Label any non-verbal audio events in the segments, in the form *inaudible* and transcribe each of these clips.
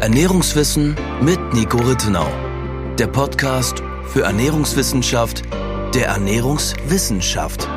Ernährungswissen mit Nico Rittenau. Der Podcast für Ernährungswissenschaft der Ernährungswissenschaft.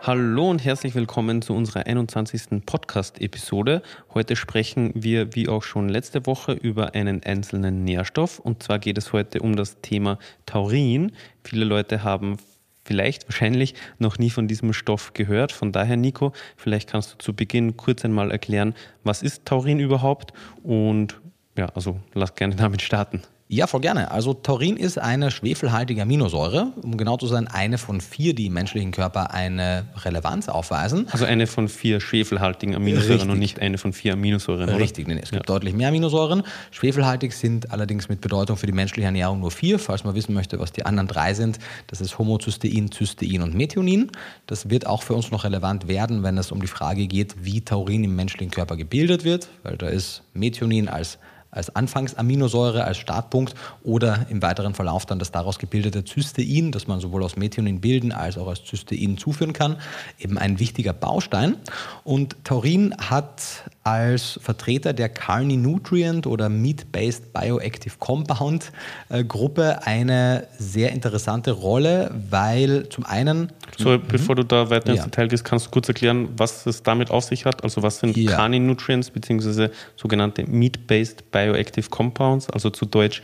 Hallo und herzlich willkommen zu unserer 21. Podcast-Episode. Heute sprechen wir, wie auch schon letzte Woche, über einen einzelnen Nährstoff. Und zwar geht es heute um das Thema Taurin. Viele Leute haben vielleicht, wahrscheinlich noch nie von diesem Stoff gehört. Von daher, Nico, vielleicht kannst du zu Beginn kurz einmal erklären, was ist Taurin überhaupt? Und ja, also lass gerne damit starten. Ja, voll gerne. Also Taurin ist eine schwefelhaltige Aminosäure, um genau zu sein, eine von vier, die im menschlichen Körper eine Relevanz aufweisen. Also eine von vier schwefelhaltigen Aminosäuren Richtig. und nicht eine von vier Aminosäuren. Oder? Richtig, nee, es gibt ja. deutlich mehr Aminosäuren. Schwefelhaltig sind allerdings mit Bedeutung für die menschliche Ernährung nur vier. Falls man wissen möchte, was die anderen drei sind, das ist Homozystein, Cystein und Methionin. Das wird auch für uns noch relevant werden, wenn es um die Frage geht, wie Taurin im menschlichen Körper gebildet wird, weil da ist Methionin als als Anfangsaminosäure, als Startpunkt oder im weiteren Verlauf dann das daraus gebildete Cystein, das man sowohl aus Methionin bilden als auch aus Cystein zuführen kann, eben ein wichtiger Baustein. Und Taurin hat als Vertreter der Carni Nutrient oder Meat-Based Bioactive Compound äh, Gruppe eine sehr interessante Rolle, weil zum einen. So, mhm. bevor du da weiter ins ja. Detail gehst, kannst du kurz erklären, was es damit auf sich hat? Also, was sind ja. Carni Nutrients bzw. sogenannte Meat-Based Bioactive Compounds, also zu Deutsch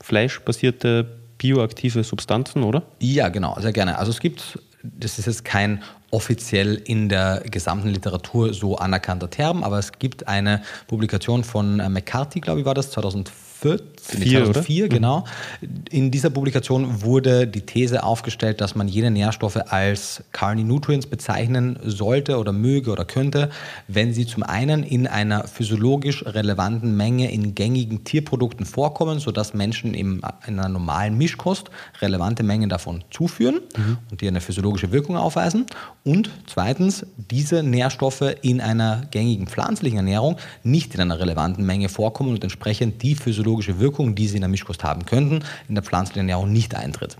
fleischbasierte bioaktive Substanzen, oder? Ja, genau, sehr gerne. Also, es gibt das ist jetzt kein offiziell in der gesamten Literatur so anerkannter Term, aber es gibt eine Publikation von äh, McCarthy, glaube ich, war das 2004 2004, 2004 genau. In dieser Publikation wurde die These aufgestellt, dass man jene Nährstoffe als Carni Nutrients bezeichnen sollte oder möge oder könnte, wenn sie zum einen in einer physiologisch relevanten Menge in gängigen Tierprodukten vorkommen, sodass Menschen in einer normalen Mischkost relevante Mengen davon zuführen mhm. und die eine physiologische Wirkung aufweisen. Und zweitens, diese Nährstoffe in einer gängigen pflanzlichen Ernährung nicht in einer relevanten Menge vorkommen und entsprechend die physiologische physiologische Wirkung, die sie in der Mischkost haben könnten, in der pflanzlichen Ernährung nicht eintritt.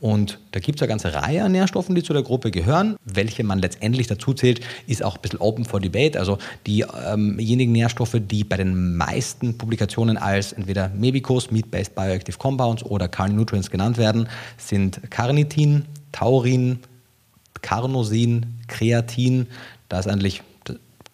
Und da gibt es eine ganze Reihe an Nährstoffen, die zu der Gruppe gehören. Welche man letztendlich dazu zählt, ist auch ein bisschen open for debate. Also diejenigen ähm Nährstoffe, die bei den meisten Publikationen als entweder Mebicos, Meat-Based Bioactive Compounds oder Carninutrients genannt werden, sind Carnitin, Taurin, Carnosin, Kreatin. Da ist eigentlich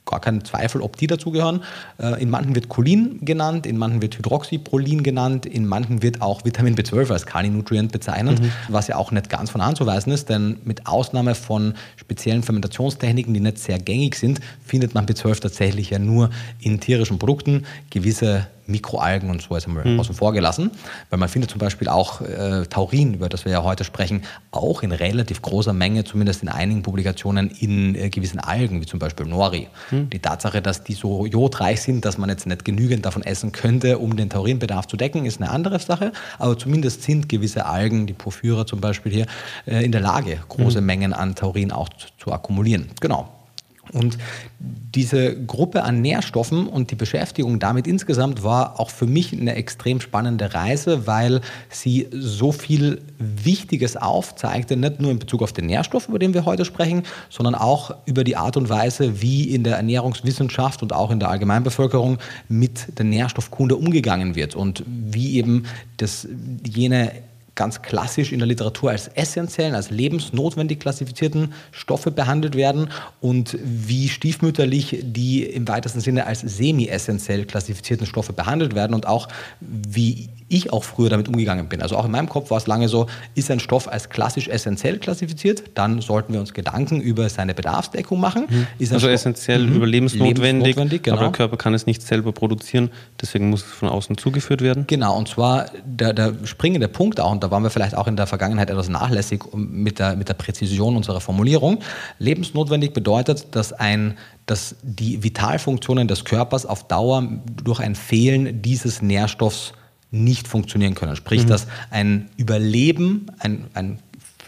gar kein Zweifel, ob die dazugehören. Äh, in manchen wird Cholin genannt, in manchen wird Hydroxyprolin genannt, in manchen wird auch Vitamin B12 als Kalinutrient bezeichnet, mhm. was ja auch nicht ganz von anzuweisen ist, denn mit Ausnahme von speziellen Fermentationstechniken, die nicht sehr gängig sind, findet man B12 tatsächlich ja nur in tierischen Produkten. Gewisse Mikroalgen und so haben wir mhm. außen vor gelassen, weil man findet zum Beispiel auch äh, Taurin, über das wir ja heute sprechen, auch in relativ großer Menge, zumindest in einigen Publikationen, in äh, gewissen Algen, wie zum Beispiel Nori. Mhm. Die Tatsache, dass die so jodreich sind, dass man jetzt nicht genügend davon essen könnte, um den Taurinbedarf zu decken, ist eine andere Sache, aber zumindest sind gewisse Algen, die Porphyra zum Beispiel hier, äh, in der Lage, große mhm. Mengen an Taurin auch zu, zu akkumulieren. Genau. Und diese Gruppe an Nährstoffen und die Beschäftigung damit insgesamt war auch für mich eine extrem spannende Reise, weil sie so viel Wichtiges aufzeigte, nicht nur in Bezug auf den Nährstoff, über den wir heute sprechen, sondern auch über die Art und Weise, wie in der Ernährungswissenschaft und auch in der Allgemeinbevölkerung mit der Nährstoffkunde umgegangen wird und wie eben das jene ganz klassisch in der Literatur als essentiellen, als lebensnotwendig klassifizierten Stoffe behandelt werden und wie stiefmütterlich die im weitesten Sinne als semi-essentiell klassifizierten Stoffe behandelt werden und auch wie ich auch früher damit umgegangen bin. Also auch in meinem Kopf war es lange so, ist ein Stoff als klassisch essentiell klassifiziert, dann sollten wir uns Gedanken über seine Bedarfsdeckung machen. Mhm. also Stoff essentiell mhm. überlebensnotwendig, lebensnotwendig genau. aber der Körper kann es nicht selber produzieren, deswegen muss es von außen zugeführt werden. Genau, und zwar der, der springende Punkt auch, und da waren wir vielleicht auch in der Vergangenheit etwas nachlässig mit der, mit der Präzision unserer Formulierung. Lebensnotwendig bedeutet, dass ein dass die Vitalfunktionen des Körpers auf Dauer durch ein Fehlen dieses Nährstoffs nicht funktionieren können. Sprich, mhm. dass ein Überleben, ein, ein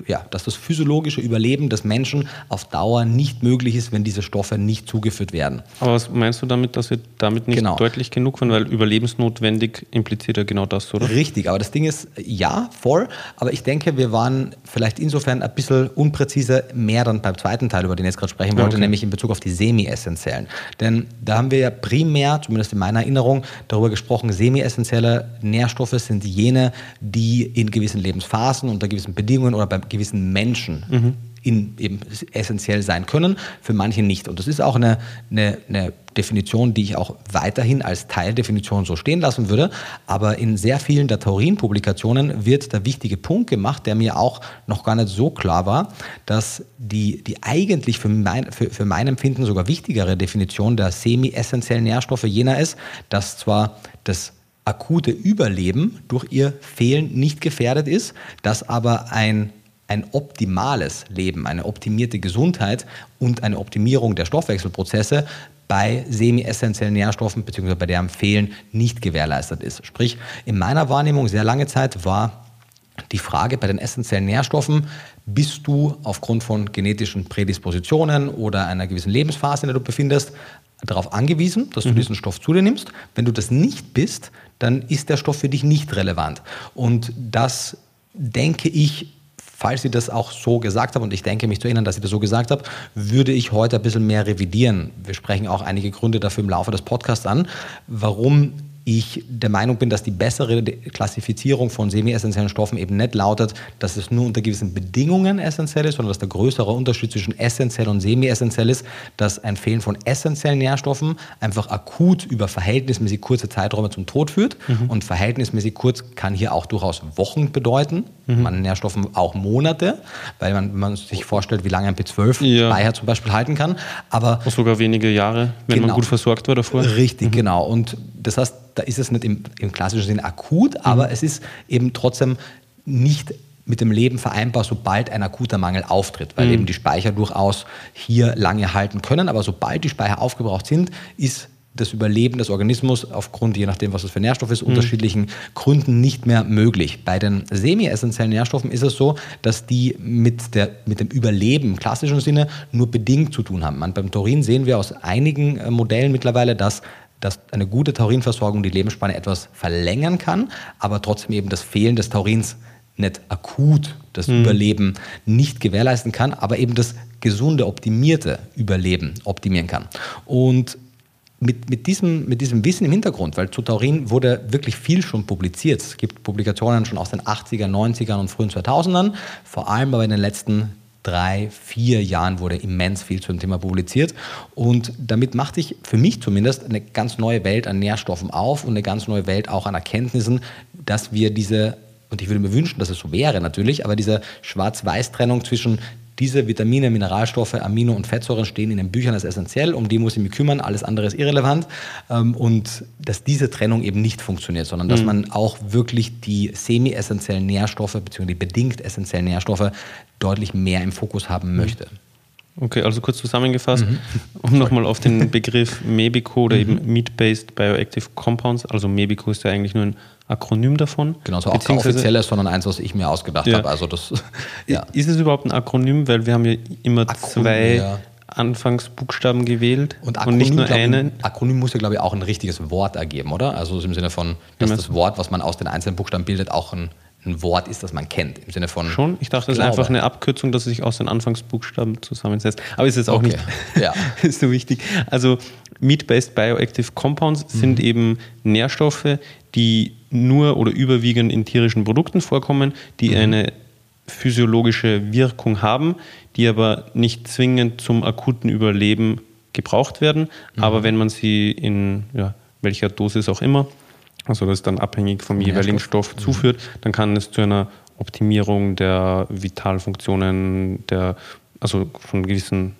ja, dass das physiologische Überleben des Menschen auf Dauer nicht möglich ist, wenn diese Stoffe nicht zugeführt werden. Aber was meinst du damit, dass wir damit nicht Genau. deutlich genug waren? Weil überlebensnotwendig impliziert ja genau das, oder? Richtig, aber das Ding ist, ja, voll. Aber ich denke, wir waren vielleicht insofern ein bisschen unpräziser, mehr dann beim zweiten Teil, über den ich jetzt gerade sprechen wollte, Okay. nämlich in Bezug auf die semi-essentiellen. Denn da haben wir ja primär, zumindest in meiner Erinnerung, darüber gesprochen, semi-essentielle Nährstoffe sind jene, die in gewissen Lebensphasen, unter gewissen Bedingungen oder bei gewissen Menschen in, eben essentiell sein können, für manche nicht. Und das ist auch eine, eine, eine Definition, die ich auch weiterhin als Teildefinition so stehen lassen würde. Aber in sehr vielen der Taurin-Publikationen wird der wichtige Punkt gemacht, der mir auch noch gar nicht so klar war, dass die, die eigentlich für mein, für, für mein Empfinden sogar wichtigere Definition der semi-essentiellen Nährstoffe jener ist, dass zwar das akute Überleben durch ihr Fehlen nicht gefährdet ist, dass aber ein ein optimales Leben, eine optimierte Gesundheit und eine Optimierung der Stoffwechselprozesse bei semi-essentiellen Nährstoffen bzw. bei deren Fehlen nicht gewährleistet ist. Sprich, in meiner Wahrnehmung sehr lange Zeit war die Frage bei den essentiellen Nährstoffen, bist du aufgrund von genetischen Prädispositionen oder einer gewissen Lebensphase, in der du befindest, darauf angewiesen, dass du diesen Stoff zu dir nimmst. Wenn du das nicht bist, dann ist der Stoff für dich nicht relevant. Und das denke ich, falls sie das auch so gesagt haben, und ich denke mich zu erinnern, dass sie das so gesagt habe, würde ich heute ein bisschen mehr revidieren. Wir sprechen auch einige Gründe dafür im Laufe des Podcasts an, warum ich der Meinung bin, dass die bessere Klassifizierung von semi-essentiellen Stoffen eben nicht lautet, dass es nur unter gewissen Bedingungen essentiell ist, sondern dass der größere Unterschied zwischen essentiell und semi-essentiell ist, dass ein Fehlen von essentiellen Nährstoffen einfach akut über verhältnismäßig kurze Zeiträume zum Tod führt. Und verhältnismäßig kurz kann hier auch durchaus Wochen bedeuten, manchen Nährstoffen auch Monate, weil man, wenn man sich vorstellt, wie lange ein B12-Speicher Ja. zum Beispiel halten kann. Aber Auch sogar wenige Jahre, wenn man Genau. gut versorgt war davor. Richtig, genau. Und das heißt, da ist es nicht im, im klassischen Sinne akut, aber es ist eben trotzdem nicht mit dem Leben vereinbar, sobald ein akuter Mangel auftritt, weil eben die Speicher durchaus hier lange halten können. Aber sobald die Speicher aufgebraucht sind, ist das Überleben des Organismus aufgrund, je nachdem, was es für Nährstoff ist, unterschiedlichen Gründen nicht mehr möglich. Bei den semi-essentiellen Nährstoffen ist es so, dass die mit, der, mit dem Überleben im klassischen Sinne nur bedingt zu tun haben. Man, beim Taurin sehen wir aus einigen äh, Modellen mittlerweile, dass dass eine gute Taurinversorgung die Lebensspanne etwas verlängern kann, aber trotzdem eben das Fehlen des Taurins nicht akut das Überleben nicht gewährleisten kann, aber eben das gesunde, optimierte Überleben optimieren kann. Und mit, mit, diesem, mit diesem Wissen im Hintergrund, weil zu Taurin wurde wirklich viel schon publiziert. Es gibt Publikationen schon aus den 80er, 90ern und frühen 2000ern, vor allem aber in den letzten drei, vier Jahren wurde immens viel zum Thema publiziert. Und damit macht sich für mich zumindest eine ganz neue Welt an Nährstoffen auf und eine ganz neue Welt auch an Erkenntnissen, dass wir diese, und ich würde mir wünschen, dass es so wäre natürlich, aber diese Schwarz-Weiß-Trennung zwischen diese Vitamine, Mineralstoffe, Amino- und Fettsäuren stehen in den Büchern als essentiell, um die muss ich mich kümmern, alles andere ist irrelevant. Ähm, Und dass diese Trennung eben nicht funktioniert, sondern dass man auch wirklich die semi-essentiellen Nährstoffe bzw. die bedingt essentiellen Nährstoffe deutlich mehr im Fokus haben möchte. Okay, also kurz zusammengefasst, Mhm. um nochmal auf den *laughs* Begriff MEBICO oder eben Meat-Based Bioactive Compounds, also MEBICO ist ja eigentlich nur ein Akronym davon. Genau, so auch kein offizielles, sondern eins, was ich mir ausgedacht Ja. habe. Also das, *laughs* ja. Ist es überhaupt ein Akronym? Weil wir haben ja immer Akronym, zwei ja. Anfangsbuchstaben gewählt Und, und, nicht nur ich, einen. Akronym muss ja, glaube ich, auch ein richtiges Wort ergeben, oder? Also im Sinne von, dass das Wort, was man aus den einzelnen Buchstaben bildet, auch ein, ein Wort ist, das man kennt. Im Sinne von. Schon? Ich dachte, das ist einfach eine Abkürzung, dass es sich aus den Anfangsbuchstaben zusammensetzt. Aber ist jetzt auch Okay. nicht *laughs* Ja. *laughs* ist so wichtig. Also Meat-Based Bioactive Compounds Mhm. sind eben Nährstoffe, die nur oder überwiegend in tierischen Produkten vorkommen, die Mhm. eine physiologische Wirkung haben, die aber nicht zwingend zum akuten Überleben gebraucht werden. Mhm. Aber wenn man sie in ja, welcher Dosis auch immer, also das ist dann abhängig vom jeweiligen Nährstoff. Stoff zuführt, dann kann es zu einer Optimierung der Vitalfunktionen, der, also von gewissen,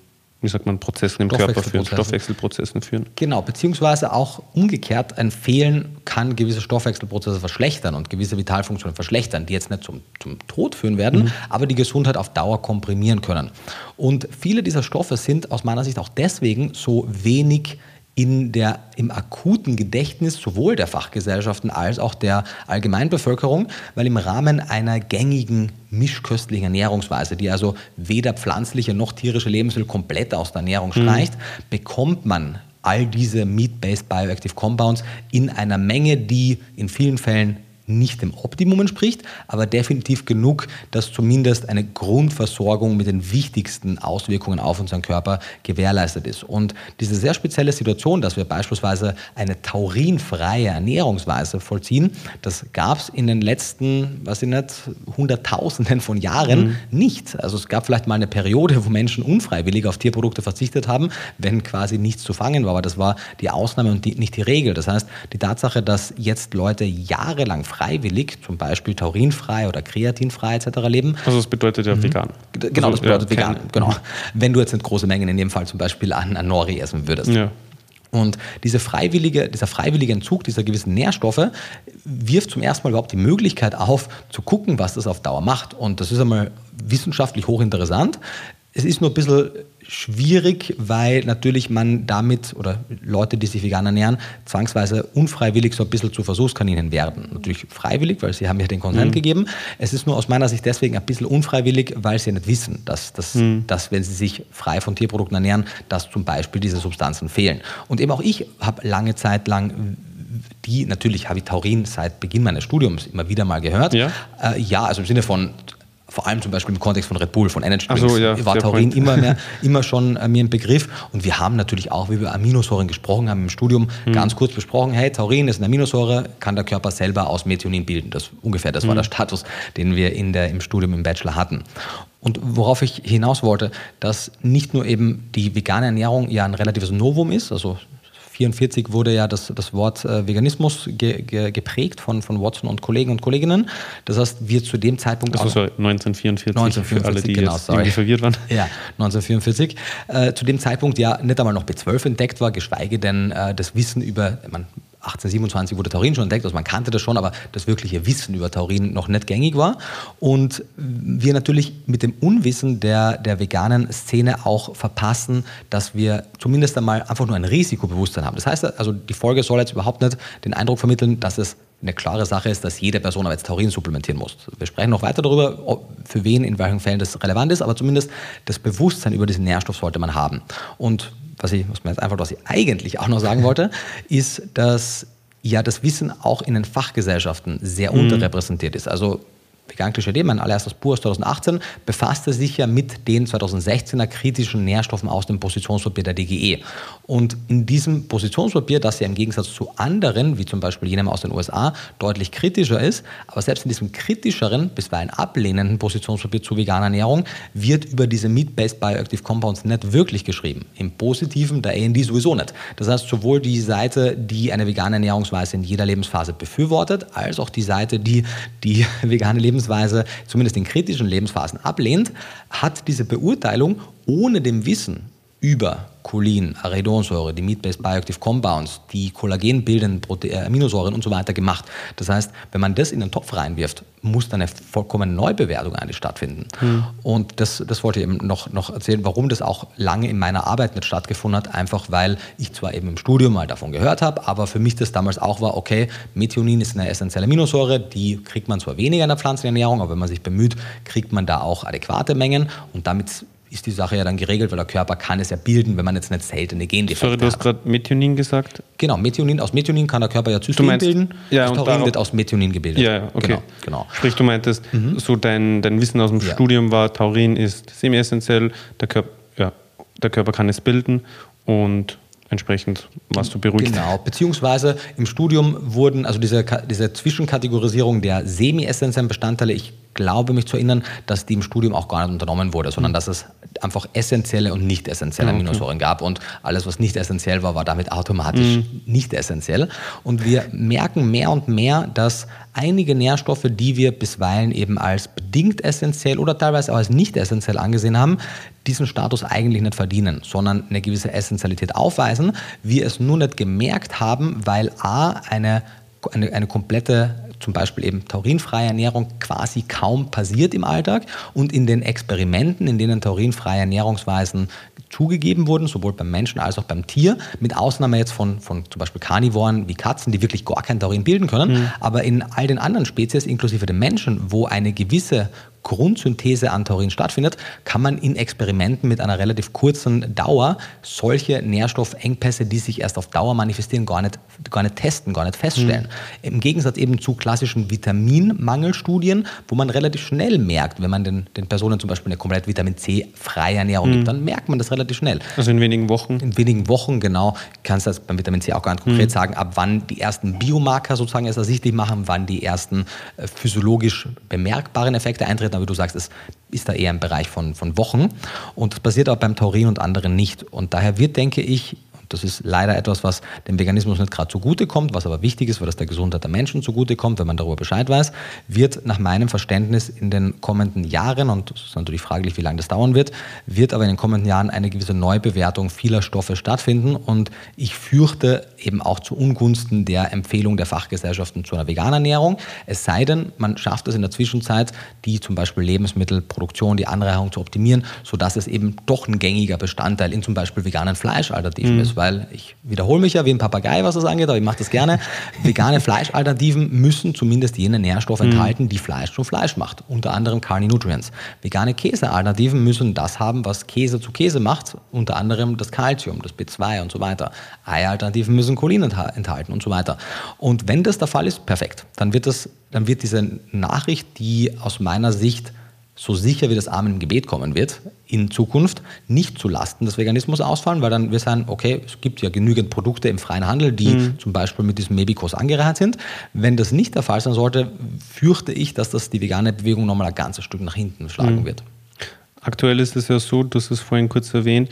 wie sagt man, Prozessen im Körper führen, Stoffwechselprozessen. Führen. Genau, beziehungsweise auch umgekehrt, ein Fehlen kann gewisse Stoffwechselprozesse verschlechtern und gewisse Vitalfunktionen verschlechtern, die jetzt nicht zum, zum Tod führen werden, aber die Gesundheit auf Dauer komprimieren können. Und viele dieser Stoffe sind aus meiner Sicht auch deswegen so wenig in der, im akuten Gedächtnis sowohl der Fachgesellschaften als auch der Allgemeinbevölkerung, weil im Rahmen einer gängigen mischköstlichen Ernährungsweise, die also weder pflanzliche noch tierische Lebensmittel komplett aus der Ernährung mhm. streicht, mhm. bekommt man all diese Meat-Based Bioactive Compounds in einer Menge, die in vielen Fällen nicht dem Optimum entspricht, aber definitiv genug, dass zumindest eine Grundversorgung mit den wichtigsten Auswirkungen auf unseren Körper gewährleistet ist. Und diese sehr spezielle Situation, dass wir beispielsweise eine taurinfreie Ernährungsweise vollziehen, das gab es in den letzten, was ich nicht, Hunderttausenden von Jahren mhm. nicht. Also es gab vielleicht mal eine Periode, wo Menschen unfreiwillig auf Tierprodukte verzichtet haben, wenn quasi nichts zu fangen war, aber das war die Ausnahme und die, nicht die Regel. Das heißt, die Tatsache, dass jetzt Leute jahrelang freiwillig, zum Beispiel taurinfrei oder kreatinfrei etc. leben. Also das bedeutet ja mhm. vegan. Genau, also, das bedeutet ja, vegan. Genau. Wenn du jetzt nicht große Mengen in dem Fall zum Beispiel an, an Nori essen würdest. Ja. Und diese freiwillige, dieser freiwillige Entzug dieser gewissen Nährstoffe wirft zum ersten Mal überhaupt die Möglichkeit auf, zu gucken, was das auf Dauer macht. Und das ist einmal wissenschaftlich hochinteressant. Es ist nur ein bisschen schwierig, weil natürlich man damit oder Leute, die sich vegan ernähren, zwangsweise unfreiwillig so ein bisschen zu Versuchskaninchen werden. Natürlich freiwillig, weil sie haben ja den Konsent mhm. gegeben. Es ist nur aus meiner Sicht deswegen ein bisschen unfreiwillig, weil sie nicht wissen, dass, dass, mhm. dass wenn sie sich frei von Tierprodukten ernähren, dass zum Beispiel diese Substanzen fehlen. Und eben auch ich habe lange Zeit lang die, natürlich habe ich Taurin seit Beginn meines Studiums immer wieder mal gehört. Ja, äh, ja also im Sinne von vor allem zum Beispiel im Kontext von Red Bull, von Energy Drinks, so, ja, war Taurin immer, mehr, *laughs* immer schon äh, mir ein Begriff. Und wir haben natürlich auch, wie wir Aminosäuren gesprochen haben im Studium, hm. ganz kurz besprochen, hey, Taurin ist eine Aminosäure, kann der Körper selber aus Methionin bilden. Das ungefähr, das hm. war der Status, den wir in der, im Studium im Bachelor hatten. Und worauf ich hinaus wollte, dass nicht nur eben die vegane Ernährung ja ein relatives Novum ist, also 1944 wurde ja das, das Wort äh, Veganismus ge, ge, geprägt von, von Watson und Kollegen und Kolleginnen. Das heißt, wir zu dem Zeitpunkt. Also sorry, 1944, 1944 für alle, die genau, jetzt irgendwie verwirrt waren. Ja, 1944. Äh, zu dem Zeitpunkt ja nicht einmal noch B12 entdeckt war, geschweige denn äh, das Wissen über, man, 1827 wurde Taurin schon entdeckt, also man kannte das schon, aber das wirkliche Wissen über Taurin noch nicht gängig war. Und wir natürlich mit dem Unwissen der, der veganen Szene auch verpassen, dass wir zumindest einmal einfach nur ein Risikobewusstsein haben. Das heißt, also die Folge soll jetzt überhaupt nicht den Eindruck vermitteln, dass es eine klare Sache ist, dass jede Person aber jetzt Taurin supplementieren muss. Wir sprechen noch weiter darüber, für wen in welchen Fällen das relevant ist, aber zumindest das Bewusstsein über diesen Nährstoff sollte man haben. Und was ich, was man jetzt einfach, was ich eigentlich auch noch sagen wollte, *laughs* ist, dass ja das Wissen auch in den Fachgesellschaften sehr mhm. unterrepräsentiert ist. Also Vegan-Klischee Leben, mein allererstes Buch aus 2018, befasste sich ja mit den 2016er kritischen Nährstoffen aus dem Positionspapier der DGE. Und in diesem Positionspapier, das ja im Gegensatz zu anderen, wie zum Beispiel jenem aus den USA, deutlich kritischer ist, aber selbst in diesem kritischeren, bisweilen ablehnenden Positionspapier zu veganer Ernährung, wird über diese Meat-Based Bioactive Compounds nicht wirklich geschrieben. Im Positiven der AND sowieso nicht. Das heißt, sowohl die Seite, die eine vegane Ernährungsweise in jeder Lebensphase befürwortet, als auch die Seite, die die *laughs* vegane Lebensweise Lebensweise zumindest in kritischen Lebensphasen ablehnt, hat diese Beurteilung ohne dem Wissen über Cholin, Arachidonsäure, die Meat-Based Bioactive Compounds, die kollagenbildenden Prote äh, Aminosäuren und so weiter gemacht. Das heißt, wenn man das in den Topf reinwirft, muss dann eine vollkommene Neubewertung eigentlich stattfinden. Mhm. Und das, das wollte ich eben noch, noch erzählen, warum das auch lange in meiner Arbeit nicht stattgefunden hat, einfach weil ich zwar eben im Studium mal davon gehört habe, aber für mich das damals auch war, okay, Methionin ist eine essentielle Aminosäure, die kriegt man zwar weniger in der Pflanzenernährung, aber wenn man sich bemüht, kriegt man da auch adäquate Mengen und damit ist die Sache ja dann geregelt, weil der Körper kann es ja bilden, wenn man jetzt nicht seltene Gendefekte. Sorry, du hast gerade Methionin gesagt? Genau, Methionin, aus Methionin kann der Körper ja Cystein meinst, bilden. Ja, und Taurin wird aus Methionin gebildet. Ja, okay. Genau, genau. Sprich, du meintest, mhm. so dein, dein Wissen aus dem ja. Studium war, Taurin ist semi-essentiell, der, Körper, ja, der Körper kann es bilden und entsprechend warst du beruhigt. Genau, beziehungsweise im Studium wurden, also diese, diese Zwischenkategorisierung der semi-essentiellen Bestandteile, ich glaube mich zu erinnern, dass die im Studium auch gar nicht unternommen wurde, sondern mhm. dass es einfach essentielle und nicht essentielle okay. Aminosäuren gab und alles, was nicht essentiell war, war damit automatisch mhm. nicht essentiell. Und wir merken mehr und mehr, dass einige Nährstoffe, die wir bisweilen eben als bedingt essentiell oder teilweise auch als nicht essentiell angesehen haben, diesen Status eigentlich nicht verdienen, sondern eine gewisse Essentialität aufweisen. Wir es nur nicht gemerkt haben, weil A, eine, eine, eine komplette zum Beispiel eben taurinfreie Ernährung quasi kaum passiert im Alltag und in den Experimenten, in denen taurinfreie Ernährungsweisen zugegeben wurden, sowohl beim Menschen als auch beim Tier, mit Ausnahme jetzt von, von zum Beispiel Karnivoren wie Katzen, die wirklich gar kein Taurin bilden können, mhm. aber in all den anderen Spezies, inklusive dem Menschen, wo eine gewisse Grundsynthese an Taurin stattfindet, kann man in Experimenten mit einer relativ kurzen Dauer solche Nährstoffengpässe, die sich erst auf Dauer manifestieren, gar nicht, gar nicht testen, gar nicht feststellen. Mhm. Im Gegensatz eben zu klassischen Vitaminmangelstudien, wo man relativ schnell merkt, wenn man den, den Personen zum Beispiel eine komplett Vitamin C-freie Ernährung mhm. gibt, dann merkt man das relativ schnell. Also in wenigen Wochen? In wenigen Wochen, genau. Kannst du das beim Vitamin C auch ganz konkret mhm. sagen, ab wann die ersten Biomarker sozusagen erst ersichtlich machen, wann die ersten äh, physiologisch bemerkbaren Effekte eintreten aber wie du sagst, es ist da eher im Bereich von, von Wochen. Und das passiert auch beim Taurin und anderen nicht. Und daher wird, denke ich, das ist leider etwas, was dem Veganismus nicht gerade zugutekommt, was aber wichtig ist, weil das der Gesundheit der Menschen zugutekommt, wenn man darüber Bescheid weiß, wird nach meinem Verständnis in den kommenden Jahren, und es ist natürlich fraglich, wie lange das dauern wird, wird aber in den kommenden Jahren eine gewisse Neubewertung vieler Stoffe stattfinden. Und ich fürchte eben auch zu Ungunsten der Empfehlung der Fachgesellschaften zu einer veganen Ernährung. Es sei denn, man schafft es in der Zwischenzeit, die zum Beispiel Lebensmittelproduktion, die Anreicherung zu optimieren, sodass es eben doch ein gängiger Bestandteil in zum Beispiel veganen Fleischalternativen mhm. ist weil ich wiederhole mich ja wie ein Papagei, was das angeht, aber ich mache das gerne. Vegane Fleischalternativen müssen zumindest jene Nährstoffe mhm. enthalten, die Fleisch zu Fleisch macht, unter anderem Carni-Nutrients. Vegane Käsealternativen müssen das haben, was Käse zu Käse macht, unter anderem das Kalzium, das B2 und so weiter. Eialternativen müssen Cholin enthalten und so weiter. Und wenn das der Fall ist, perfekt. Dann wird, das, dann wird diese Nachricht, die aus meiner Sicht so sicher wie das Amen im Gebet kommen wird, in Zukunft nicht zu Lasten des Veganismus ausfallen, weil dann wir sagen, okay, es gibt ja genügend Produkte im freien Handel, die mhm. zum Beispiel mit diesem Mebikos angereichert sind. Wenn das nicht der Fall sein sollte, fürchte ich, dass das die vegane Bewegung nochmal ein ganzes Stück nach hinten schlagen mhm. wird. Aktuell ist es ja so, du hast es vorhin kurz erwähnt,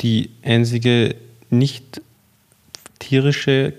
die einzige nicht tierische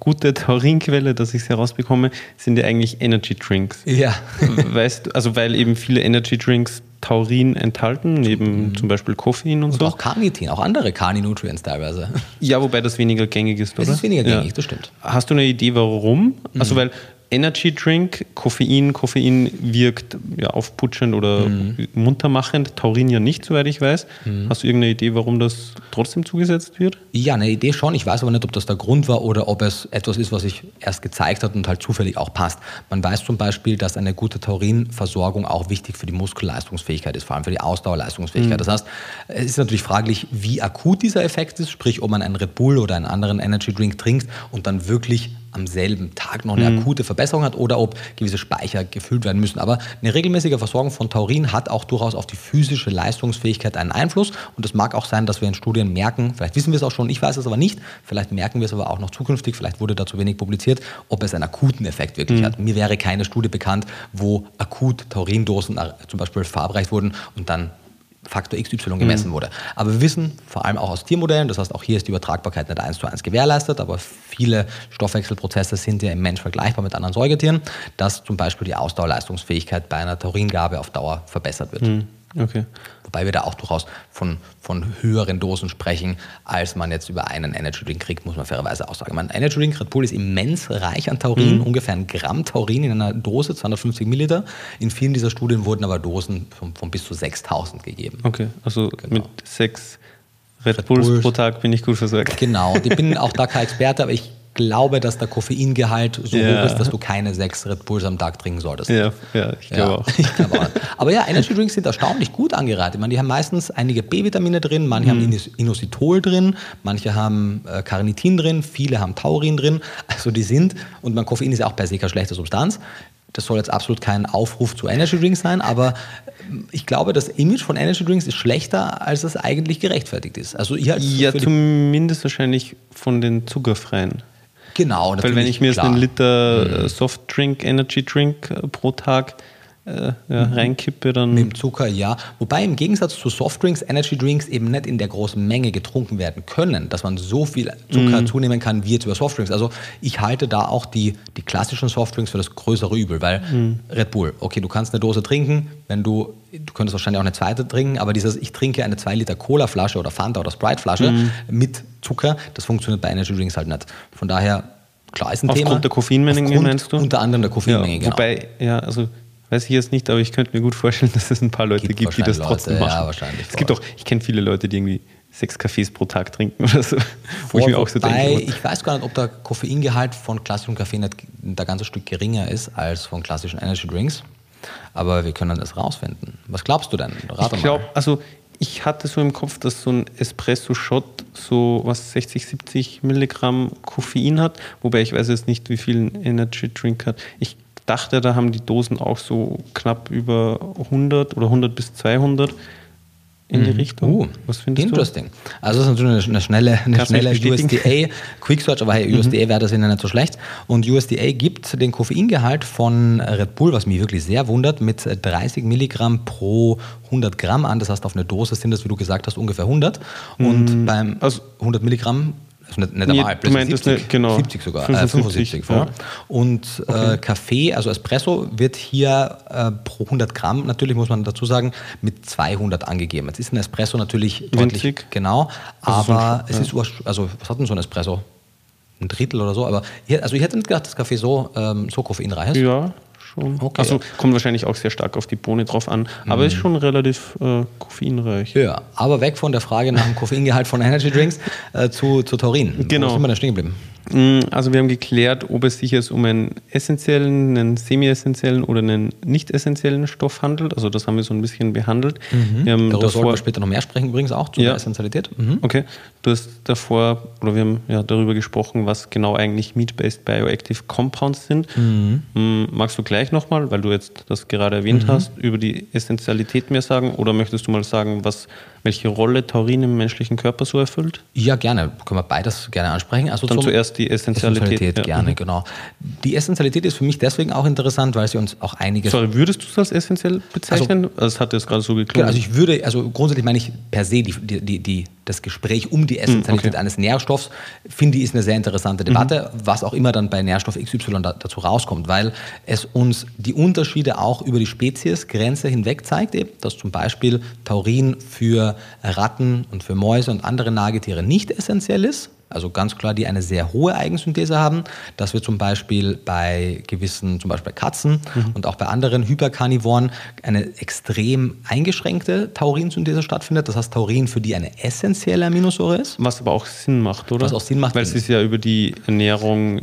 gute Taurinquelle, dass ich es herausbekomme, sind ja eigentlich Energy Drinks. Ja. *laughs* weißt du, also weil eben viele Energy Drinks Taurin enthalten, neben mhm. zum Beispiel Koffein und, und so. auch Carnitin, auch andere Carni-Nutrients teilweise. Ja, wobei das weniger gängig ist, oder? Das ist weniger gängig, ja. das stimmt. Hast du eine Idee, warum? Mhm. Also weil Energy Drink, Koffein, Koffein wirkt ja aufputschend oder mhm. muntermachend, Taurin ja nicht, soweit ich weiß. Mhm. Hast du irgendeine Idee, warum das trotzdem zugesetzt wird? Ja, eine Idee schon. Ich weiß aber nicht, ob das der Grund war oder ob es etwas ist, was sich erst gezeigt hat und halt zufällig auch passt. Man weiß zum Beispiel, dass eine gute Taurinversorgung auch wichtig für die Muskelleistungsfähigkeit ist, vor allem für die Ausdauerleistungsfähigkeit. Mhm. Das heißt, es ist natürlich fraglich, wie akut dieser Effekt ist, sprich, ob man einen Red Bull oder einen anderen Energy Drink trinkt und dann wirklich am selben Tag noch eine mhm. akute Verbesserung hat oder ob gewisse Speicher gefüllt werden müssen. Aber eine regelmäßige Versorgung von Taurin hat auch durchaus auf die physische Leistungsfähigkeit einen Einfluss. Und es mag auch sein, dass wir in Studien merken, vielleicht wissen wir es auch schon, ich weiß es aber nicht, vielleicht merken wir es aber auch noch zukünftig, vielleicht wurde dazu wenig publiziert, ob es einen akuten Effekt wirklich mhm. hat. Mir wäre keine Studie bekannt, wo akut Taurindosen äh, zum Beispiel verabreicht wurden und dann Faktor XY gemessen mhm. wurde. Aber wir wissen, vor allem auch aus Tiermodellen, das heißt, auch hier ist die Übertragbarkeit nicht eins zu eins gewährleistet, aber viele Stoffwechselprozesse sind ja im Mensch vergleichbar mit anderen Säugetieren, dass zum Beispiel die Ausdauerleistungsfähigkeit bei einer Tauringabe auf Dauer verbessert wird. Mhm. Okay. Wobei wir da auch durchaus von, von höheren Dosen sprechen, als man jetzt über einen Energy Drink kriegt, muss man fairerweise auch sagen. Ein Energy Drink Red Bull ist immens reich an Taurin, mhm. ungefähr ein Gramm Taurin in einer Dose, 250 Milliliter. In vielen dieser Studien wurden aber Dosen von, von bis zu 6000 gegeben. Okay, also genau. mit sechs Red, Red Bulls, Bulls pro Tag bin ich gut versorgt. Genau, ich bin auch da kein *laughs* Experte, aber ich glaube, dass der Koffeingehalt so ja. hoch ist, dass du keine sechs Red Bulls am Tag trinken solltest. Ja, ja ich glaube ja, auch. *laughs* Ich glaub auch. Aber ja, Energy Drinks sind erstaunlich gut angereiht. Ich meine, die haben meistens einige B-Vitamine drin, manche mhm. haben Inositol drin, manche haben äh, Carnitin drin, viele haben Taurin drin. *laughs* Also die sind, und mein Koffein ist ja auch per se keine schlechte Substanz, das soll jetzt absolut kein Aufruf zu Energy Drinks sein, aber ich glaube, das Image von Energy Drinks ist schlechter, als es eigentlich gerechtfertigt ist. Also ja, zumindest wahrscheinlich von den zuckerfreien. Genau, Weil wenn ich mir jetzt einen Liter mhm. Äh, Softdrink, Energy Drink äh, pro Tag äh, ja, mhm. reinkippe, dann. Mit dem Zucker, ja. Wobei im Gegensatz zu Softdrinks, Energy Drinks eben nicht in der großen Menge getrunken werden können, dass man so viel Zucker mhm. zunehmen kann wie jetzt über Softdrinks. Also ich halte da auch die, die klassischen Softdrinks für das größere Übel, weil mhm. Red Bull, okay, du kannst eine Dose trinken, wenn du, du könntest wahrscheinlich auch eine zweite trinken, aber dieses, ich trinke eine 2 Liter Cola-Flasche oder Fanta oder Sprite-Flasche mhm. mit Zucker, das funktioniert bei Energy Drinks halt nicht. Von daher, klar ist ein Aufgrund Thema. der Koffeinmenge meinst du? Unter anderem der Koffeinmenge, ja, Wobei, ja, also weiß ich jetzt nicht, aber ich könnte mir gut vorstellen, *laughs* dass es ein paar Leute gibt, gibt die das trotzdem Leute, machen. Ja, wahrscheinlich. Es gibt auch, ich kenne viele Leute, die irgendwie sechs Kaffees pro Tag trinken *laughs* oder so. Wo ich mir auch so denke. Ich weiß gar nicht, ob der Koffeingehalt von klassischem Kaffee nicht da ganze Stück geringer ist als von klassischen Energy Drinks. Aber wir können das rausfinden. Was glaubst du denn? Rate ich glaube, also ich hatte so im Kopf, dass so ein Espresso-Shot so was 60, 70 Milligramm Koffein hat, wobei ich weiß jetzt nicht, wie viel ein Energy Drink hat. Ich dachte, da haben die Dosen auch so knapp über 100 oder 100 bis 200 in die mhm. Richtung. Uh, Was findest interesting. du? Interesting. Also das ist natürlich eine schnelle, eine schnelle USDA Quick Search, aber hey, USDA mhm. wäre das ja nicht so schlecht. Und USDA gibt den Koffeingehalt von Red Bull, was mich wirklich sehr wundert, mit 30 Milligramm pro 100 Gramm an. Das heißt, auf eine Dose sind das, wie du gesagt hast, ungefähr 100. Und mhm. beim also 100 Milligramm also nicht, nicht einmal, du meintest 70, eine, genau, 70 sogar, 75, äh, 75. Ja. Und äh, okay. äh, Kaffee, also Espresso, wird hier äh, pro 100 Gramm, natürlich muss man dazu sagen, mit 200 angegeben. Jetzt ist ein Espresso natürlich deutlich, Winzig. genau, also aber so ein, es ja. ist, also was hat denn so ein Espresso? Ein Drittel oder so, aber hier, also ich hätte nicht gedacht, dass Kaffee so, ähm, so koffeinreich ist. Ja, schon. Okay. Also kommt wahrscheinlich auch sehr stark auf die Bohne drauf an, aber mhm. ist schon relativ äh, koffeinreich. Ja, aber weg von der Frage nach dem Koffeingehalt von Energy Drinks äh, zu, zu Taurin. Genau. Wo sind wir denn stehen geblieben? Mm, also wir haben geklärt, ob es sich jetzt um einen essentiellen, einen semi-essentiellen oder einen nicht essentiellen Stoff handelt. Also das haben wir so ein bisschen behandelt. Mhm. Wir haben Darüber davor, sollten wir später noch mehr sprechen, übrigens auch zur ja. Essentialität. Mhm. Okay. Du hast davor, oder wir haben ja darüber gesprochen, was genau eigentlich Meat-Based Bioactive Compounds sind. Mhm. Mm, magst du gleich nochmal, weil du jetzt das gerade erwähnt mhm. hast, über die Essentialität mehr sagen? Oder möchtest du mal sagen, was welche Rolle Taurin im menschlichen Körper so erfüllt? Ja, gerne. Können wir beides gerne ansprechen. Also Dann zuerst die Essentialität. Essentialität ja. gerne, mhm. genau. Die Essentialität ist für mich deswegen auch interessant, weil sie uns auch einiges. Sorry, würdest du es als essentiell bezeichnen? Also, das hat jetzt gerade so geklungen. Genau, also ich würde, also grundsätzlich meine ich per se die, die, die, das Gespräch um die hm, Essentialität okay. eines Nährstoffs, finde ich, ist eine sehr interessante Debatte, mhm. was auch immer dann bei Nährstoff XY da, dazu rauskommt, weil es uns die Unterschiede auch über die Speziesgrenze hinweg zeigt, eben, dass zum Beispiel Taurin für Ratten und für Mäuse und andere Nagetiere nicht essentiell ist, also ganz klar, die eine sehr hohe Eigensynthese haben, dass wir zum Beispiel bei gewissen, zum Beispiel bei Katzen mhm. und auch bei anderen Hyperkarnivoren eine extrem eingeschränkte Taurinsynthese stattfindet. Das heißt, Taurin für die eine essentielle Aminosäure ist. Was aber auch Sinn macht, oder? Was auch Sinn macht. Weil es ist ja über die Ernährung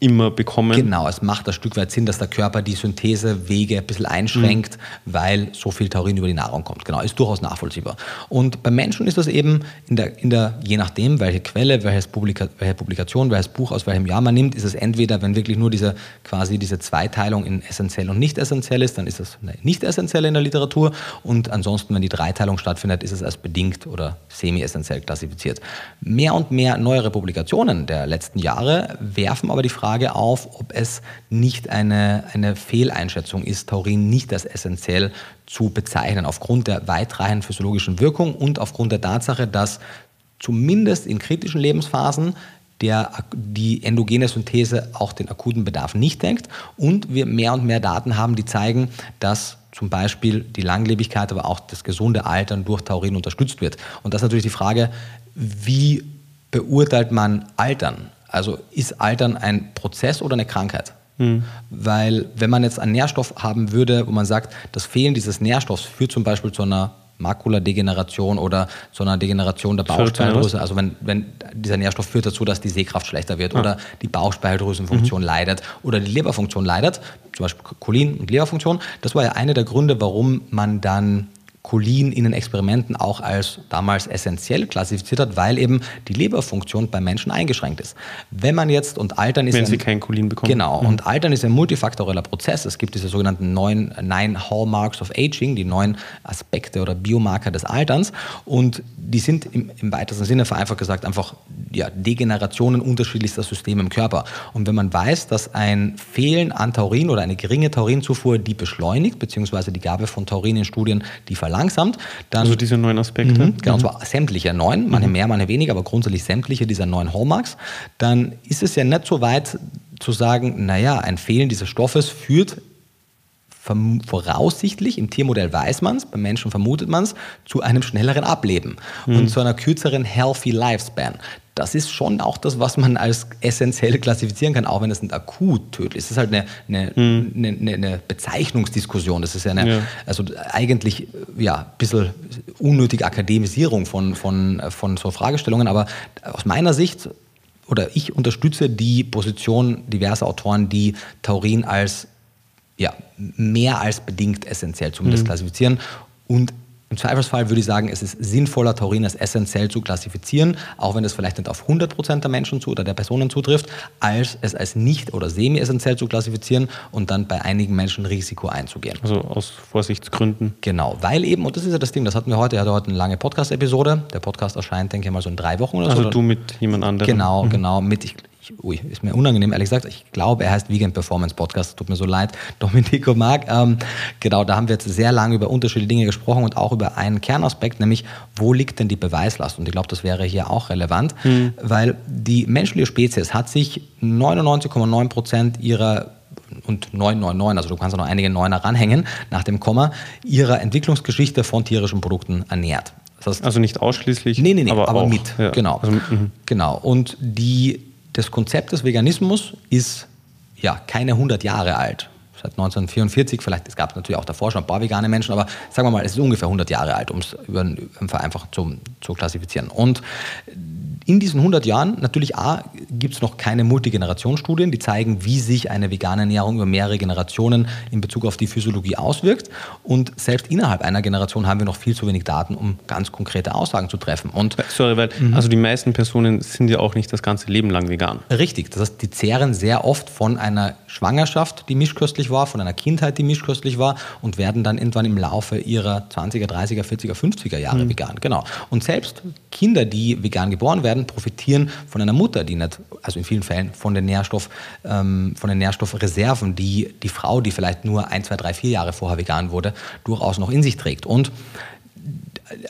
immer bekommen. Genau, es macht ein Stück weit Sinn, dass der Körper die Synthesewege ein bisschen einschränkt, mhm. weil so viel Taurin über die Nahrung kommt. Genau, ist durchaus nachvollziehbar. Und beim Menschen ist das eben in der, in der je nachdem, welche Quelle, welches Publika, welche Publikation, welches Buch aus welchem Jahr man nimmt, ist es entweder, wenn wirklich nur diese quasi diese Zweiteilung in essentiell und nicht essentiell ist, dann ist es nicht essentiell in der Literatur. Und ansonsten, wenn die Dreiteilung stattfindet, ist es als bedingt oder semi-essentiell klassifiziert. Mehr und mehr neuere Publikationen der letzten Jahre werfen aber die Frage auf, ob es nicht eine, eine Fehleinschätzung ist, Taurin nicht als essentiell zu bezeichnen, aufgrund der weitreichenden physiologischen Wirkung und aufgrund der Tatsache, dass zumindest in kritischen Lebensphasen der, die endogene Synthese auch den akuten Bedarf nicht denkt und wir mehr und mehr Daten haben, die zeigen, dass zum Beispiel die Langlebigkeit, aber auch das gesunde Altern durch Taurin unterstützt wird. Und das ist natürlich die Frage, wie beurteilt man Altern? Also ist Altern ein Prozess oder eine Krankheit? Mhm. Weil wenn man jetzt einen Nährstoff haben würde, wo man sagt, das Fehlen dieses Nährstoffs führt zum Beispiel zu einer Makuladegeneration oder zu einer Degeneration der Bauchspeicheldrüse. Also wenn, wenn dieser Nährstoff führt dazu, dass die Sehkraft schlechter wird ah. oder die Bauchspeicheldrüsenfunktion mhm. leidet oder die Leberfunktion leidet, zum Beispiel Cholin und Leberfunktion. Das war ja einer der Gründe, warum man dann Cholin in den Experimenten auch als damals essentiell klassifiziert hat, weil eben die Leberfunktion beim Menschen eingeschränkt ist. Wenn man jetzt, und Altern ist... Wenn sie kein Cholin bekommen. Genau, mhm. und Altern ist ein multifaktoreller Prozess. Es gibt diese sogenannten neun, nine Hallmarks of Aging, die neun Aspekte oder Biomarker des Alterns und die sind im, im weitesten Sinne vereinfacht gesagt einfach ja, Degenerationen unterschiedlichster Systeme im Körper. Und wenn man weiß, dass ein Fehlen an Taurin oder eine geringe Taurinzufuhr die beschleunigt, beziehungsweise die Gabe von Taurin in Studien die verlangt, verlangsamt. Dann, also diese neun Aspekte? Mhm, genau, und mhm. zwar sämtliche neun, manche mhm. mehr, manche weniger, aber grundsätzlich sämtliche dieser neun Hallmarks. Dann ist es ja nicht so weit zu sagen, naja, ein Fehlen dieses Stoffes führt voraussichtlich, im Tiermodell weiß man es, beim Menschen vermutet man es, zu einem schnelleren Ableben mhm. und zu einer kürzeren Healthy Lifespan. Das ist schon auch das, was man als essentiell klassifizieren kann, auch wenn es nicht akut tödlich ist. Es ist halt eine, eine, mhm. eine, eine, Bezeichnungsdiskussion. Das ist ja eine, ja. also eigentlich ja, ein bisschen unnötige Akademisierung von, von, von so Fragestellungen, aber aus meiner Sicht oder ich unterstütze die Position diverser Autoren, die Taurin als ja, mehr als bedingt essentiell zumindest mhm. klassifizieren und im Zweifelsfall würde ich sagen, es ist sinnvoller, Taurin als essentiell zu klassifizieren, auch wenn es vielleicht nicht auf 100% der Menschen zu oder der Personen zutrifft, als es als nicht- oder semi-essentiell zu klassifizieren und dann bei einigen Menschen Risiko einzugehen. Also aus Vorsichtsgründen. Genau, weil eben, und das ist ja das Ding, das hatten wir heute, er hatte heute eine lange Podcast-Episode. Der Podcast erscheint, denke ich mal, so in drei Wochen oder also so. Also du mit jemand anderem. Genau, mhm. genau, mit, ich, ui, ist mir unangenehm, ehrlich gesagt. Ich glaube, er heißt Vegan Performance Podcast. Tut mir so leid, *laughs* Domenico Mark. Ähm, genau, da haben wir jetzt sehr lange über unterschiedliche Dinge gesprochen und auch über einen Kernaspekt, nämlich wo liegt denn die Beweislast? Und ich glaube, das wäre hier auch relevant, mhm. weil die menschliche Spezies hat sich 99,9 Prozent ihrer und 999, also du kannst noch einige Neuner ranhängen nach dem Komma, ihrer Entwicklungsgeschichte von tierischen Produkten ernährt. Das heißt, also nicht ausschließlich, nee, nee, nee, aber, aber mit. Ja. Genau. Also, mhm. genau. Und die das Konzept des Veganismus ist ja keine 100 Jahre alt. Seit 1944, vielleicht, es gab natürlich auch davor schon ein paar vegane Menschen, aber sagen wir mal, es ist ungefähr 100 Jahre alt, um es einfach zu, zu klassifizieren. Und in diesen 100 Jahren, natürlich A, gibt es noch keine Multigenerationsstudien, die zeigen, wie sich eine vegane Ernährung über mehrere Generationen in Bezug auf die Physiologie auswirkt. Und selbst innerhalb einer Generation haben wir noch viel zu wenig Daten, um ganz konkrete Aussagen zu treffen. Und Sorry, weil mhm. also die meisten Personen sind ja auch nicht das ganze Leben lang vegan. Richtig, das heißt, die zehren sehr oft von einer Schwangerschaft, die mischköstlich war, von einer Kindheit, die mischköstlich war und werden dann irgendwann im Laufe ihrer 20er, 30er, 40er, 50er Jahre mhm. vegan. Genau. Und selbst Kinder, die vegan geboren werden, werden, profitieren von einer Mutter, die nicht, also in vielen Fällen von den, Nährstoff, ähm, von den Nährstoffreserven, die die Frau, die vielleicht nur ein, zwei, drei, vier Jahre vorher vegan wurde, durchaus noch in sich trägt. Und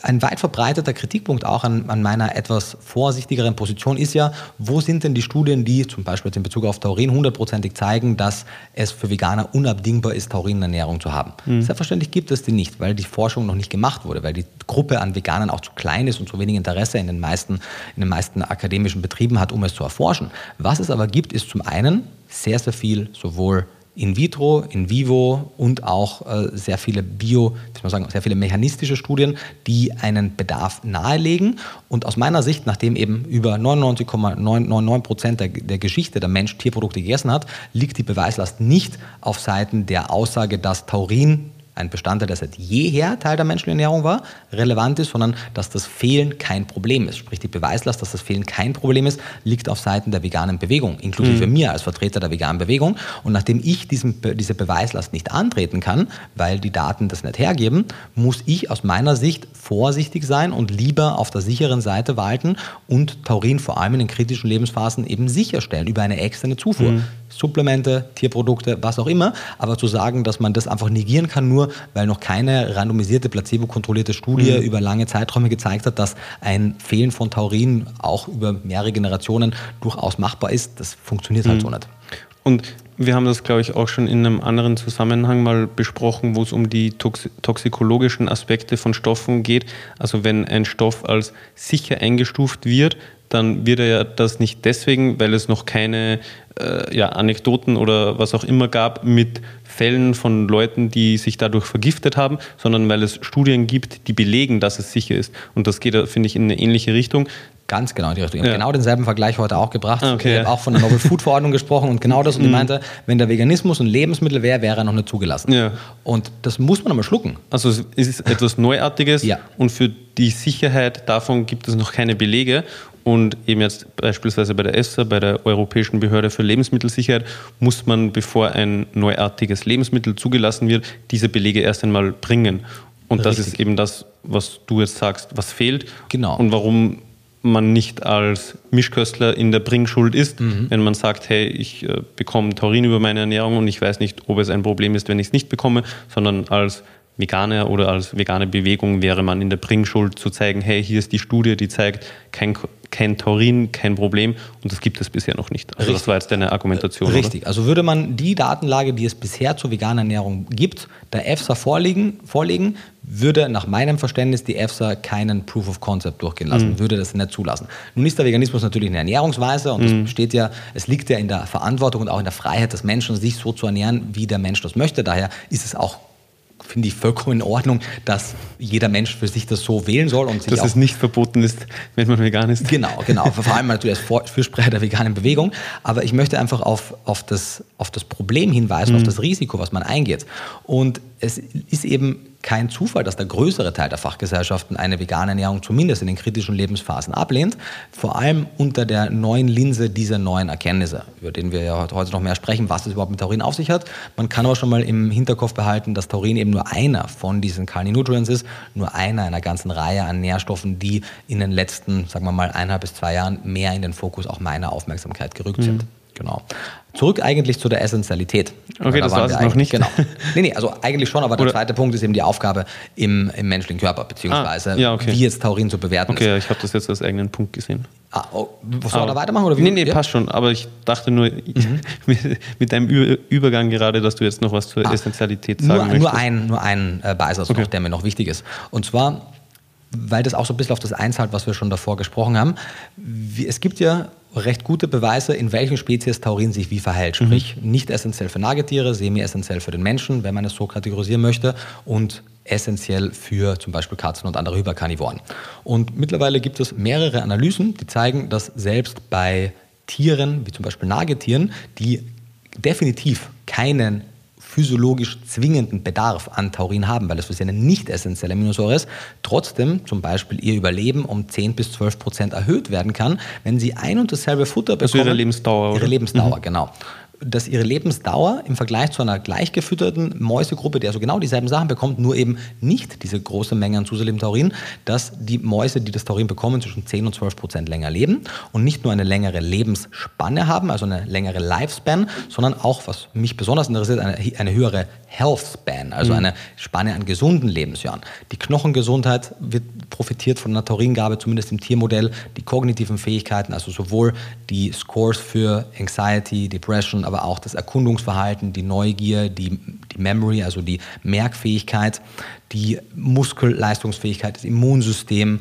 ein weit verbreiteter Kritikpunkt auch an, an, meiner etwas vorsichtigeren Position ist ja, wo sind denn die Studien, die zum Beispiel in Bezug auf Taurin hundertprozentig zeigen, dass es für Veganer unabdingbar ist, Taurinernährung zu haben. Mhm. Selbstverständlich gibt es die nicht, weil die Forschung noch nicht gemacht wurde, weil die Gruppe an Veganern auch zu klein ist und zu wenig Interesse in den meisten, in den meisten akademischen Betrieben hat, um es zu erforschen. Was es aber gibt, ist zum einen sehr, sehr viel sowohl in vitro, in vivo und auch äh, sehr viele bio, wie man sagen, sehr viele mechanistische Studien, die einen Bedarf nahelegen. Und aus meiner Sicht, nachdem eben über 99,999 Prozent der, der Geschichte der Mensch Tierprodukte gegessen hat, liegt die Beweislast nicht auf Seiten der Aussage, dass Taurin ein Bestandteil, der seit jeher Teil der menschlichen Ernährung war, relevant ist, sondern dass das Fehlen kein Problem ist. Sprich, die Beweislast, dass das Fehlen kein Problem ist, liegt auf Seiten der veganen Bewegung, inklusive mhm. mir als Vertreter der veganen Bewegung. Und nachdem ich diesen, diese Beweislast nicht antreten kann, weil die Daten das nicht hergeben, muss ich aus meiner Sicht vorsichtig sein und lieber auf der sicheren Seite walten und Taurin vor allem in den kritischen Lebensphasen eben sicherstellen über eine externe Zufuhr. Mhm. Supplemente, Tierprodukte, was auch immer. Aber zu sagen, dass man das einfach negieren kann, nur weil noch keine randomisierte, placebo-kontrollierte Studie mhm. über lange Zeiträume gezeigt hat, dass ein Fehlen von Taurin auch über mehrere Generationen durchaus machbar ist, das funktioniert halt mhm. so nicht. Und wir haben das, glaube ich, auch schon in einem anderen Zusammenhang mal besprochen, wo es um die tox toxikologischen Aspekte von Stoffen geht. Also wenn ein Stoff als sicher eingestuft wird, dann wird er ja das nicht deswegen, weil es noch keine äh, ja, Anekdoten oder was auch immer gab mit Fällen von Leuten, die sich dadurch vergiftet haben, sondern weil es Studien gibt, die belegen, dass es sicher ist. Und das geht, finde ich, in eine ähnliche Richtung. Ganz genau in die Richtung. Ich habe genau denselben Vergleich heute auch gebracht. Ah, okay, ich habe ja. auch von der Novel Food Verordnung gesprochen und genau das. Und die mhm. meinte, wenn der Veganismus ein Lebensmittel wäre, wäre er noch nicht zugelassen. Ja. Und das muss man einmal schlucken. Also es ist etwas Neuartiges ja. und für die Sicherheit davon gibt es noch keine Belege. Und eben jetzt beispielsweise bei der EFSA, bei der Europäischen Behörde für Lebensmittelsicherheit, muss man, bevor ein neuartiges Lebensmittel zugelassen wird, diese Belege erst einmal bringen. Und Richtig. das ist eben das, was du jetzt sagst, was fehlt. Genau. Und warum man nicht als Mischköstler in der Bringschuld ist, mhm. wenn man sagt, hey, ich äh, bekomme Taurin über meine Ernährung und ich weiß nicht, ob es ein Problem ist, wenn ich es nicht bekomme, sondern als Veganer oder als vegane Bewegung wäre man in der Bringschuld zu zeigen, hey, hier ist die Studie, die zeigt, kein, kein Taurin, kein Problem und das gibt es bisher noch nicht. Also Richtig. das war jetzt deine Argumentation. Richtig, oder? also würde man die Datenlage, die es bisher zur veganen Ernährung gibt, der EFSA vorlegen, vorlegen würde nach meinem Verständnis die EFSA keinen Proof of Concept durchgehen lassen, mhm. würde das nicht zulassen. Nun ist der Veganismus natürlich eine Ernährungsweise und mhm. es steht ja, es liegt ja in der Verantwortung und auch in der Freiheit des Menschen, sich so zu ernähren, wie der Mensch das möchte. Daher ist es auch finde ich vollkommen in Ordnung, dass jeder Mensch für sich das so wählen soll. Und dass es nicht verboten ist, wenn man vegan ist. Genau, genau. Vor allem natürlich als Fürsprecher der veganen Bewegung. Aber ich möchte einfach auf, auf, das, auf das Problem hinweisen, mhm. auf das Risiko, was man eingeht. Und es ist eben kein Zufall, dass der größere Teil der Fachgesellschaften eine vegane Ernährung zumindest in den kritischen Lebensphasen ablehnt, vor allem unter der neuen Linse dieser neuen Erkenntnisse, über den wir ja heute noch mehr sprechen, was es überhaupt mit Taurin auf sich hat. Man kann aber schon mal im Hinterkopf behalten, dass Taurin eben nur einer von diesen Kali Nutrients ist, nur einer einer ganzen Reihe an Nährstoffen, die in den letzten, sagen wir mal, eineinhalb bis zwei Jahren mehr in den Fokus auch meiner Aufmerksamkeit gerückt mhm. sind. Genau. Zurück eigentlich zu der Essentialität. Okay, da das war es noch nicht. Genau. *laughs* Nee, nee, also eigentlich schon, aber der Oder zweite Punkt ist eben die Aufgabe im, im menschlichen Körper, beziehungsweise ah, ja, okay. wie jetzt Taurin zu bewerten okay, ist. ich habe das jetzt als eigenen Punkt gesehen. Ah, oh, soll wir da weitermachen? Oder wie? Nee, nee, ja? passt schon. Aber ich dachte nur mhm. *laughs* mit, mit, deinem Übergang gerade, dass du jetzt noch was zur ah, Essentialität sagen nur, möchtest. Nur ein, nur ein äh, Beisatz okay. noch, der mir noch wichtig ist. Und zwar, weil das auch so ein bisschen auf das einzahlt, was wir schon davor gesprochen haben. Es gibt ja recht gute Beweise, in welchen Spezies Taurin sich wie verhält. Mhm. Sprich, mhm. nicht essentiell für Nagetiere, semi-essentiell für den Menschen, wenn man es so kategorisieren möchte, und essentiell für zum Beispiel Katzen und andere Hyperkarnivoren. Und mittlerweile gibt es mehrere Analysen, die zeigen, dass selbst bei Tieren, wie zum Beispiel Nagetieren, die definitiv keinen physiologisch zwingenden Bedarf an Taurin haben, weil es für sie eine nicht essentielle Aminosäure ist, trotzdem zum Beispiel ihr Überleben um 10 bis 12 Prozent erhöht werden kann, wenn sie ein und dasselbe Futter bekommen. Also ihre Lebensdauer. Ihre oder? Lebensdauer, mhm. genau dass ihre Lebensdauer im Vergleich zu einer gleichgefütterten Mäusegruppe, die also genau dieselben Sachen bekommt, nur eben nicht diese große Menge an zusätzlichem Taurin, dass die Mäuse, die das Taurin bekommen, zwischen 10 und 12 Prozent länger leben und nicht nur eine längere Lebensspanne haben, also eine längere Lifespan, sondern auch, was mich besonders interessiert, eine, eine höhere Health Span, also mhm. eine Spanne an gesunden Lebensjahren. Die Knochengesundheit wird profitiert von einer Tauringabe, zumindest im Tiermodell, die kognitiven Fähigkeiten, also sowohl die Scores für Anxiety, Depression, aber auch das Erkundungsverhalten, die Neugier, die, die Memory, also die Merkfähigkeit, die Muskelleistungsfähigkeit, das Immunsystem,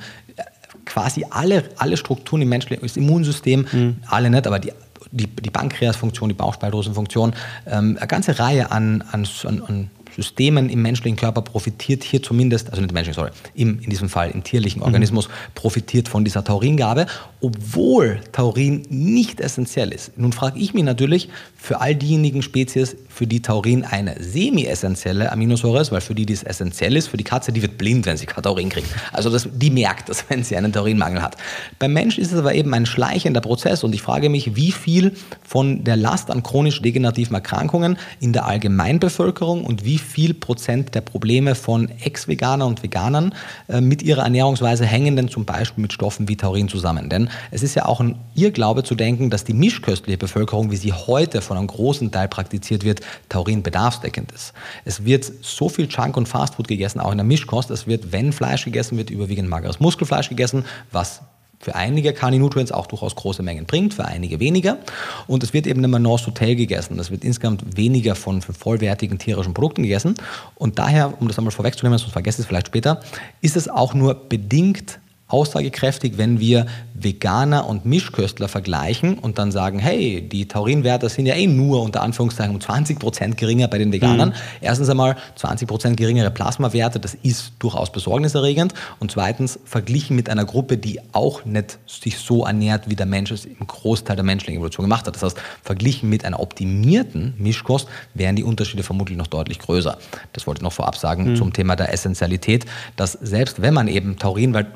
quasi alle, alle Strukturen im menschlichen das Immunsystem, mhm. alle nicht, aber die, die, die Pankreasfunktion, die Bauchspeicheldrüsenfunktion, ähm, eine ganze Reihe an, an, an Systemen im menschlichen Körper profitiert hier zumindest, also nicht im menschlichen, sorry, im, in diesem Fall im tierlichen mhm. Organismus, mhm. profitiert von dieser Tauringabe, obwohl Taurin nicht essentiell ist. Nun frage ich mich natürlich, für all diejenigen Spezies, für die Taurin eine semi-essentielle Aminosäure ist, weil für die dies essentiell ist, für die Katze, die wird blind, wenn sie Taurin kriegt. Also das, die merkt das, *laughs* wenn sie einen Taurinmangel hat. Beim Mensch ist es aber eben ein schleichender Prozess und ich frage mich, wie viel von der Last an chronisch degenerativen Erkrankungen in der Allgemeinbevölkerung und wie viel Prozent der Probleme von Ex-Veganern und Veganern äh, mit ihrer Ernährungsweise hängen denn zum Beispiel mit Stoffen wie Taurin zusammen. Denn es ist ja auch ein Irrglaube zu denken, dass die mischköstliche Bevölkerung, wie sie heute von einem großen Teil praktiziert wird, Taurin bedarfsdeckend ist. Es wird so viel Junk und Fastfood gegessen, auch in der Mischkost. Es wird, wenn Fleisch gegessen wird, überwiegend mageres Muskelfleisch gegessen, was für einige Carni-Nutrients auch durchaus große Mengen bringt, für einige weniger. Und es wird eben immer North Hotel gegessen. Es wird insgesamt weniger von, von vollwertigen tierischen Produkten gegessen. Und daher, um das einmal vorwegzunehmen, sonst vergesse ich es vielleicht später, ist es auch nur bedingt aussagekräftig, wenn wir Veganer und Mischköstler vergleichen und dann sagen, hey, die Taurinwerte sind ja eh nur unter Anführungszeichen um 20 Prozent geringer bei den Veganern. Mhm. Erstens einmal 20 Prozent geringere Plasmawerte, das ist durchaus besorgniserregend. Und zweitens verglichen mit einer Gruppe, die auch nicht sich so ernährt, wie der Mensch es im Großteil der menschlichen Evolution gemacht hat. Das heißt, verglichen mit einer optimierten Mischkost wären die Unterschiede vermutlich noch deutlich größer. Das wollte ich noch vorab sagen mhm. zum Thema der Essentialität, dass selbst wenn man eben Taurin, weil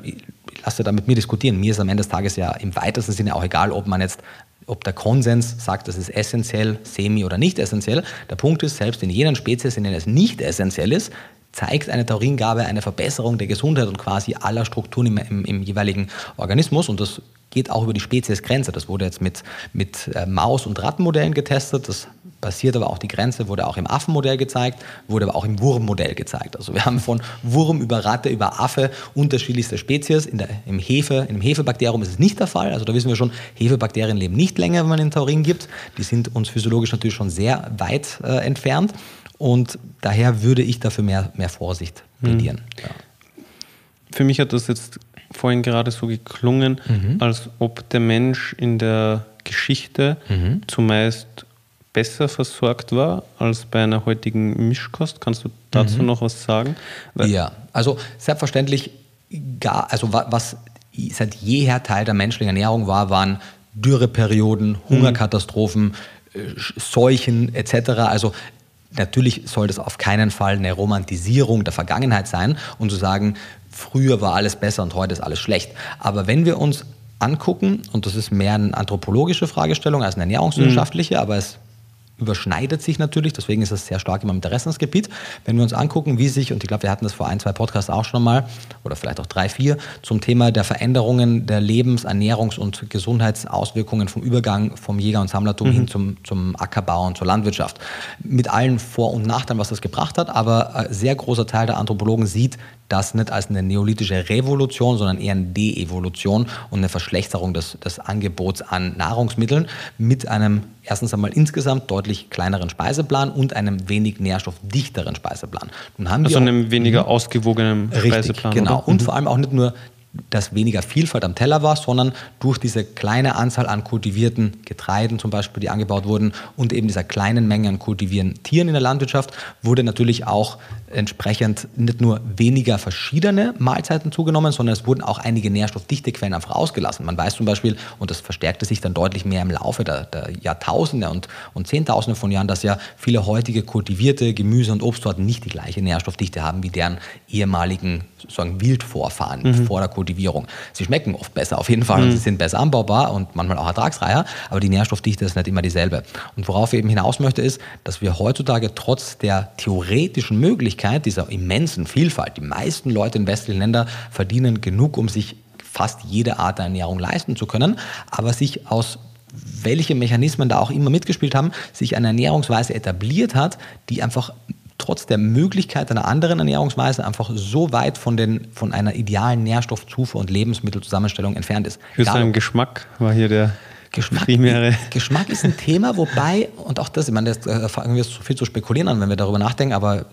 lasse da mit mir diskutieren. Mir ist am Ende des Tages ja im weitesten Sinne auch egal, ob man jetzt ob der Konsens sagt, das ist essentiell, semi oder nicht essentiell. Der Punkt ist, selbst in jenen Spezies, in denen es nicht essentiell ist, zeigt eine Tauringabe eine Verbesserung der Gesundheit und quasi aller Strukturen im, im, im jeweiligen Organismus. Und das geht auch über die Speziesgrenze. Das wurde jetzt mit, mit äh, Maus- und Rattenmodellen getestet. Das passiert aber auch die Grenze, wurde auch im Affenmodell gezeigt, wurde aber auch im Wurmmodell gezeigt. Also wir haben von Wurm über Ratte über Affe unterschiedlichste Spezies. In der, im Hefe, in dem Hefebakterium ist es nicht der Fall. Also da wissen wir schon, Hefebakterien leben nicht länger, wenn man ihnen Taurin gibt. Die sind uns physiologisch natürlich schon sehr weit äh, entfernt. Und daher würde ich dafür mehr, mehr Vorsicht plädieren. Mhm. Ja. Für mich hat das jetzt vorhin gerade so geklungen, mhm. als ob der Mensch in der Geschichte mhm. zumeist besser versorgt war als bei einer heutigen Mischkost. Kannst du dazu mhm. noch was sagen? Weil ja, also selbstverständlich, gar, also was seit jeher Teil der menschlichen Ernährung war, waren Dürreperioden, mhm. Hungerkatastrophen, mhm. Seuchen etc. Also natürlich soll das auf keinen Fall eine Romantisierung der Vergangenheit sein und zu sagen, früher war alles besser und heute ist alles schlecht. Aber wenn wir uns angucken, und das ist mehr eine anthropologische Fragestellung als eine ernährungswissenschaftliche, mhm. aber es überschneidet sich natürlich, deswegen ist es sehr stark immer im Interessensgebiet. Wenn wir uns angucken, wie sich, und ich glaube, wir hatten das vor ein, zwei Podcasts auch schon mal, oder vielleicht auch drei, vier, zum Thema der Veränderungen der Lebens-, Ernährungs- und Gesundheitsauswirkungen vom Übergang vom Jäger- und Sammlertum mhm. hin zum, zum Ackerbau und zur Landwirtschaft. Mit allen Vor- und Nachteilen, was das gebracht hat, aber ein sehr großer Teil der Anthropologen sieht das nicht als eine neolithische Revolution, sondern eher eine Deevolution und eine Verschlechterung des, des Angebots an Nahrungsmitteln mit einem erstens einmal insgesamt deutlich kleineren Speiseplan und einem wenig nährstoffdichteren Speiseplan. Nun haben also einem weniger mhm. ausgewogenen Speiseplan. Genau. Oder? Und mhm. vor allem auch nicht nur dass weniger Vielfalt am Teller war, sondern durch diese kleine Anzahl an kultivierten Getreiden zum Beispiel, die angebaut wurden und eben dieser kleinen Menge an kultivierten Tieren in der Landwirtschaft, wurde natürlich auch entsprechend nicht nur weniger verschiedene Mahlzeiten zugenommen, sondern es wurden auch einige nährstoffdichte Quellen einfach ausgelassen. Man weiß zum Beispiel, und das verstärkte sich dann deutlich mehr im Laufe der, der Jahrtausende und, und Zehntausende von Jahren, dass ja viele heutige kultivierte Gemüse- und Obstsorten nicht die gleiche Nährstoffdichte haben wie deren ehemaligen sozusagen Wildvorfahren mhm. vor der Kultivierung. Sie schmecken oft besser, auf jeden Fall, mhm. sie sind besser anbaubar und manchmal auch ertragsreicher, aber die Nährstoffdichte ist nicht immer dieselbe. Und worauf ich eben hinaus möchte, ist, dass wir heutzutage trotz der theoretischen Möglichkeit dieser immensen Vielfalt, die meisten Leute in westlichen Ländern verdienen genug, um sich fast jede Art der Ernährung leisten zu können, aber sich aus welche Mechanismen da auch immer mitgespielt haben, sich eine Ernährungsweise etabliert hat, die einfach trotz der Möglichkeit einer anderen Ernährungsweise einfach so weit von, den, von einer idealen Nährstoffzufuhr und Lebensmittelzusammenstellung entfernt ist. Für seinen Geschmack war hier der Geschmack, primäre. Geschmack ist ein Thema, wobei, und auch das, ich meine, das äh, fangen wir zu viel zu spekulieren an, wenn wir darüber nachdenken, aber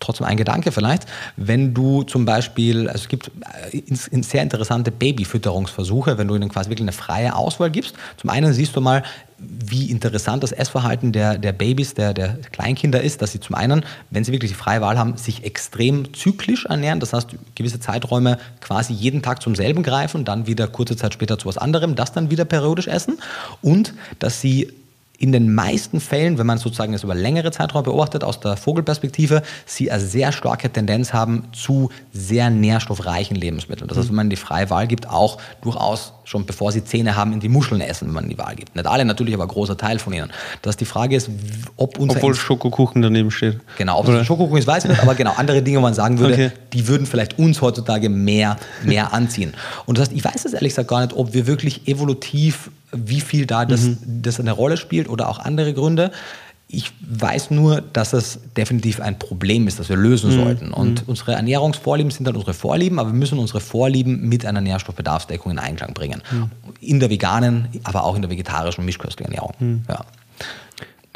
trotzdem ein Gedanke vielleicht, wenn du zum Beispiel, also es gibt äh, sehr interessante Babyfütterungsversuche, wenn du ihnen quasi wirklich eine freie Auswahl gibst. Zum einen siehst du mal, wie interessant das Essverhalten der, der Babys, der, der Kleinkinder ist, dass sie zum einen, wenn sie wirklich die freie Wahl haben, sich extrem zyklisch ernähren, das heißt gewisse Zeiträume quasi jeden Tag zum selben greifen, dann wieder kurze Zeit später zu was anderem, das dann wieder periodisch essen. Und dass sie in den meisten Fällen, wenn man sozusagen das über längere Zeiträume beobachtet, aus der Vogelperspektive, sie eine sehr starke Tendenz haben zu sehr nährstoffreichen Lebensmitteln. Das heißt, wenn man die freie Wahl gibt, auch durchaus schon bevor sie Zähne haben, in die Muscheln essen, wenn man die Wahl gibt. Nicht alle natürlich, aber ein großer Teil von ihnen. Dass die Frage ist, ob unser... Obwohl Schokokuchen daneben steht. Genau, ob es Schokokuchen ist, weiß ich nicht, aber genau, andere Dinge, wo man sagen würde, okay. die würden vielleicht uns heutzutage mehr, mehr anziehen. Und das heißt, ich weiß es ehrlich gesagt gar nicht, ob wir wirklich evolutiv wie viel da das, mhm. das eine Rolle spielt oder auch andere Gründe. Ich weiß nur, dass es definitiv ein Problem ist, das wir lösen mhm. sollten. Und mhm. unsere Ernährungsvorlieben sind dann unsere Vorlieben, aber wir müssen unsere Vorlieben mit einer Nährstoffbedarfsdeckung in Einklang bringen. Mhm. In der veganen, aber auch in der vegetarischen mischköstlichen Ernährung. Mhm. Ja.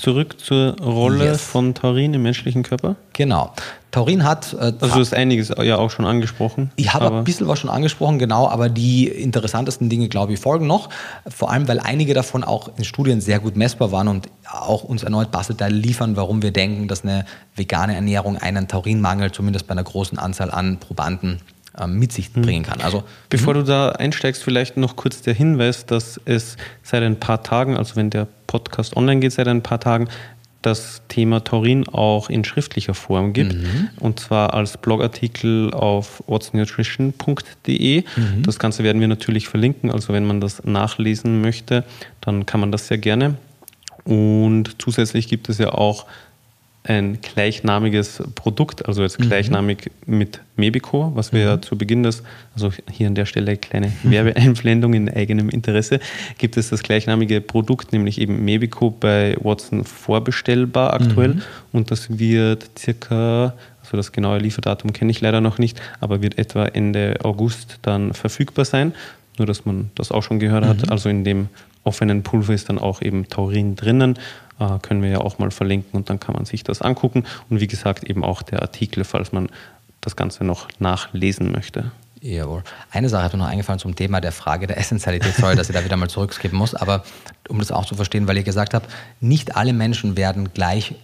Zurück zur Rolle yes. von Taurin im menschlichen Körper? Genau. Taurin hat. Äh, also, du hast einiges ja auch schon angesprochen. Ich habe ein bisschen was schon angesprochen, genau, aber die interessantesten Dinge, glaube ich, folgen noch. Vor allem, weil einige davon auch in Studien sehr gut messbar waren und auch uns erneut Bastelteile liefern, warum wir denken, dass eine vegane Ernährung einen Taurinmangel zumindest bei einer großen Anzahl an Probanden ähm, mit sich hm. bringen kann. Also, Bevor hm? du da einsteigst, vielleicht noch kurz der Hinweis, dass es seit ein paar Tagen, also wenn der Podcast online geht, seit ein paar Tagen, das Thema Taurin auch in schriftlicher Form gibt. Mhm. Und zwar als Blogartikel auf whatsnutrition.de. Mhm. Das Ganze werden wir natürlich verlinken. Also wenn man das nachlesen möchte, dann kann man das sehr gerne. Und zusätzlich gibt es ja auch ein gleichnamiges Produkt, also jetzt mhm. gleichnamig mhm. mit Mebico, was wir mhm. ja zu Beginn des, also hier an der Stelle kleine Werbeeinblendung in eigenem Interesse, gibt es das gleichnamige Produkt, nämlich eben Mebico bei Watson vorbestellbar aktuell mhm. und das wird circa, also das genaue Lieferdatum kenne ich leider noch nicht, aber wird etwa Ende August dann verfügbar sein, nur dass man das auch schon gehört hat, mhm. also in dem offenen Pulver ist dann auch eben Taurin drinnen äh, können wir ja auch mal verlinken und dann kann man sich das angucken. Und wie gesagt, eben auch der Artikel, falls man das Ganze noch nachlesen möchte. Jawohl. Eine Sache hat mir noch eingefallen zum Thema der Frage der Essentialität. Sorry, dass ich da wieder mal zurückskippen muss, aber um das auch zu verstehen, weil ihr gesagt habt, nicht alle Menschen werden gleich,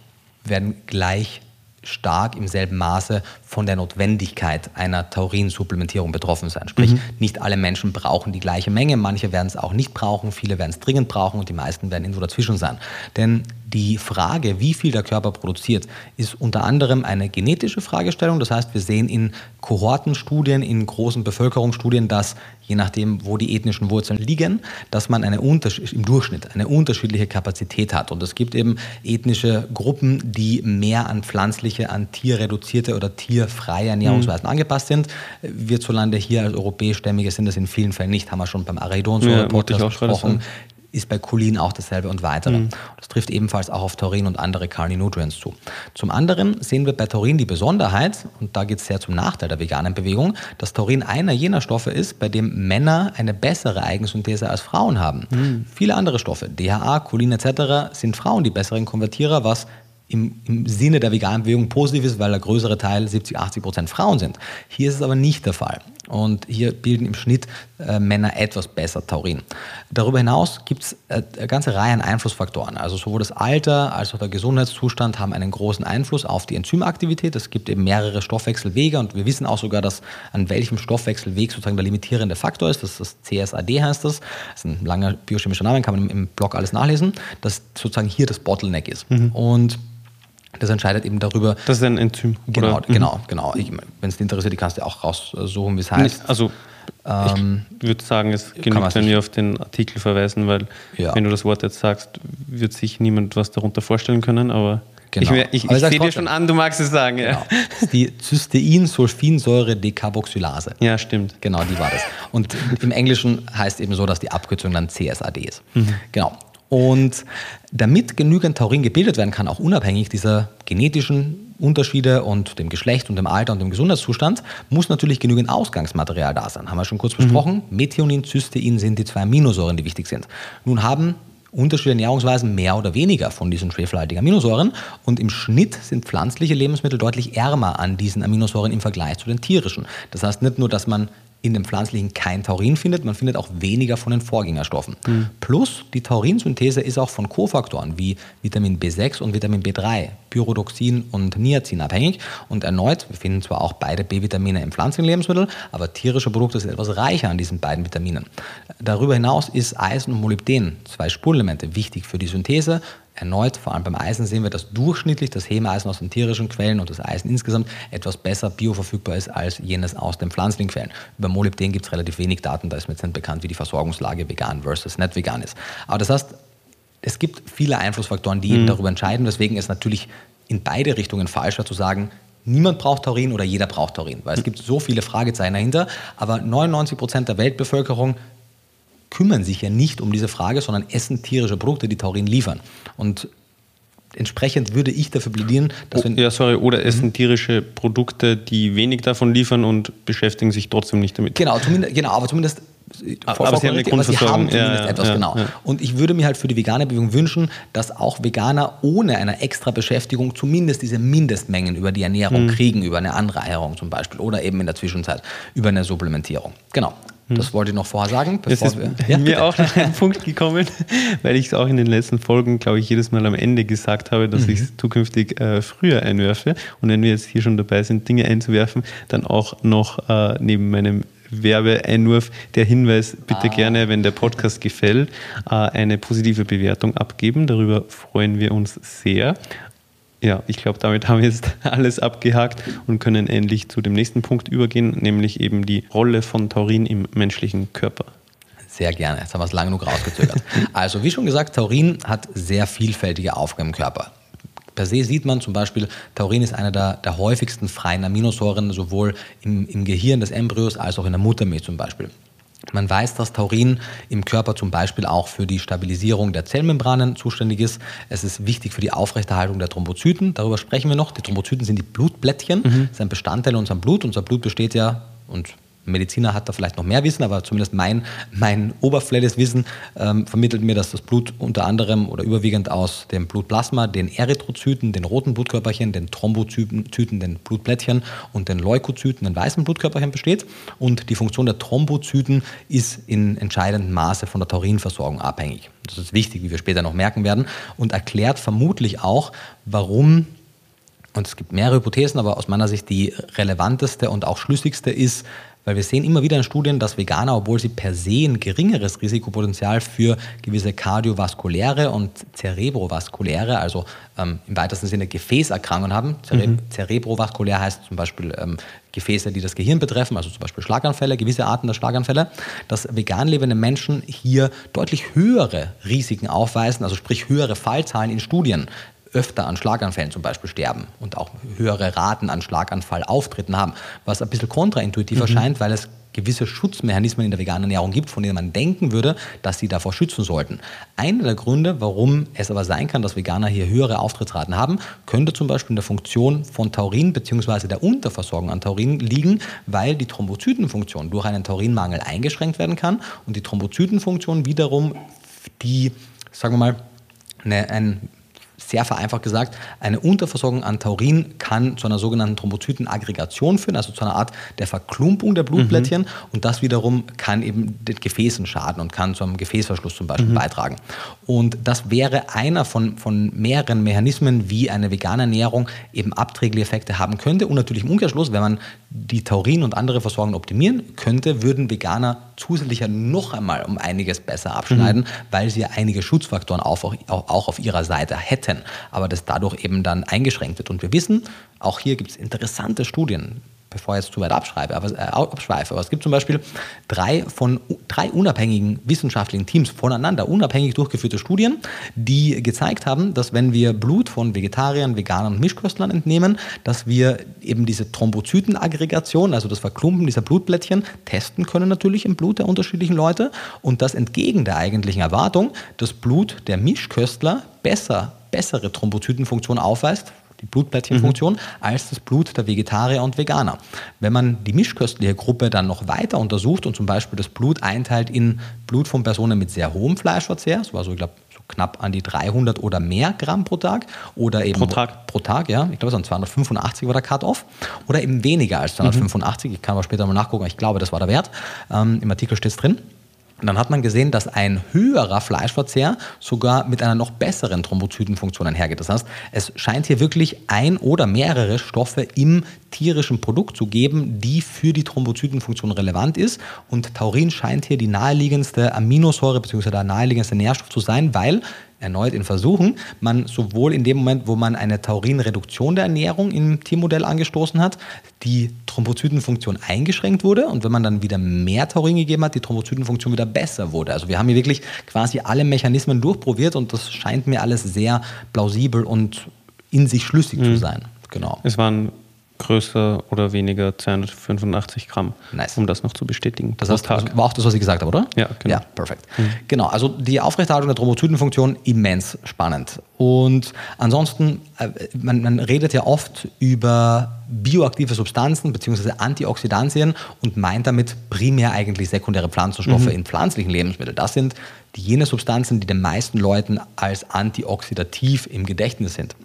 werden gleich stark im selben Maße von der Notwendigkeit einer Taurinsupplementierung betroffen sein. Sprich, mhm. nicht alle Menschen brauchen die gleiche Menge, manche werden es auch nicht brauchen, viele werden es dringend brauchen und die meisten werden irgendwo dazwischen sein. Denn die Frage, wie viel der Körper produziert, ist unter anderem eine genetische Fragestellung. Das heißt, wir sehen in Kohortenstudien, in großen Bevölkerungsstudien, dass je nachdem, wo die ethnischen Wurzeln liegen, dass man eine im Durchschnitt eine unterschiedliche Kapazität hat. Und es gibt eben ethnische Gruppen, die mehr an pflanzliche, an tierreduzierte oder tierfreie Ernährungsweisen mhm. angepasst sind. Wir zulande hier als europäischstämmige sind das in vielen Fällen nicht, haben wir schon beim Aridon-Podcast ja, besprochen ist bei Cholin auch dasselbe und weitere. Mhm. Das trifft ebenfalls auch auf Taurin und andere Carni-Nutrients zu. Zum anderen sehen wir bei Taurin die Besonderheit, und da geht es sehr zum Nachteil der veganen Bewegung, dass Taurin einer jener Stoffe ist, bei dem Männer eine bessere Eigensynthese als Frauen haben. Mhm. Viele andere Stoffe, DHA, Cholin etc., sind Frauen die besseren Konvertierer, was im, im Sinne der veganen Bewegung positiv ist, weil der größere Teil, 70, 80 Prozent Frauen sind. Hier ist es aber nicht der Fall. Und hier bilden im Schnitt äh, Männer etwas besser Taurin. Darüber hinaus gibt es äh, eine ganze Reihe an Einflussfaktoren. Also sowohl das Alter als auch der Gesundheitszustand haben einen großen Einfluss auf die Enzymaktivität. Es gibt eben mehrere Stoffwechselwege und wir wissen auch sogar, dass an welchem Stoffwechselweg sozusagen der limitierende Faktor ist. Das ist das CSAD heißt das. Das ist ein langer biochemischer Name, kann man im, im Blog alles nachlesen. Dass sozusagen hier das Bottleneck ist. Mhm. Und das entscheidet eben darüber. Das ist ein Enzym. Genau, oder? genau, mhm. genau. Wenn es dich interessiert, die kannst du auch raussuchen, wie es heißt. Also ähm, ich würde sagen, es genügt, wenn wir auf den Artikel verweisen, weil ja. wenn du das Wort jetzt sagst, wird sich niemand was darunter vorstellen können, aber genau. ich, ich, ich sehe dir schon an, du magst es sagen. Ja. Genau. Die Cystein-Sulfinsäure-Decarboxylase. Ja, stimmt. Genau, die war das. Und im Englischen heißt eben so, dass die Abkürzung dann CSAD ist. Mhm. Genau. Und damit genügend Taurin gebildet werden kann, auch unabhängig dieser genetischen Unterschiede und dem Geschlecht und dem Alter und dem Gesundheitszustand, muss natürlich genügend Ausgangsmaterial da sein. Haben wir schon kurz mhm. besprochen. Methionin, Cystein sind die zwei Aminosäuren, die wichtig sind. Nun haben unterschiedliche Ernährungsweisen mehr oder weniger von diesen schwefelhaltigen Aminosäuren und im Schnitt sind pflanzliche Lebensmittel deutlich ärmer an diesen Aminosäuren im Vergleich zu den tierischen. Das heißt nicht nur, dass man in dem pflanzlichen kein Taurin findet, man findet auch weniger von den Vorgängerstoffen. Mhm. Plus die Taurinsynthese ist auch von Kofaktoren wie Vitamin B6 und Vitamin B3, Pyridoxin und Niacin abhängig. Und erneut, wir finden zwar auch beide B-Vitamine im pflanzlichen Lebensmittel, aber tierische Produkte sind etwas reicher an diesen beiden Vitaminen. Darüber hinaus ist Eisen und Molybden, zwei Spurenelemente, wichtig für die Synthese, erneut, vor allem beim Eisen sehen wir, dass durchschnittlich das Hemeisen aus den tierischen Quellen und das Eisen insgesamt etwas besser bioverfügbar ist als jenes aus den pflanzlichen Quellen. Über Molybden gibt es relativ wenig Daten, da ist mir jetzt nicht bekannt, wie die Versorgungslage vegan versus nicht vegan ist. Aber das heißt, es gibt viele Einflussfaktoren, die mhm. darüber entscheiden. Deswegen ist natürlich in beide Richtungen falscher zu sagen, niemand braucht Taurin oder jeder braucht Taurin, weil es gibt so viele Fragezeichen dahinter. Aber 99 Prozent der Weltbevölkerung kümmern sich ja nicht um diese Frage, sondern essen tierische Produkte, die Taurin liefern. Und entsprechend würde ich dafür plädieren, dass oh, Ja, sorry, oder essen mhm. tierische Produkte, die wenig davon liefern und beschäftigen sich trotzdem nicht damit. Genau, zumindest, genau aber zumindest aber, aber sie haben eine Grundversorgung. haben zumindest ja, etwas, ja, genau. Ja. Und ich würde mir halt für die vegane Bewegung wünschen, dass auch Veganer ohne eine extra Beschäftigung zumindest diese Mindestmengen über die Ernährung mhm. kriegen, über eine Anreicherung zum Beispiel oder eben in der Zwischenzeit über eine Supplementierung. Genau. Das hm. wollte ich noch vorher sagen. Das ist wir, *laughs* ja, mir bitte. auch noch ein Punkt gekommen, *laughs* weil ich es auch in den letzten Folgen, glaube ich, jedes Mal am Ende gesagt habe, dass mhm. ich es zukünftig äh, früher einwerfe. Und wenn wir jetzt hier schon dabei sind, Dinge einzuwerfen, dann auch noch äh, neben meinem Werbeeinwurf der Hinweis, bitte ah. gerne, wenn der Podcast gefällt, äh, eine positive Bewertung abgeben. Darüber freuen wir uns sehr. Ja, ich glaube, damit haben wir jetzt *laughs* alles abgehakt und können endlich zu dem nächsten Punkt übergehen, nämlich eben die Rolle von Taurin im menschlichen Körper. Sehr gerne. Jetzt haben wir es lange genug rausgezögert. *laughs* also, wie schon gesagt, Taurin hat sehr vielfältige Aufgaben im Körper. per se sieht man zum Beispiel, Taurin ist einer der, der häufigsten freien Aminosäuren, sowohl im, im Gehirn des Embryos als auch in der Muttermilch zum Beispiel. Man weiß, dass Taurin im Körper zum Beispiel auch für die Stabilisierung der Zellmembranen zuständig ist. Es ist wichtig für die Aufrechterhaltung der Thrombozyten. Darüber sprechen wir noch. Die Thrombozyten sind die Blutblättchen, mhm. das ist ein Bestandteil unseres Blut. Unser Blut besteht ja, und Mediziner hat da vielleicht noch mehr Wissen, aber zumindest mein, mein oberflächliches Wissen ähm, vermittelt mir, dass das Blut unter anderem oder überwiegend aus dem Blutplasma, den Erythrozyten, den roten Blutkörperchen, den Thrombozyten, den Blutblättchen und den Leukozyten, den weißen Blutkörperchen besteht. Und die Funktion der Thrombozyten ist in entscheidendem Maße von der Taurinversorgung abhängig. Das ist wichtig, wie wir später noch merken werden, und erklärt vermutlich auch, warum und es gibt mehrere Hypothesen, aber aus meiner Sicht die relevanteste und auch schlüssigste ist, weil wir sehen immer wieder in Studien, dass Veganer, obwohl sie per se ein geringeres Risikopotenzial für gewisse kardiovaskuläre und zerebrovaskuläre, also ähm, im weitesten Sinne Gefäßerkrankungen haben. Cere mhm. Cerebrovaskulär heißt zum Beispiel ähm, Gefäße, die das Gehirn betreffen, also zum Beispiel Schlaganfälle, gewisse Arten der Schlaganfälle, dass vegan lebende Menschen hier deutlich höhere Risiken aufweisen, also sprich höhere Fallzahlen in Studien öfter an Schlaganfällen zum Beispiel sterben und auch höhere Raten an Schlaganfallauftritten haben, was ein bisschen kontraintuitiv mhm. erscheint, weil es gewisse Schutzmechanismen in der veganen Ernährung gibt, von denen man denken würde, dass sie davor schützen sollten. Einer der Gründe, warum es aber sein kann, dass Veganer hier höhere Auftrittsraten haben, könnte zum Beispiel in der Funktion von Taurin bzw. der Unterversorgung an Taurin liegen, weil die Thrombozytenfunktion durch einen Taurinmangel eingeschränkt werden kann und die Thrombozytenfunktion wiederum die, sagen wir mal, eine, ein sehr vereinfacht gesagt, eine Unterversorgung an Taurin kann zu einer sogenannten Thrombozytenaggregation führen, also zu einer Art der Verklumpung der Blutblättchen mhm. und das wiederum kann eben den Gefäßen schaden und kann zu einem Gefäßverschluss zum Beispiel mhm. beitragen. Und das wäre einer von, von mehreren Mechanismen, wie eine vegane Ernährung eben abträgliche Effekte haben könnte und natürlich im Umkehrschluss, wenn man die Taurin und andere Versorgungen optimieren könnte, würden Veganer zusätzlich ja noch einmal um einiges besser abschneiden, mhm. weil sie ja einige Schutzfaktoren auch, auch, auch auf ihrer Seite hätten, aber das dadurch eben dann eingeschränkt wird. Und wir wissen, auch hier gibt es interessante Studien, bevor ich jetzt zu weit abschreibe, aber, äh, abschweife. Aber es gibt zum Beispiel drei von drei unabhängigen wissenschaftlichen Teams voneinander unabhängig durchgeführte Studien, die gezeigt haben, dass wenn wir Blut von Vegetariern, Veganern und Mischköstlern entnehmen, dass wir eben diese Thrombozytenaggregation, also das Verklumpen dieser Blutblättchen, testen können natürlich im Blut der unterschiedlichen Leute und dass entgegen der eigentlichen Erwartung das Blut der Mischköstler besser bessere Thrombozytenfunktion aufweist, die Blutplättchenfunktion, mhm. als das Blut der Vegetarier und Veganer. Wenn man die mischköstliche Gruppe dann noch weiter untersucht und zum Beispiel das Blut einteilt in Blut von Personen mit sehr hohem Fleischverzehr, das war so, ich glaube, so knapp an die 300 oder mehr Gramm pro Tag oder eben pro Tag, pro Tag ja, ich glaube, es waren 285 war der Cut-Off oder eben weniger als 285, mhm. ich kann aber später mal nachgucken, ich glaube, das war der Wert, ähm, im Artikel steht es drin. Und dann hat man gesehen, dass ein höherer Fleischverzehr sogar mit einer noch besseren Thrombozytenfunktion einhergeht. Das heißt, es scheint hier wirklich ein oder mehrere Stoffe im tierischen Produkt zu geben, die für die Thrombozytenfunktion relevant ist. Und Taurin scheint hier die naheliegendste Aminosäure bzw. der naheliegendste Nährstoff zu sein, weil erneut in Versuchen, man sowohl in dem Moment, wo man eine Taurinreduktion der Ernährung im Tiermodell angestoßen hat, die Thrombozytenfunktion eingeschränkt wurde und wenn man dann wieder mehr Taurin gegeben hat, die Thrombozytenfunktion wieder besser wurde. Also wir haben hier wirklich quasi alle Mechanismen durchprobiert und das scheint mir alles sehr plausibel und in sich schlüssig mhm. zu sein. Genau. Es waren größer oder weniger 285 Gramm, nice. um das noch zu bestätigen. Das heißt, war auch das, was ich gesagt habe, oder? Ja, genau. Ja, perfekt. Mhm. Genau, also die Aufrechterhaltung der Thrombozytenfunktion immens spannend. Und ansonsten, äh, man, man redet ja oft über bioaktive Substanzen bzw. Antioxidantien und meint damit primär eigentlich sekundäre Pflanzenstoffe mhm. in pflanzlichen Lebensmitteln. Das sind jene Substanzen, die den meisten Leuten als antioxidativ im Gedächtnis sind.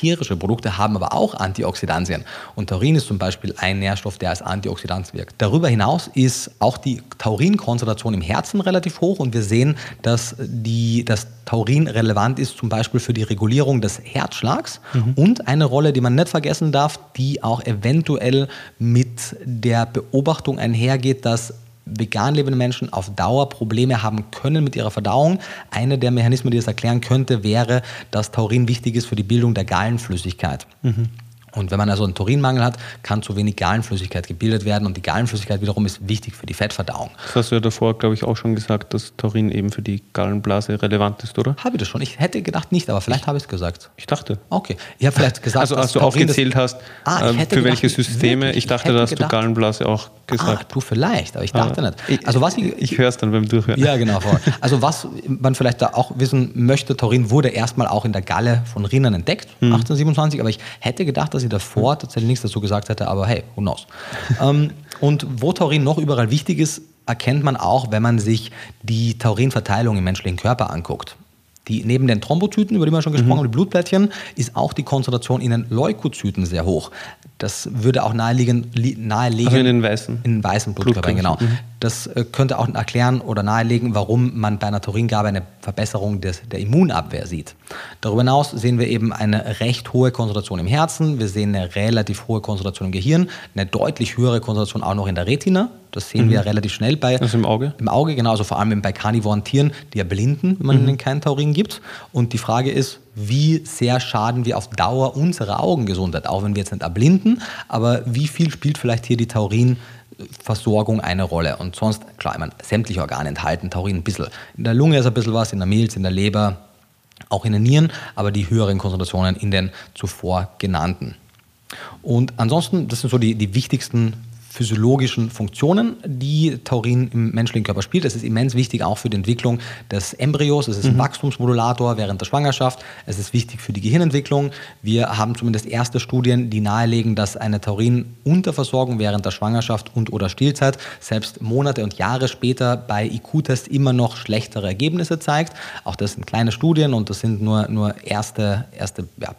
Tierische Produkte haben aber auch Antioxidantien. Und Taurin ist zum Beispiel ein Nährstoff, der als Antioxidant wirkt. Darüber hinaus ist auch die Taurinkonzentration im Herzen relativ hoch und wir sehen, dass die, das Taurin relevant ist zum Beispiel für die Regulierung des Herzschlags mhm. und eine Rolle, die man nicht vergessen darf, die auch eventuell mit der Beobachtung einhergeht, dass vegan lebende Menschen auf Dauer Probleme haben können mit ihrer Verdauung. Einer der Mechanismen, die das erklären könnte, wäre, dass Taurin wichtig ist für die Bildung der Gallenflüssigkeit. Mhm. Und wenn man also einen Taurinmangel hat, kann zu wenig Gallenflüssigkeit gebildet werden und die Gallenflüssigkeit wiederum ist wichtig für die Fettverdauung. Das hast du ja davor, glaube ich, auch schon gesagt, dass Taurin eben für die Gallenblase relevant ist, oder? Habe ich das schon? Ich hätte gedacht nicht, aber vielleicht habe ich es gesagt. Ich dachte. Okay. Ich habe vielleicht gesagt, Also dass als du Taurin das- aufgezählt hast, Ah, ähm, für welche gedacht, Systeme, wirklich, ich dachte, hätte da hast du gedacht- Gallenblase auch Ah, gesagt. du vielleicht, aber ich dachte Ah, nicht. Also was ich, ich höre es dann beim Durchhören. Ja, genau. Voll. Also was man vielleicht da auch wissen möchte, Taurin wurde erstmal auch in der Galle von Rindern entdeckt, Hm. 1827, aber ich hätte gedacht, dass ich davor tatsächlich nichts dazu gesagt hätte, aber hey, who knows. *laughs* ähm, und wo Taurin noch überall wichtig ist, erkennt man auch, wenn man sich die Taurinverteilung im menschlichen Körper anguckt. Die, neben den Thrombozyten, über die wir schon gesprochen haben, die Blutplättchen, ist auch die Konzentration in den Leukozyten sehr hoch. Das würde auch naheliegen, li, nahelegen Also in den weißen. in den weißen Blutkörpern, genau. Blutkörpern, Das äh, könnte auch erklären oder nahelegen, warum man bei einer Tauringabe eine Verbesserung des, der Immunabwehr sieht. Darüber hinaus sehen wir eben eine recht hohe Konzentration im Herzen, wir sehen eine relativ hohe Konzentration im Gehirn, eine deutlich höhere Konzentration auch noch in der Retina. Das sehen wir relativ schnell bei Also im Auge? im Auge, genau, also vor allem bei karnivoren Tieren, die ja blinden, wenn man ihnen keinen Taurin gibt. Und die Frage ist, wie sehr schaden wir auf Dauer unserer Augengesundheit, auch wenn wir jetzt nicht erblinden, aber wie viel spielt vielleicht hier die Taurinversorgung eine Rolle? Und sonst, klar, ich meine, sämtliche Organe enthalten Taurin ein bisschen. In der Lunge ist ein bisschen was, in der Milz, in der Leber, auch in den Nieren, aber die höheren Konzentrationen in den zuvor genannten. Und ansonsten, das sind so die, die wichtigsten physiologischen Funktionen, die Taurin im menschlichen Körper spielt. Das ist immens wichtig auch für die Entwicklung des Embryos. Es ist ein Wachstumsmodulator während der Schwangerschaft. Es ist wichtig für die Gehirnentwicklung. Wir haben zumindest erste Studien, die nahelegen, dass eine Taurin-Unterversorgung während der Schwangerschaft und oder Stillzeit selbst Monate und Jahre später bei IQ-Tests immer noch schlechtere Ergebnisse zeigt. Auch das sind kleine Studien und das sind nur, nur erste, erste ja,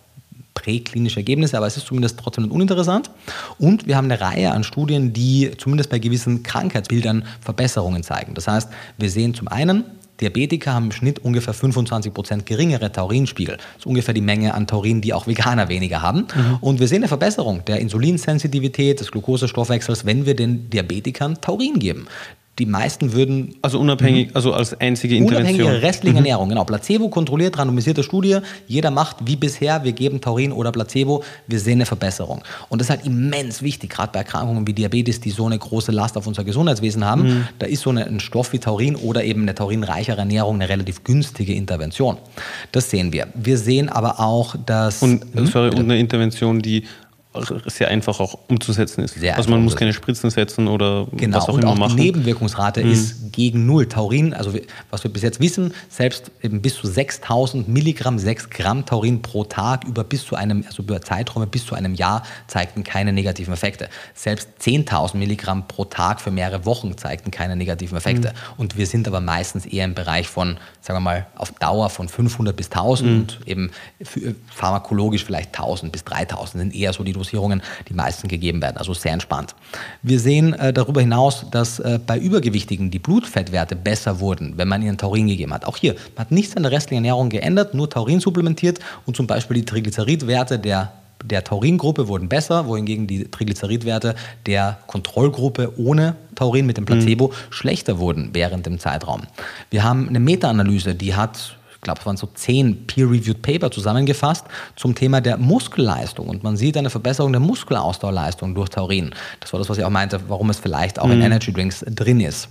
präklinische Ergebnisse, aber es ist zumindest trotzdem nicht uninteressant. Und wir haben eine Reihe an Studien, die zumindest bei gewissen Krankheitsbildern Verbesserungen zeigen. Das heißt, wir sehen zum einen, Diabetiker haben im Schnitt ungefähr 25% geringere Taurinspiegel. Das ist ungefähr die Menge an Taurin, die auch Veganer weniger haben. Und wir sehen eine Verbesserung der Insulinsensitivität, des Glukosestoffwechsels, wenn wir den Diabetikern Taurin geben. Die meisten würden Also unabhängig, also als einzige Intervention. Unabhängige restliche Ernährung, genau. Placebo kontrolliert, randomisierte Studie. Jeder macht wie bisher, wir geben Taurin oder Placebo, wir sehen eine Verbesserung. Und das ist halt immens wichtig, gerade bei Erkrankungen wie Diabetes, die so eine große Last auf unser Gesundheitswesen haben. Da ist so eine, ein Stoff wie Taurin oder eben eine taurinreichere Ernährung eine relativ günstige Intervention. Das sehen wir. Wir sehen aber auch, dass... Und, Hm? sorry, und eine Intervention, die sehr einfach auch umzusetzen ist. Sehr also man muss keine Spritzen setzen oder Genau, was auch und immer auch machen. die Nebenwirkungsrate ist gegen null. Taurin, also was wir bis jetzt wissen, selbst eben bis zu 6000 Milligramm, 6 Gramm Taurin pro Tag über bis zu einem, also über Zeiträume bis zu einem Jahr zeigten keine negativen Effekte. Selbst 10.000 Milligramm pro Tag für mehrere Wochen zeigten keine negativen Effekte. Und wir sind aber meistens eher im Bereich von, sagen wir mal, auf Dauer von 500 bis 1000 und eben für, pharmakologisch vielleicht 1000 bis 3000 sind eher so die Dosierungen, die meisten gegeben werden. Also sehr entspannt. Wir sehen äh, darüber hinaus, dass äh, bei Übergewichtigen die Blutfettwerte besser wurden, wenn man ihnen Taurin gegeben hat. Auch hier, man hat nichts an der restlichen Ernährung geändert, nur Taurin supplementiert und zum Beispiel die Triglyceridwerte der der Taurin-Gruppe wurden besser, wohingegen die Triglyceridwerte der Kontrollgruppe ohne Taurin mit dem Placebo schlechter wurden während dem Zeitraum. Wir haben eine Meta-Analyse, die hat ich glaube, es waren so zehn Peer-Reviewed Paper zusammengefasst zum Thema der Muskelleistung. Und man sieht eine Verbesserung der Muskelausdauerleistung durch Taurin. Das war das, was ich auch meinte, warum es vielleicht auch in Energy Drinks drin ist.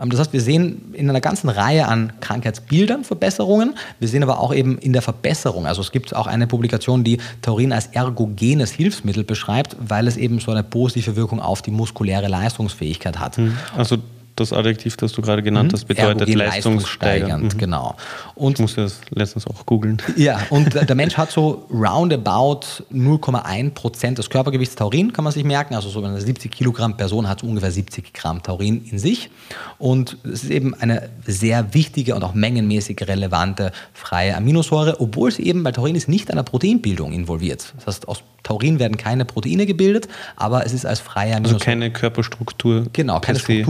Ähm, Das heißt, wir sehen in einer ganzen Reihe an Krankheitsbildern Verbesserungen. Wir sehen aber auch eben in der Verbesserung. Also es gibt auch eine Publikation, die Taurin als ergogenes Hilfsmittel beschreibt, weil es eben so eine positive Wirkung auf die muskuläre Leistungsfähigkeit hat. Also das Adjektiv, das du gerade genannt hast, bedeutet leistungssteigernd. Mhm. genau. Und Ich musste das letztens auch googeln. *laughs* ja, und der Mensch hat so roundabout 0,1 Prozent des Körpergewichts Taurin, kann man sich merken. Also so eine 70 Kilogramm Person hat ungefähr 70 Gramm Taurin in sich. Und es ist eben eine sehr wichtige und auch mengenmäßig relevante freie Aminosäure, obwohl sie eben, weil Taurin ist nicht an der Proteinbildung involviert. Das heißt, aus Taurin werden keine Proteine gebildet, aber es ist als freie Also Aminosäure. keine Körperstruktur. Genau, keine per se.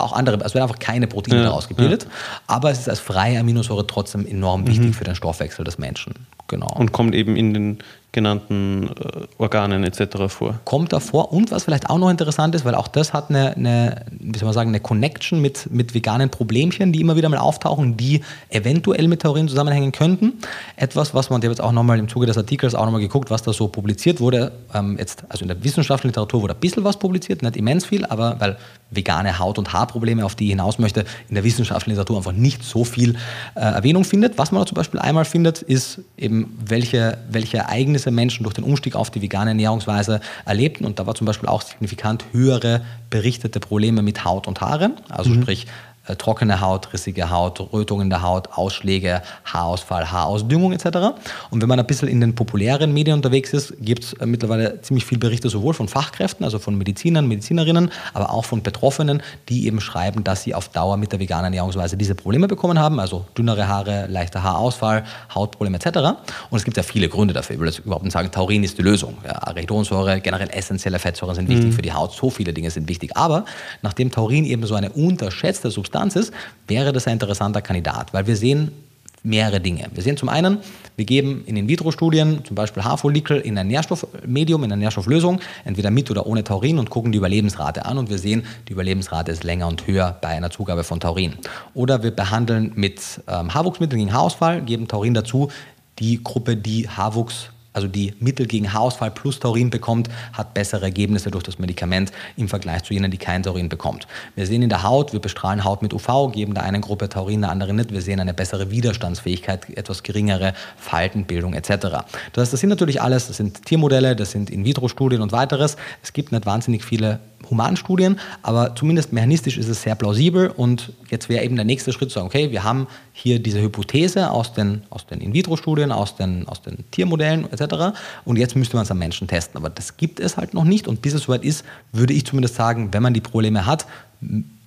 Aber auch andere. Also werden einfach keine Proteine Ja, daraus gebildet. Aber es ist als freie Aminosäure trotzdem enorm wichtig für den Stoffwechsel des Menschen. Genau. Und kommt eben in den, genannten äh, Organen etc. vor. Kommt da vor. Und was vielleicht auch noch interessant ist, weil auch das hat eine, eine, wie soll man sagen, eine Connection mit, mit veganen Problemchen, die immer wieder mal auftauchen, die eventuell mit Taurin zusammenhängen könnten. Etwas, was man, jetzt auch nochmal im Zuge des Artikels auch nochmal geguckt, was da so publiziert wurde. Ähm, jetzt, also in der wissenschaftlichen Literatur wurde ein bisschen was publiziert, nicht immens viel, aber weil vegane Haut- und Haarprobleme, auf die ich hinaus möchte, in der wissenschaftlichen Literatur einfach nicht so viel äh, Erwähnung findet. Was man zum Beispiel einmal findet, ist eben, welche, welche Ereignisse Menschen durch den Umstieg auf die vegane Ernährungsweise erlebten. Und da war zum Beispiel auch signifikant höhere berichtete Probleme mit Haut und Haaren, also mhm. sprich trockene Haut, rissige Haut, Rötungen der Haut, Ausschläge, Haarausfall, Haarausdüngung etc. Und wenn man ein bisschen in den populären Medien unterwegs ist, gibt es äh, mittlerweile ziemlich viele Berichte sowohl von Fachkräften, also von Medizinern, Medizinerinnen, aber auch von Betroffenen, die eben schreiben, dass sie auf Dauer mit der veganen Ernährungsweise diese Probleme bekommen haben, also dünnere Haare, leichter Haarausfall, Hautprobleme etc. Und es gibt ja viele Gründe dafür. Ich will jetzt überhaupt nicht sagen, Taurin ist die Lösung. Ja, Arachidonsäure, generell essentielle Fettsäuren sind wichtig mhm. für die Haut, so viele Dinge sind wichtig. Aber nachdem Taurin eben so eine unterschätzte Substanz Substanz ist, wäre das ein interessanter Kandidat, weil wir sehen mehrere Dinge. Wir sehen zum einen, wir geben in In-vitro-Studien zum Beispiel Haarfollikel in ein Nährstoffmedium, in eine Nährstofflösung, entweder mit oder ohne Taurin und gucken die Überlebensrate an und wir sehen, die Überlebensrate ist länger und höher bei einer Zugabe von Taurin. Oder wir behandeln mit ähm, Haarwuchsmitteln gegen Haarausfall, geben Taurin dazu, die Gruppe, die Haarwuchs also die Mittel gegen Haarausfall plus Taurin bekommt, hat bessere Ergebnisse durch das Medikament im Vergleich zu jenen, die kein Taurin bekommt. Wir sehen in der Haut, wir bestrahlen Haut mit UV, geben der einen Gruppe Taurin, der anderen nicht. Wir sehen eine bessere Widerstandsfähigkeit, etwas geringere Faltenbildung etc. Das das sind natürlich alles, das sind Tiermodelle, das sind In-vitro-Studien und weiteres. Es gibt nicht wahnsinnig viele Humanstudien, aber zumindest mechanistisch ist es sehr plausibel und jetzt wäre eben der nächste Schritt zu sagen, okay, wir haben hier diese Hypothese aus den, aus den In-vitro-Studien, aus den, aus den Tiermodellen etc. Und jetzt müsste man es am Menschen testen. Aber das gibt es halt noch nicht. Und bis es soweit ist, würde ich zumindest sagen, wenn man die Probleme hat,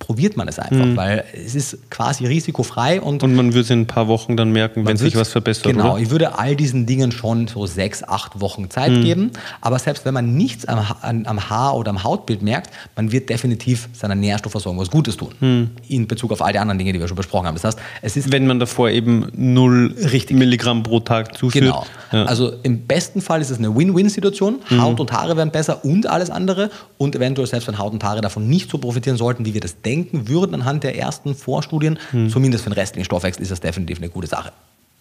probiert man es einfach, mhm. weil es ist quasi risikofrei. Und, und man würde es in ein paar Wochen dann merken, wenn sich was verbessert. Genau, oder? ich würde all diesen Dingen schon so sechs, acht Wochen Zeit mhm. geben. Aber selbst wenn man nichts am, am, Haar oder am Hautbild merkt, man wird definitiv seiner Nährstoffversorgung was Gutes tun. Mhm. In Bezug auf all die anderen Dinge, die wir schon besprochen haben. Das heißt, es ist. Wenn man davor eben null Richtig. Milligramm pro Tag zuführt. Genau. Ja. Also im besten Fall ist es eine Win-Win-Situation. Mhm. Haut und Haare werden besser und alles andere. Und eventuell selbst wenn Haut und Haare davon nicht so profitieren sollten, wie wir das denken denken würden anhand der ersten Vorstudien, hm. zumindest für den restlichen Stoffwechsel ist das definitiv eine gute Sache.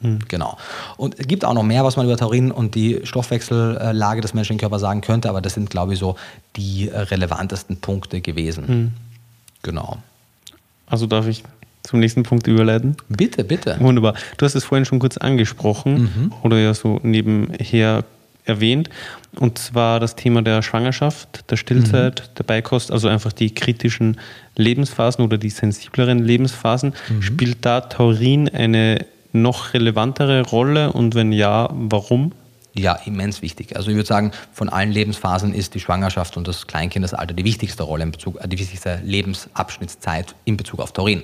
Hm. Genau. Und es gibt auch noch mehr, was man über Taurin und die Stoffwechsellage des menschlichen Körpers sagen könnte, aber das sind, glaube ich, so die äh, relevantesten Punkte gewesen. Hm. Genau. Also darf ich zum nächsten Punkt überleiten? Bitte, bitte. Wunderbar. Du hast es vorhin schon kurz angesprochen mhm. oder ja so nebenher erwähnt. Und zwar das Thema der Schwangerschaft, der Stillzeit, mhm. der Beikost, also einfach die kritischen Lebensphasen oder die sensibleren Lebensphasen. Mhm. Spielt da Taurin eine noch relevantere Rolle und wenn ja, warum? Ja, immens wichtig. Also ich würde sagen, von allen Lebensphasen ist die Schwangerschaft und das Kleinkindesalter die wichtigste Rolle in Bezug, die wichtigste Lebensabschnittszeit in Bezug auf Taurin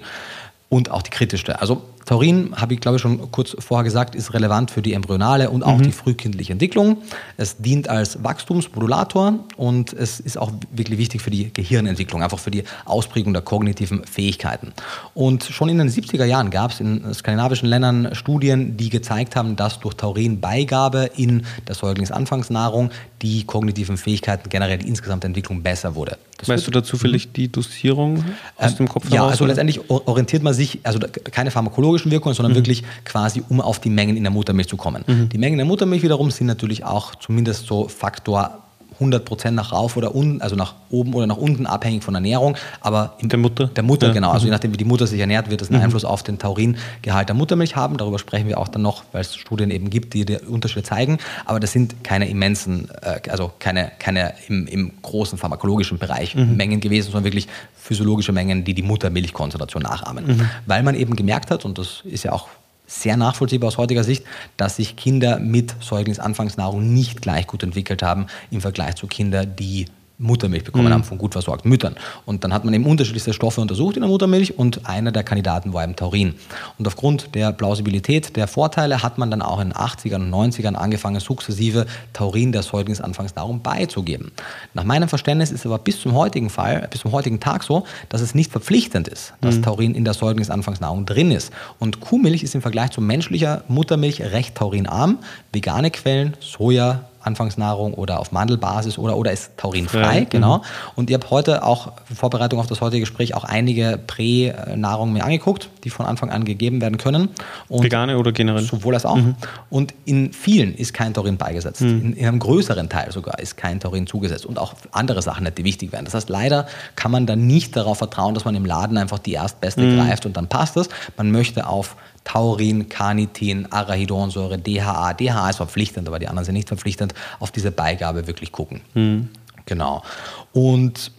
und auch die kritischste. Also Taurin, habe ich glaube ich schon kurz vorher gesagt, ist relevant für die embryonale und auch mhm. die frühkindliche Entwicklung. Es dient als Wachstumsmodulator und es ist auch wirklich wichtig für die Gehirnentwicklung, einfach für die Ausprägung der kognitiven Fähigkeiten. Und schon in den 70er Jahren gab es in skandinavischen Ländern Studien, die gezeigt haben, dass durch Taurinbeigabe in der Säuglingsanfangsnahrung die kognitiven Fähigkeiten generell die insgesamte Entwicklung besser wurde. Das weißt du dazu vielleicht die Dosierung aus ähm, dem Kopf heraus? Ja, also oder? letztendlich orientiert man sich, also keine pharmakologische physiologischen Wirkungen, sondern mhm. wirklich quasi, um auf die Mengen in der Muttermilch zu kommen. Mhm. Die Mengen in der Muttermilch wiederum sind natürlich auch zumindest so Faktor 100% nach rauf oder unten, also nach oben oder nach unten, abhängig von Ernährung. Aber der Mutter? Der Mutter, ja. genau. Also je mhm. nachdem, wie die Mutter sich ernährt, wird es einen mhm. Einfluss auf den Tauringehalt der Muttermilch haben. Darüber sprechen wir auch dann noch, weil es Studien eben gibt, die die Unterschiede zeigen. Aber das sind keine immensen, äh, also keine, keine im, im großen pharmakologischen Bereich mhm. Mengen gewesen, sondern wirklich physiologische Mengen, die die Muttermilchkonzentration nachahmen. Mhm. Weil man eben gemerkt hat, und das ist ja auch sehr nachvollziehbar aus heutiger Sicht, dass sich Kinder mit Säuglingsanfangsnahrung nicht gleich gut entwickelt haben im Vergleich zu Kindern, die Muttermilch bekommen haben von gut versorgten Müttern. Und dann hat man eben unterschiedlichste Stoffe untersucht in der Muttermilch und einer der Kandidaten war eben Taurin. Und aufgrund der Plausibilität der Vorteile hat man dann auch in den 80ern und 90ern angefangen, sukzessive Taurin der Säuglingsanfangsnahrung beizugeben. Nach meinem Verständnis ist aber bis zum heutigen Fall, bis zum heutigen Tag so, dass es nicht verpflichtend ist, dass mhm. Taurin in der Säuglingsanfangsnahrung drin ist. Und Kuhmilch ist im Vergleich zu menschlicher Muttermilch recht taurinarm. Vegane Quellen, Soja, Anfangsnahrung oder auf Mandelbasis oder, oder ist taurinfrei, ja, genau. Mhm. Und ich habe heute auch, in Vorbereitung auf das heutige Gespräch, auch einige Prä-Nahrungen mir angeguckt, die von Anfang an gegeben werden können. Und Vegane oder generell? Sowohl als auch. Mhm. Und in vielen ist kein Taurin beigesetzt. Mhm. In, in, einem größeren Teil sogar ist kein Taurin zugesetzt und auch andere Sachen nicht, die wichtig werden. Das heißt, leider kann man dann nicht darauf vertrauen, dass man im Laden einfach die erstbeste mhm. greift und dann passt es. Man möchte auf Taurin, Carnitin, Arachidonsäure, DHA. DHA ist verpflichtend, aber die anderen sind nicht verpflichtend. Auf diese Beigabe wirklich gucken. Mhm. Genau. Und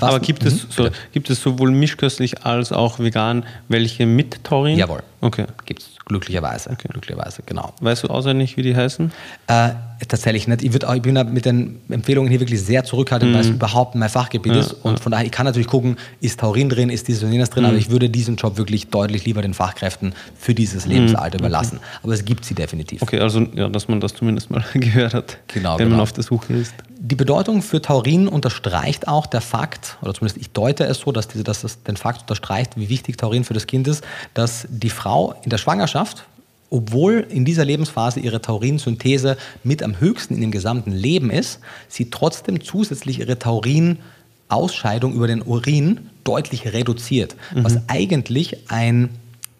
was, aber gibt es, mhm, so, gibt es sowohl mischköstlich als auch vegan welche mit Taurin? Jawohl. Okay. Gibt es glücklicherweise. Okay. Glücklicherweise, genau. Weißt du auswendig, wie die heißen? Äh, tatsächlich nicht. Ich, auch, ich bin mit den Empfehlungen hier wirklich sehr zurückhaltend, mm. weil es mhm. überhaupt mein Fachgebiet ja, ist. Und ja. von daher, ich kann natürlich gucken, ist Taurin drin, ist dieses und jenes drin, mm. aber ich würde diesen Job wirklich deutlich lieber den Fachkräften für dieses Lebensalter mm. überlassen. Aber es gibt sie definitiv. Okay, also ja, dass man das zumindest mal *laughs* gehört hat, genau, wenn genau. man auf der Suche ist. Die Bedeutung für Taurin unterstreicht auch der Fakt, oder zumindest ich deute es so, dass, diese, dass das den Fakt unterstreicht, wie wichtig Taurin für das Kind ist, dass die Frau in der Schwangerschaft, obwohl in dieser Lebensphase ihre Taurinsynthese mit am höchsten in dem gesamten Leben ist, sie trotzdem zusätzlich ihre Taurinausscheidung über den Urin deutlich reduziert, mhm. was eigentlich ein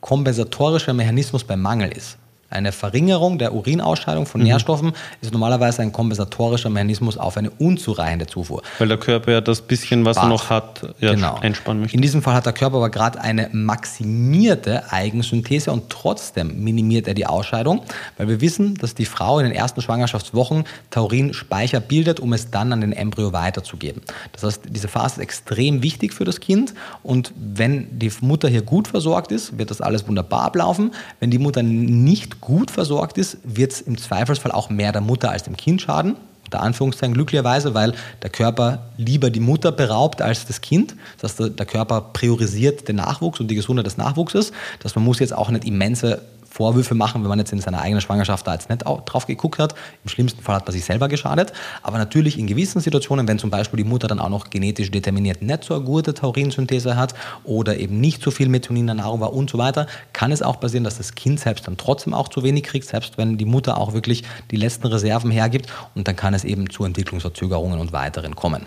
kompensatorischer Mechanismus beim Mangel ist. Eine Verringerung der Urinausscheidung von mhm. Nährstoffen ist normalerweise ein kompensatorischer Mechanismus auf eine unzureichende Zufuhr. Weil der Körper ja das bisschen, was Spart. er noch hat, ja, genau. einsparen möchte. In diesem Fall hat der Körper aber gerade eine maximierte Eigensynthese und trotzdem minimiert er die Ausscheidung, weil wir wissen, dass die Frau in den ersten Schwangerschaftswochen Taurinspeicher bildet, um es dann an den Embryo weiterzugeben. Das heißt, diese Phase ist extrem wichtig für das Kind und wenn die Mutter hier gut versorgt ist, wird das alles wunderbar ablaufen. Wenn die Mutter nicht gut versorgt ist, wird es im Zweifelsfall auch mehr der Mutter als dem Kind schaden. Unter Anführungszeichen glücklicherweise, weil der Körper lieber die Mutter beraubt als das Kind. Das heißt, der Körper priorisiert den Nachwuchs und die Gesundheit des Nachwuchses. Das man muss jetzt auch nicht immense Vorwürfe machen, wenn man jetzt in seiner eigenen Schwangerschaft da jetzt nicht drauf geguckt hat. Im schlimmsten Fall hat man sich selber geschadet. Aber natürlich in gewissen Situationen, wenn zum Beispiel die Mutter dann auch noch genetisch determiniert nicht so eine gute Taurinsynthese hat oder eben nicht so viel Methionin in der Nahrung war und so weiter, kann es auch passieren, dass das Kind selbst dann trotzdem auch zu wenig kriegt, selbst wenn die Mutter auch wirklich die letzten Reserven hergibt. Und dann kann es eben zu Entwicklungsverzögerungen und weiteren kommen.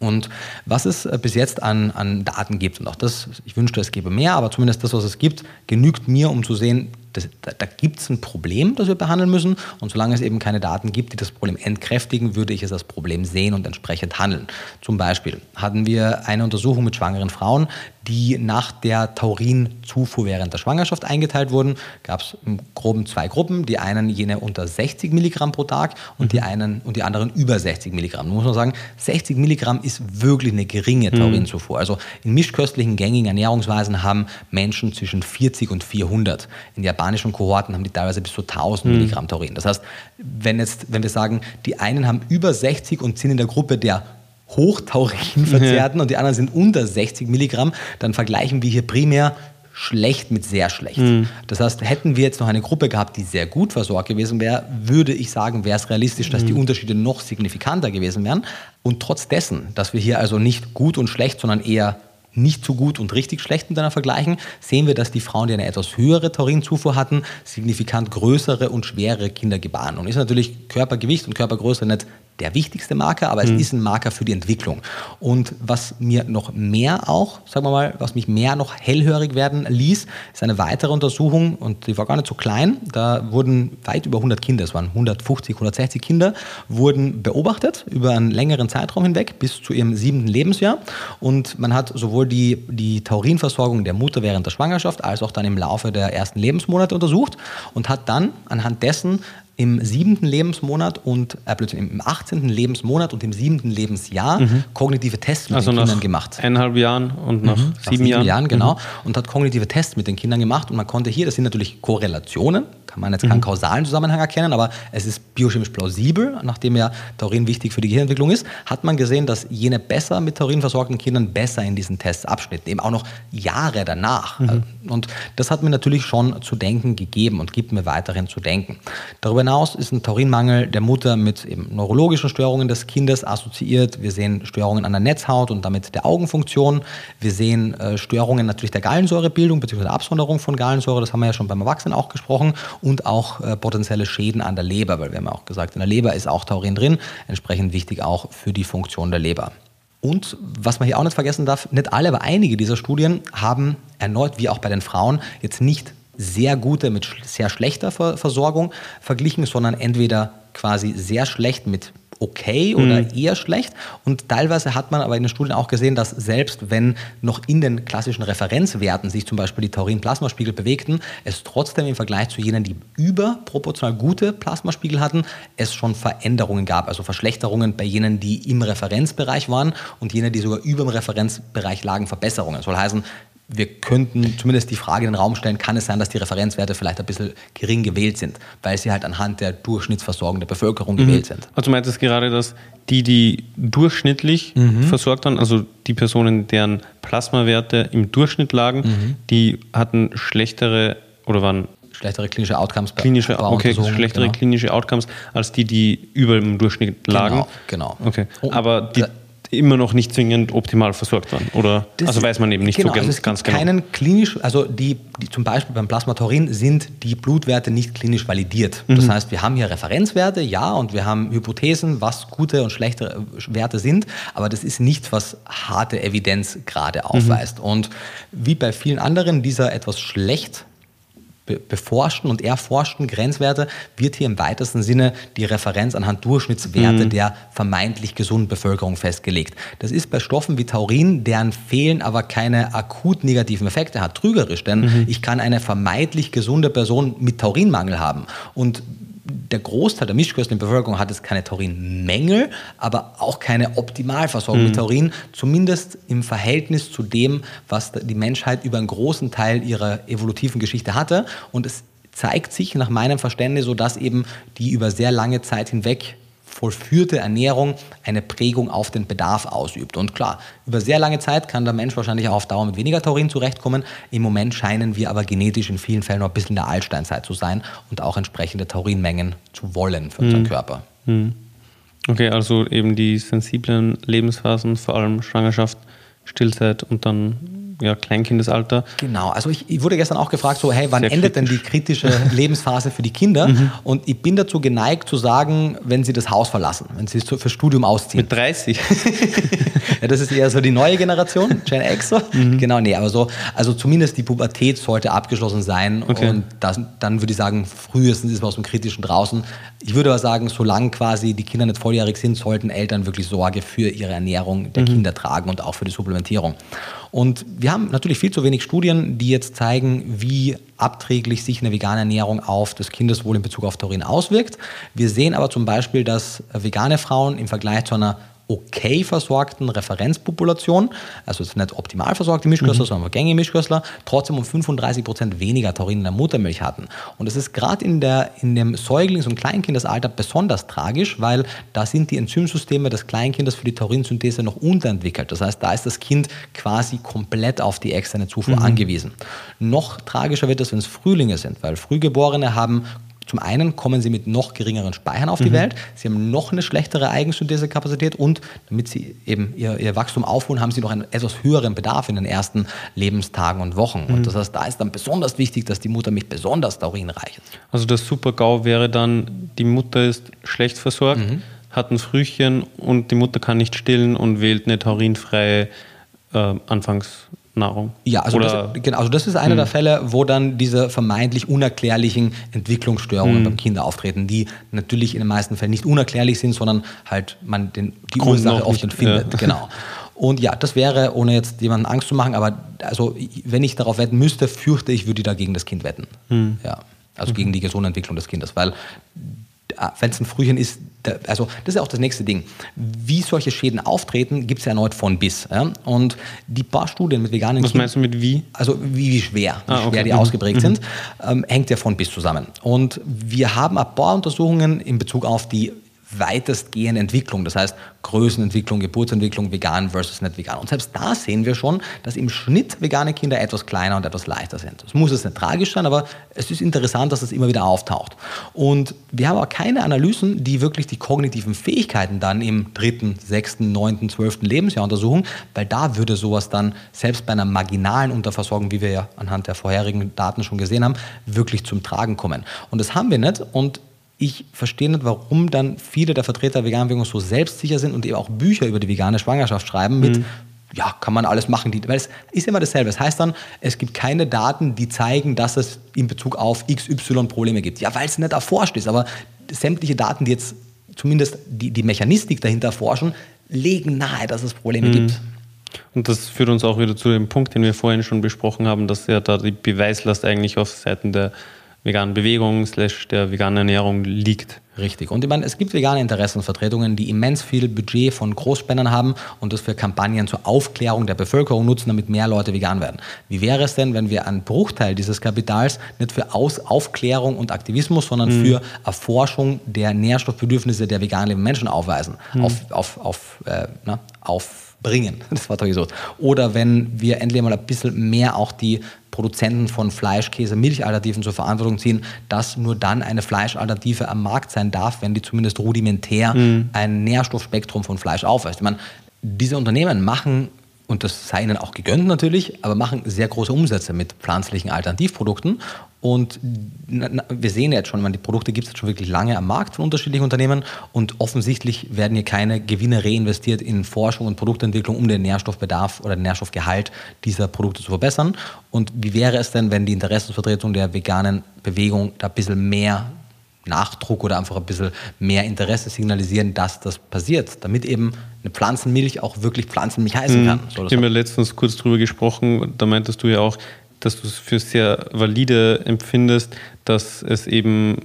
Und was es äh, bis jetzt an, an Daten gibt, und auch das, ich wünschte, es gäbe mehr, aber zumindest das, was es gibt, genügt mir, um zu sehen, das, da, da gibt es ein Problem, das wir behandeln müssen. Und solange es eben keine Daten gibt, die das Problem entkräftigen, würde ich es als Problem sehen und entsprechend handeln. Zum Beispiel hatten wir eine Untersuchung mit schwangeren Frauen, die nach der Taurinzufuhr während der Schwangerschaft eingeteilt wurden, gab es im Groben zwei Gruppen. Die einen jene unter 60 Milligramm pro Tag und, mhm. die, einen, und die anderen über 60 Milligramm. Da muss man sagen, 60 Milligramm ist wirklich eine geringe mhm. Taurinzufuhr. Also in mischköstlichen, gängigen Ernährungsweisen haben Menschen zwischen 40 und 400. In japanischen Kohorten haben die teilweise bis zu 1000 mhm. Milligramm Taurin. Das heißt, wenn, jetzt, wenn wir sagen, die einen haben über 60 und sind in der Gruppe der Hochtaurinverzerrten ja. und die anderen sind unter 60 Milligramm, dann vergleichen wir hier primär schlecht mit sehr schlecht. Mhm. Das heißt, hätten wir jetzt noch eine Gruppe gehabt, die sehr gut versorgt gewesen wäre, würde ich sagen, wäre es realistisch, dass mhm. die Unterschiede noch signifikanter gewesen wären. Und trotz dessen, dass wir hier also nicht gut und schlecht, sondern eher nicht so gut und richtig schlecht miteinander vergleichen, sehen wir, dass die Frauen, die eine etwas höhere Taurinzufuhr hatten, signifikant größere und schwerere Kinder gebaren. Und ist natürlich Körpergewicht und Körpergröße nicht der wichtigste Marker, aber es mhm. ist ein Marker für die Entwicklung. Und was mir noch mehr auch, sagen wir mal, was mich mehr noch hellhörig werden ließ, ist eine weitere Untersuchung und die war gar nicht so klein. Da wurden weit über 100 Kinder, es waren 150, 160 Kinder, wurden beobachtet über einen längeren Zeitraum hinweg bis zu ihrem siebten Lebensjahr. Und man hat sowohl die, die Taurinversorgung der Mutter während der Schwangerschaft als auch dann im Laufe der ersten Lebensmonate untersucht und hat dann anhand dessen im siebten Lebensmonat und äh, im 18. Lebensmonat und im siebten Lebensjahr mhm. kognitive Tests mit also den Kindern gemacht. Eineinhalb Jahren und nach, mhm, sieben, nach sieben Jahren. Jahren genau. Mhm. Und hat kognitive Tests mit den Kindern gemacht und man konnte hier, das sind natürlich Korrelationen, kann man jetzt keinen kausalen Zusammenhang erkennen, aber es ist biochemisch plausibel, nachdem ja Taurin wichtig für die Gehirnentwicklung ist, hat man gesehen, dass jene besser mit Taurin versorgten Kindern besser in diesen Tests abschnitten, eben auch noch Jahre danach. Und das hat mir natürlich schon zu denken gegeben und gibt mir weiterhin zu denken. Darüber hinaus ist ein Taurinmangel der Mutter mit eben neurologischen Störungen des Kindes assoziiert. Wir sehen Störungen an der Netzhaut und damit der Augenfunktion. Wir sehen äh, Störungen natürlich der Gallensäurebildung bzw. Absonderung von Gallensäure, das haben wir ja schon beim Erwachsenen auch gesprochen, und auch äh, potenzielle Schäden an der Leber, weil wir haben ja auch gesagt, in der Leber ist auch Taurin drin, entsprechend wichtig auch für die Funktion der Leber. Und was man hier auch nicht vergessen darf, nicht alle, aber einige dieser Studien haben erneut, wie auch bei den Frauen, jetzt nicht sehr gute mit sehr schlechter Versorgung verglichen, sondern entweder quasi sehr schlecht mit okay oder mhm. eher schlecht. Und teilweise hat man aber in den Studien auch gesehen, dass selbst wenn noch in den klassischen Referenzwerten sich zum Beispiel die Taurin-Plasmaspiegel bewegten, es trotzdem im Vergleich zu jenen, die überproportional gute Plasmaspiegel hatten, es schon Veränderungen gab, also Verschlechterungen bei jenen, die im Referenzbereich waren und jene, die sogar über dem Referenzbereich lagen, Verbesserungen. Das soll heißen, wir könnten zumindest die Frage in den Raum stellen, kann es sein, dass die Referenzwerte vielleicht ein bisschen gering gewählt sind, weil sie halt anhand der Durchschnittsversorgung der Bevölkerung mhm. gewählt sind. Also du meintest gerade, dass die, die durchschnittlich mhm. versorgt waren, also die Personen, deren Plasmawerte im Durchschnitt lagen, mhm. die hatten schlechtere oder waren schlechtere klinische Outcomes klinische, okay, schlechtere genau. klinische Outcomes als die, die über dem Durchschnitt lagen. Genau, genau. Okay. Aber die immer noch nicht zwingend optimal versorgt waren. Oder das also weiß man eben nicht genau, so ganz, also ganz genau. Keinen klinisch, also die, die, zum Beispiel beim Plasmataurin sind die Blutwerte nicht klinisch validiert. Mhm. Das heißt, wir haben hier Referenzwerte, ja, und wir haben Hypothesen, was gute und schlechte Werte sind, aber das ist nichts, was harte Evidenz gerade aufweist. Mhm. Und wie bei vielen anderen dieser etwas schlecht beforschten und erforschten Grenzwerte wird hier im weitesten Sinne die Referenz anhand Durchschnittswerte mhm. der vermeintlich gesunden Bevölkerung festgelegt. Das ist bei Stoffen wie Taurin, deren Fehlen aber keine akut negativen Effekte hat, trügerisch, denn mhm. ich kann eine vermeintlich gesunde Person mit Taurinmangel haben und der Großteil der der Bevölkerung hat es keine Taurinmängel, aber auch keine Optimalversorgung mhm. mit Taurin, zumindest im Verhältnis zu dem, was die Menschheit über einen großen Teil ihrer evolutiven Geschichte hatte. Und es zeigt sich nach meinem Verständnis so, dass eben die über sehr lange Zeit hinweg vollführte Ernährung eine Prägung auf den Bedarf ausübt. Und klar, über sehr lange Zeit kann der Mensch wahrscheinlich auch auf Dauer mit weniger Taurin zurechtkommen. Im Moment scheinen wir aber genetisch in vielen Fällen noch ein bisschen in der Altsteinzeit zu sein und auch entsprechende Taurinmengen zu wollen für unseren mhm. Körper. Mhm. Okay, also eben die sensiblen Lebensphasen, vor allem Schwangerschaft, Stillzeit und dann ja, Kleinkindesalter. Genau, also ich, ich, wurde gestern auch gefragt, so, hey, wann Sehr endet kritisch. denn die kritische *laughs* Lebensphase für die Kinder? Mhm. Und ich bin dazu geneigt zu sagen, wenn sie das Haus verlassen, wenn sie für Studium ausziehen. Mit 30. *laughs* ja, das ist eher so die neue Generation, Gen X. Mhm. Genau, nee, aber so, also zumindest die Pubertät sollte abgeschlossen sein. Okay. Und das, dann würde ich sagen, frühestens ist man aus dem Kritischen draußen. Ich würde aber sagen, solange quasi die Kinder nicht volljährig sind, sollten Eltern wirklich Sorge für ihre Ernährung der mhm. Kinder tragen und auch für die Supplementierung. Und wir haben natürlich viel zu wenig Studien, die jetzt zeigen, wie abträglich sich eine vegane Ernährung auf das Kindeswohl in Bezug auf Taurin auswirkt. Wir sehen aber zum Beispiel, dass vegane Frauen im Vergleich zu einer okay versorgten Referenzpopulation, also nicht optimal versorgte Mischköstler, mhm. sondern gängige Mischköstler, trotzdem um 35 Prozent weniger Taurin in der Muttermilch hatten. Und das ist gerade in, in dem Säuglings- und Kleinkindesalter besonders tragisch, weil da sind die Enzymsysteme des Kleinkindes für die Taurinsynthese noch unterentwickelt. Das heißt, da ist das Kind quasi komplett auf die externe Zufuhr mhm. angewiesen. Noch tragischer wird es, wenn es Frühlinge sind, weil Frühgeborene haben zum einen kommen sie mit noch geringeren Speichern auf die mhm. Welt, sie haben noch eine schlechtere Eigensynthesekapazität und damit sie eben ihr, ihr, Wachstum aufholen, haben sie noch einen etwas höheren Bedarf in den ersten Lebenstagen und Wochen. Mhm. Und das heißt, da ist dann besonders wichtig, dass die Mutter mich besonders taurinreich ist. Also das Super-GAU wäre dann, die Mutter ist schlecht versorgt, mhm. hat ein Frühchen und die Mutter kann nicht stillen und wählt eine taurinfreie äh, Anfangs- Nahrung. Ja, also, das, genau, also das ist einer der hm. Fälle, wo dann diese vermeintlich unerklärlichen Entwicklungsstörungen hm. beim Kind auftreten, die natürlich in den meisten Fällen nicht unerklärlich sind, sondern halt man den, die Grund Ursache oft nicht findet. Ja. Genau. Und ja, das wäre, ohne jetzt jemanden Angst zu machen, aber also wenn ich darauf wetten müsste, fürchte ich, würde ich dagegen das Kind wetten. Hm. Ja. Also mhm. gegen die gesunde Entwicklung des Kindes, weil wenn es ein Frühchen ist, also das ist ja auch das nächste Ding. Wie solche Schäden auftreten, gibt es ja erneut von bis. Ja? Und die paar Studien mit veganen Was meinst du mit wie? Also wie, wie schwer, wie Ah, okay. schwer die Mhm. ausgeprägt Mhm. sind, ähm, hängt ja von bis zusammen. Und wir haben ein paar Untersuchungen in Bezug auf die weitestgehende Entwicklung, das heißt Größenentwicklung, Geburtsentwicklung, vegan versus nicht vegan. Und selbst da sehen wir schon, dass im Schnitt vegane Kinder etwas kleiner und etwas leichter sind. Das muss jetzt nicht tragisch sein, aber es ist interessant, dass das immer wieder auftaucht. Und wir haben aber keine Analysen, die wirklich die kognitiven Fähigkeiten dann im dritten, sechsten, neunten, zwölften Lebensjahr untersuchen, weil da würde sowas dann selbst bei einer marginalen Unterversorgung, wie wir ja anhand der vorherigen Daten schon gesehen haben, wirklich zum Tragen kommen. Und das haben wir nicht. Und ich verstehe nicht, warum dann viele der Vertreter der veganen Bewegung so selbstsicher sind und eben auch Bücher über die vegane Schwangerschaft schreiben mit, ja, kann man alles machen. Die, weil es ist immer dasselbe. Es heißt dann, es gibt keine Daten, die zeigen, dass es in Bezug auf XY Probleme gibt. Ja, weil es nicht erforscht ist. Aber sämtliche Daten, die jetzt zumindest die, die Mechanistik dahinter erforschen, legen nahe, dass es Probleme gibt. Und das führt uns auch wieder zu dem Punkt, den wir vorhin schon besprochen haben, dass ja da die Beweislast eigentlich auf Seiten der veganen Bewegung slash der veganen Ernährung liegt. Richtig. Und ich meine, es gibt vegane Interessenvertretungen, die immens viel Budget von Großspendern haben und das für Kampagnen zur Aufklärung der Bevölkerung nutzen, damit mehr Leute vegan werden. Wie wäre es denn, wenn wir einen Bruchteil dieses Kapitals nicht für Aus Aufklärung und Aktivismus, sondern für Erforschung der Nährstoffbedürfnisse der vegan lebenden Menschen aufweisen, auf, auf, auf, äh, na, aufbringen? *laughs* Das war doch so. Oder wenn wir endlich mal ein bisschen mehr auch die Produzenten von Fleisch, Käse, Milchalternativen zur Verantwortung ziehen, dass nur dann eine Fleischalternative am Markt sein darf, wenn die zumindest rudimentär ein Nährstoffspektrum von Fleisch aufweist. Ich meine, diese Unternehmen machen, und das sei ihnen auch gegönnt natürlich, aber machen sehr große Umsätze mit pflanzlichen Alternativprodukten. Und wir sehen jetzt schon, meine, die Produkte gibt es schon wirklich lange am Markt von unterschiedlichen Unternehmen und offensichtlich werden hier keine Gewinne reinvestiert in Forschung und Produktentwicklung, um den Nährstoffbedarf oder den Nährstoffgehalt dieser Produkte zu verbessern. Und wie wäre es denn, wenn die Interessensvertretung der veganen Bewegung da ein bisschen mehr Nachdruck oder einfach ein bisschen mehr Interesse signalisieren, dass das passiert, damit eben eine Pflanzenmilch auch wirklich Pflanzenmilch heißen kann. So, Wir haben ja letztens kurz drüber gesprochen, da meintest du ja auch, dass du es für sehr valide empfindest, dass es eben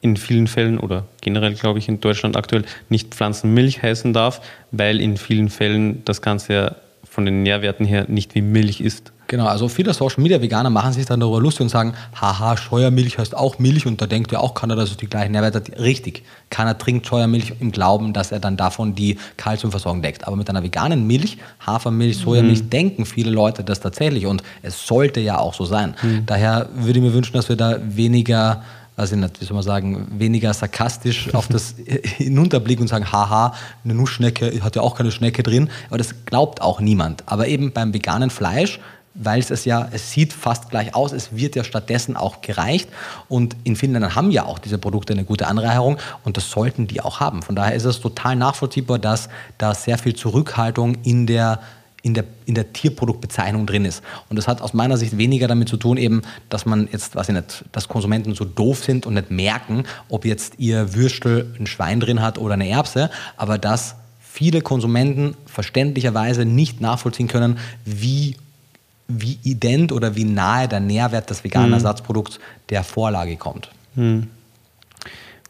in vielen Fällen oder generell, glaube ich, in Deutschland aktuell nicht Pflanzenmilch heißen darf, weil in vielen Fällen das Ganze ja von den Nährwerten her nicht wie Milch ist. Genau, also viele Social Media Veganer machen sich dann darüber lustig und sagen, haha, Scheuermilch heißt auch Milch und da denkt ja auch keiner, dass es die gleichen Nährwerte hat. Richtig, keiner trinkt Scheuermilch im Glauben, dass er dann davon die Kalziumversorgung deckt. Aber mit einer veganen Milch, Hafermilch, Sojamilch, denken viele Leute das tatsächlich und es sollte ja auch so sein. Daher würde ich mir wünschen, dass wir da weniger ich nicht, wie soll man sagen, weniger sarkastisch *laughs* auf das hinunterblicken und sagen, haha, eine Nussschnecke hat ja auch keine Schnecke drin, aber das glaubt auch niemand. Aber eben beim veganen Fleisch, weil es ja, es sieht fast gleich aus, es wird ja stattdessen auch gereicht und in Ländern haben ja auch diese Produkte eine gute Anreicherung und das sollten die auch haben. Von daher ist es total nachvollziehbar, dass da sehr viel Zurückhaltung in der in der, in der Tierproduktbezeichnung drin ist. Und das hat aus meiner Sicht weniger damit zu tun, eben, dass man jetzt, weiß ich nicht, dass Konsumenten so doof sind und nicht merken, ob jetzt ihr Würstel ein Schwein drin hat oder eine Erbse, aber dass viele Konsumenten verständlicherweise nicht nachvollziehen können, wie, wie ident oder wie nahe der Nährwert des veganen Ersatzprodukts der Vorlage kommt.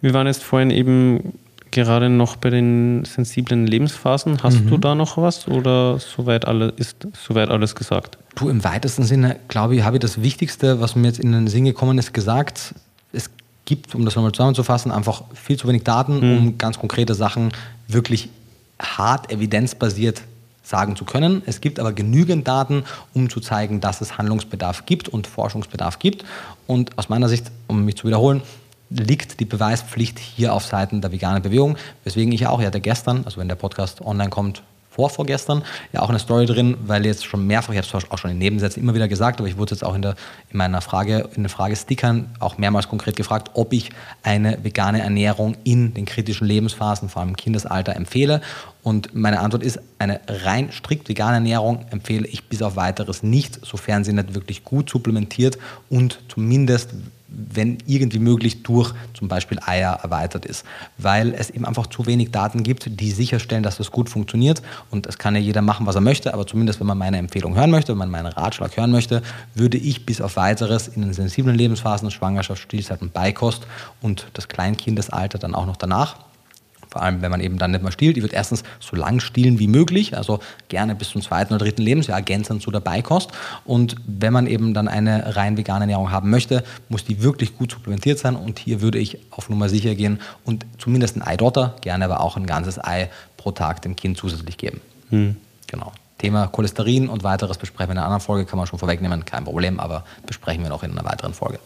Wir waren jetzt vorhin eben gerade noch bei den sensiblen Lebensphasen. Hast du da noch was oder soweit alle, ist soweit alles gesagt? Du, im weitesten Sinne, glaube ich, habe ich das Wichtigste, was mir jetzt in den Sinn gekommen ist, gesagt. Es gibt, um das nochmal zusammenzufassen, einfach viel zu wenig Daten, um ganz konkrete Sachen wirklich hart evidenzbasiert sagen zu können. Es gibt aber genügend Daten, um zu zeigen, dass es Handlungsbedarf gibt und Forschungsbedarf gibt. Und aus meiner Sicht, um mich zu wiederholen, liegt die Beweispflicht hier auf Seiten der veganen Bewegung, weswegen ich auch, hatte gestern, also wenn der Podcast online kommt, vor vorgestern, ja auch eine Story drin, weil jetzt schon mehrfach, ich habe es auch schon in Nebensätzen immer wieder gesagt, aber ich wurde jetzt auch in, der, in meiner Frage, in den Fragestickern auch mehrmals konkret gefragt, ob ich eine vegane Ernährung in den kritischen Lebensphasen, vor allem im Kindesalter, empfehle. Und meine Antwort ist, eine rein strikt vegane Ernährung empfehle ich bis auf weiteres nicht, sofern sie nicht wirklich gut supplementiert und zumindest wenn irgendwie möglich, durch zum Beispiel Eier erweitert ist. Weil es eben einfach zu wenig Daten gibt, die sicherstellen, dass das gut funktioniert. Und es kann ja jeder machen, was er möchte, aber zumindest, wenn man meine Empfehlung hören möchte, wenn man meinen Ratschlag hören möchte, würde ich bis auf weiteres in den sensiblen Lebensphasen, Schwangerschaft, Stillzeit und Beikost und das Kleinkindesalter dann auch noch danach vor allem, wenn man eben dann nicht mehr stillt. Ich würde erstens so lang stillen wie möglich, also gerne bis zum zweiten oder dritten Lebensjahr ergänzend zu der Beikost. Und wenn man eben dann eine rein vegane Ernährung haben möchte, muss die wirklich gut supplementiert sein. Und hier würde ich auf Nummer sicher gehen und zumindest ein Eidotter, gerne aber auch ein ganzes Ei pro Tag dem Kind zusätzlich geben. Hm. Genau. Thema Cholesterin und weiteres besprechen wir in einer anderen Folge, kann man schon vorwegnehmen, kein Problem, aber besprechen wir noch in einer weiteren Folge.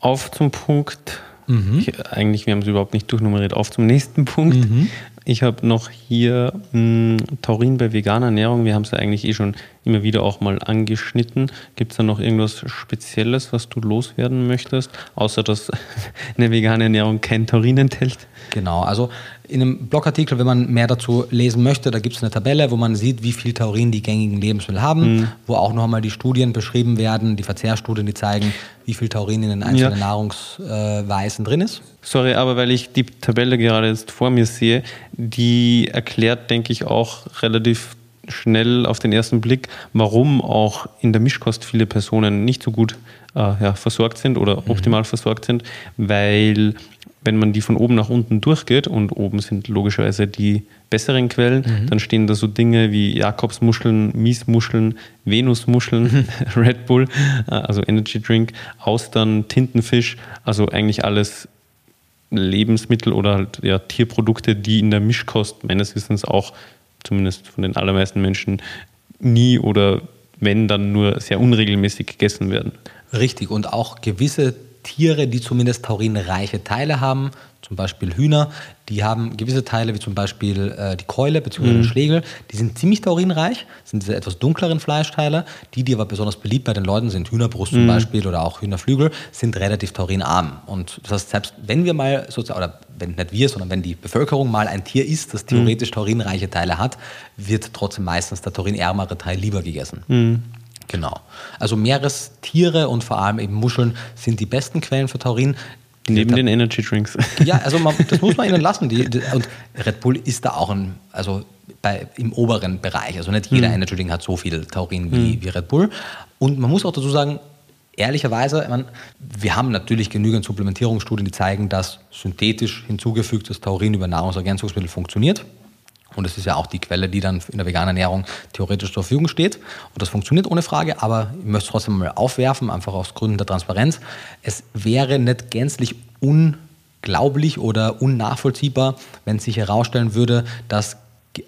Auf zum Punkt Mhm. Ich, eigentlich, wir haben es überhaupt nicht durchnummeriert. Auf zum nächsten Punkt. Mhm. Ich habe noch hier mh, Taurin bei veganer Ernährung. Wir haben es ja eigentlich eh schon immer wieder auch mal angeschnitten. Gibt es da noch irgendwas Spezielles, was du loswerden möchtest, außer dass *laughs* eine vegane Ernährung kein Taurin enthält? Genau, also in einem Blogartikel, wenn man mehr dazu lesen möchte, da gibt es eine Tabelle, wo man sieht, wie viel Taurin die gängigen Lebensmittel haben, mhm. wo auch noch einmal die Studien beschrieben werden, die Verzehrstudien, die zeigen, wie viel Taurin in den einzelnen ja. Nahrungsweisen drin ist. Sorry, aber weil ich die Tabelle gerade jetzt vor mir sehe, die erklärt, denke ich, auch relativ schnell auf den ersten Blick, warum auch in der Mischkost viele Personen nicht so gut äh, ja, versorgt sind oder mhm. optimal versorgt sind, weil wenn man die von oben nach unten durchgeht und oben sind logischerweise die besseren Quellen, mhm. dann stehen da so Dinge wie Jakobsmuscheln, Miesmuscheln, Venusmuscheln, mhm. *laughs* Red Bull, äh, also Energy Drink, Austern, Tintenfisch, also eigentlich alles Lebensmittel oder halt, ja, Tierprodukte, die in der Mischkost meines Wissens auch, zumindest von den allermeisten Menschen, nie oder wenn dann nur sehr unregelmäßig gegessen werden. Richtig, und auch gewisse Tiere, die zumindest taurinreiche Teile haben, zum Beispiel Hühner, die haben gewisse Teile, wie zum Beispiel äh, die Keule bzw. Mhm. Schlegel, die sind ziemlich taurinreich, sind diese etwas dunkleren Fleischteile. Die, die aber besonders beliebt bei den Leuten sind, Hühnerbrust mhm. zum Beispiel oder auch Hühnerflügel, sind relativ taurinarm. Und das heißt, selbst wenn wir mal sozusagen, oder wenn nicht wir, sondern wenn die Bevölkerung mal ein Tier isst, das theoretisch mhm. taurinreiche Teile hat, wird trotzdem meistens der taurinärmere Teil lieber gegessen. Mhm. Genau. Also Meerestiere und vor allem eben Muscheln sind die besten Quellen für Taurin. Neben den Energy Drinks. Ja, also man, das muss man ihnen *laughs* lassen. Die, die, und Red Bull ist da auch ein, also bei, im oberen Bereich. Also nicht jeder mhm. Energy Drink hat so viel Taurin wie, mhm. wie Red Bull. Und man muss auch dazu sagen, ehrlicherweise, ich meine, wir haben natürlich genügend Supplementierungsstudien, die zeigen, dass synthetisch hinzugefügtes Taurin über Nahrungsergänzungsmittel funktioniert. Und es ist ja auch die Quelle, die dann in der veganen Ernährung theoretisch zur Verfügung steht. Und das funktioniert ohne Frage, aber ich möchte es trotzdem mal aufwerfen, einfach aus Gründen der Transparenz. Es wäre nicht gänzlich unglaublich oder unnachvollziehbar, wenn sich herausstellen würde, dass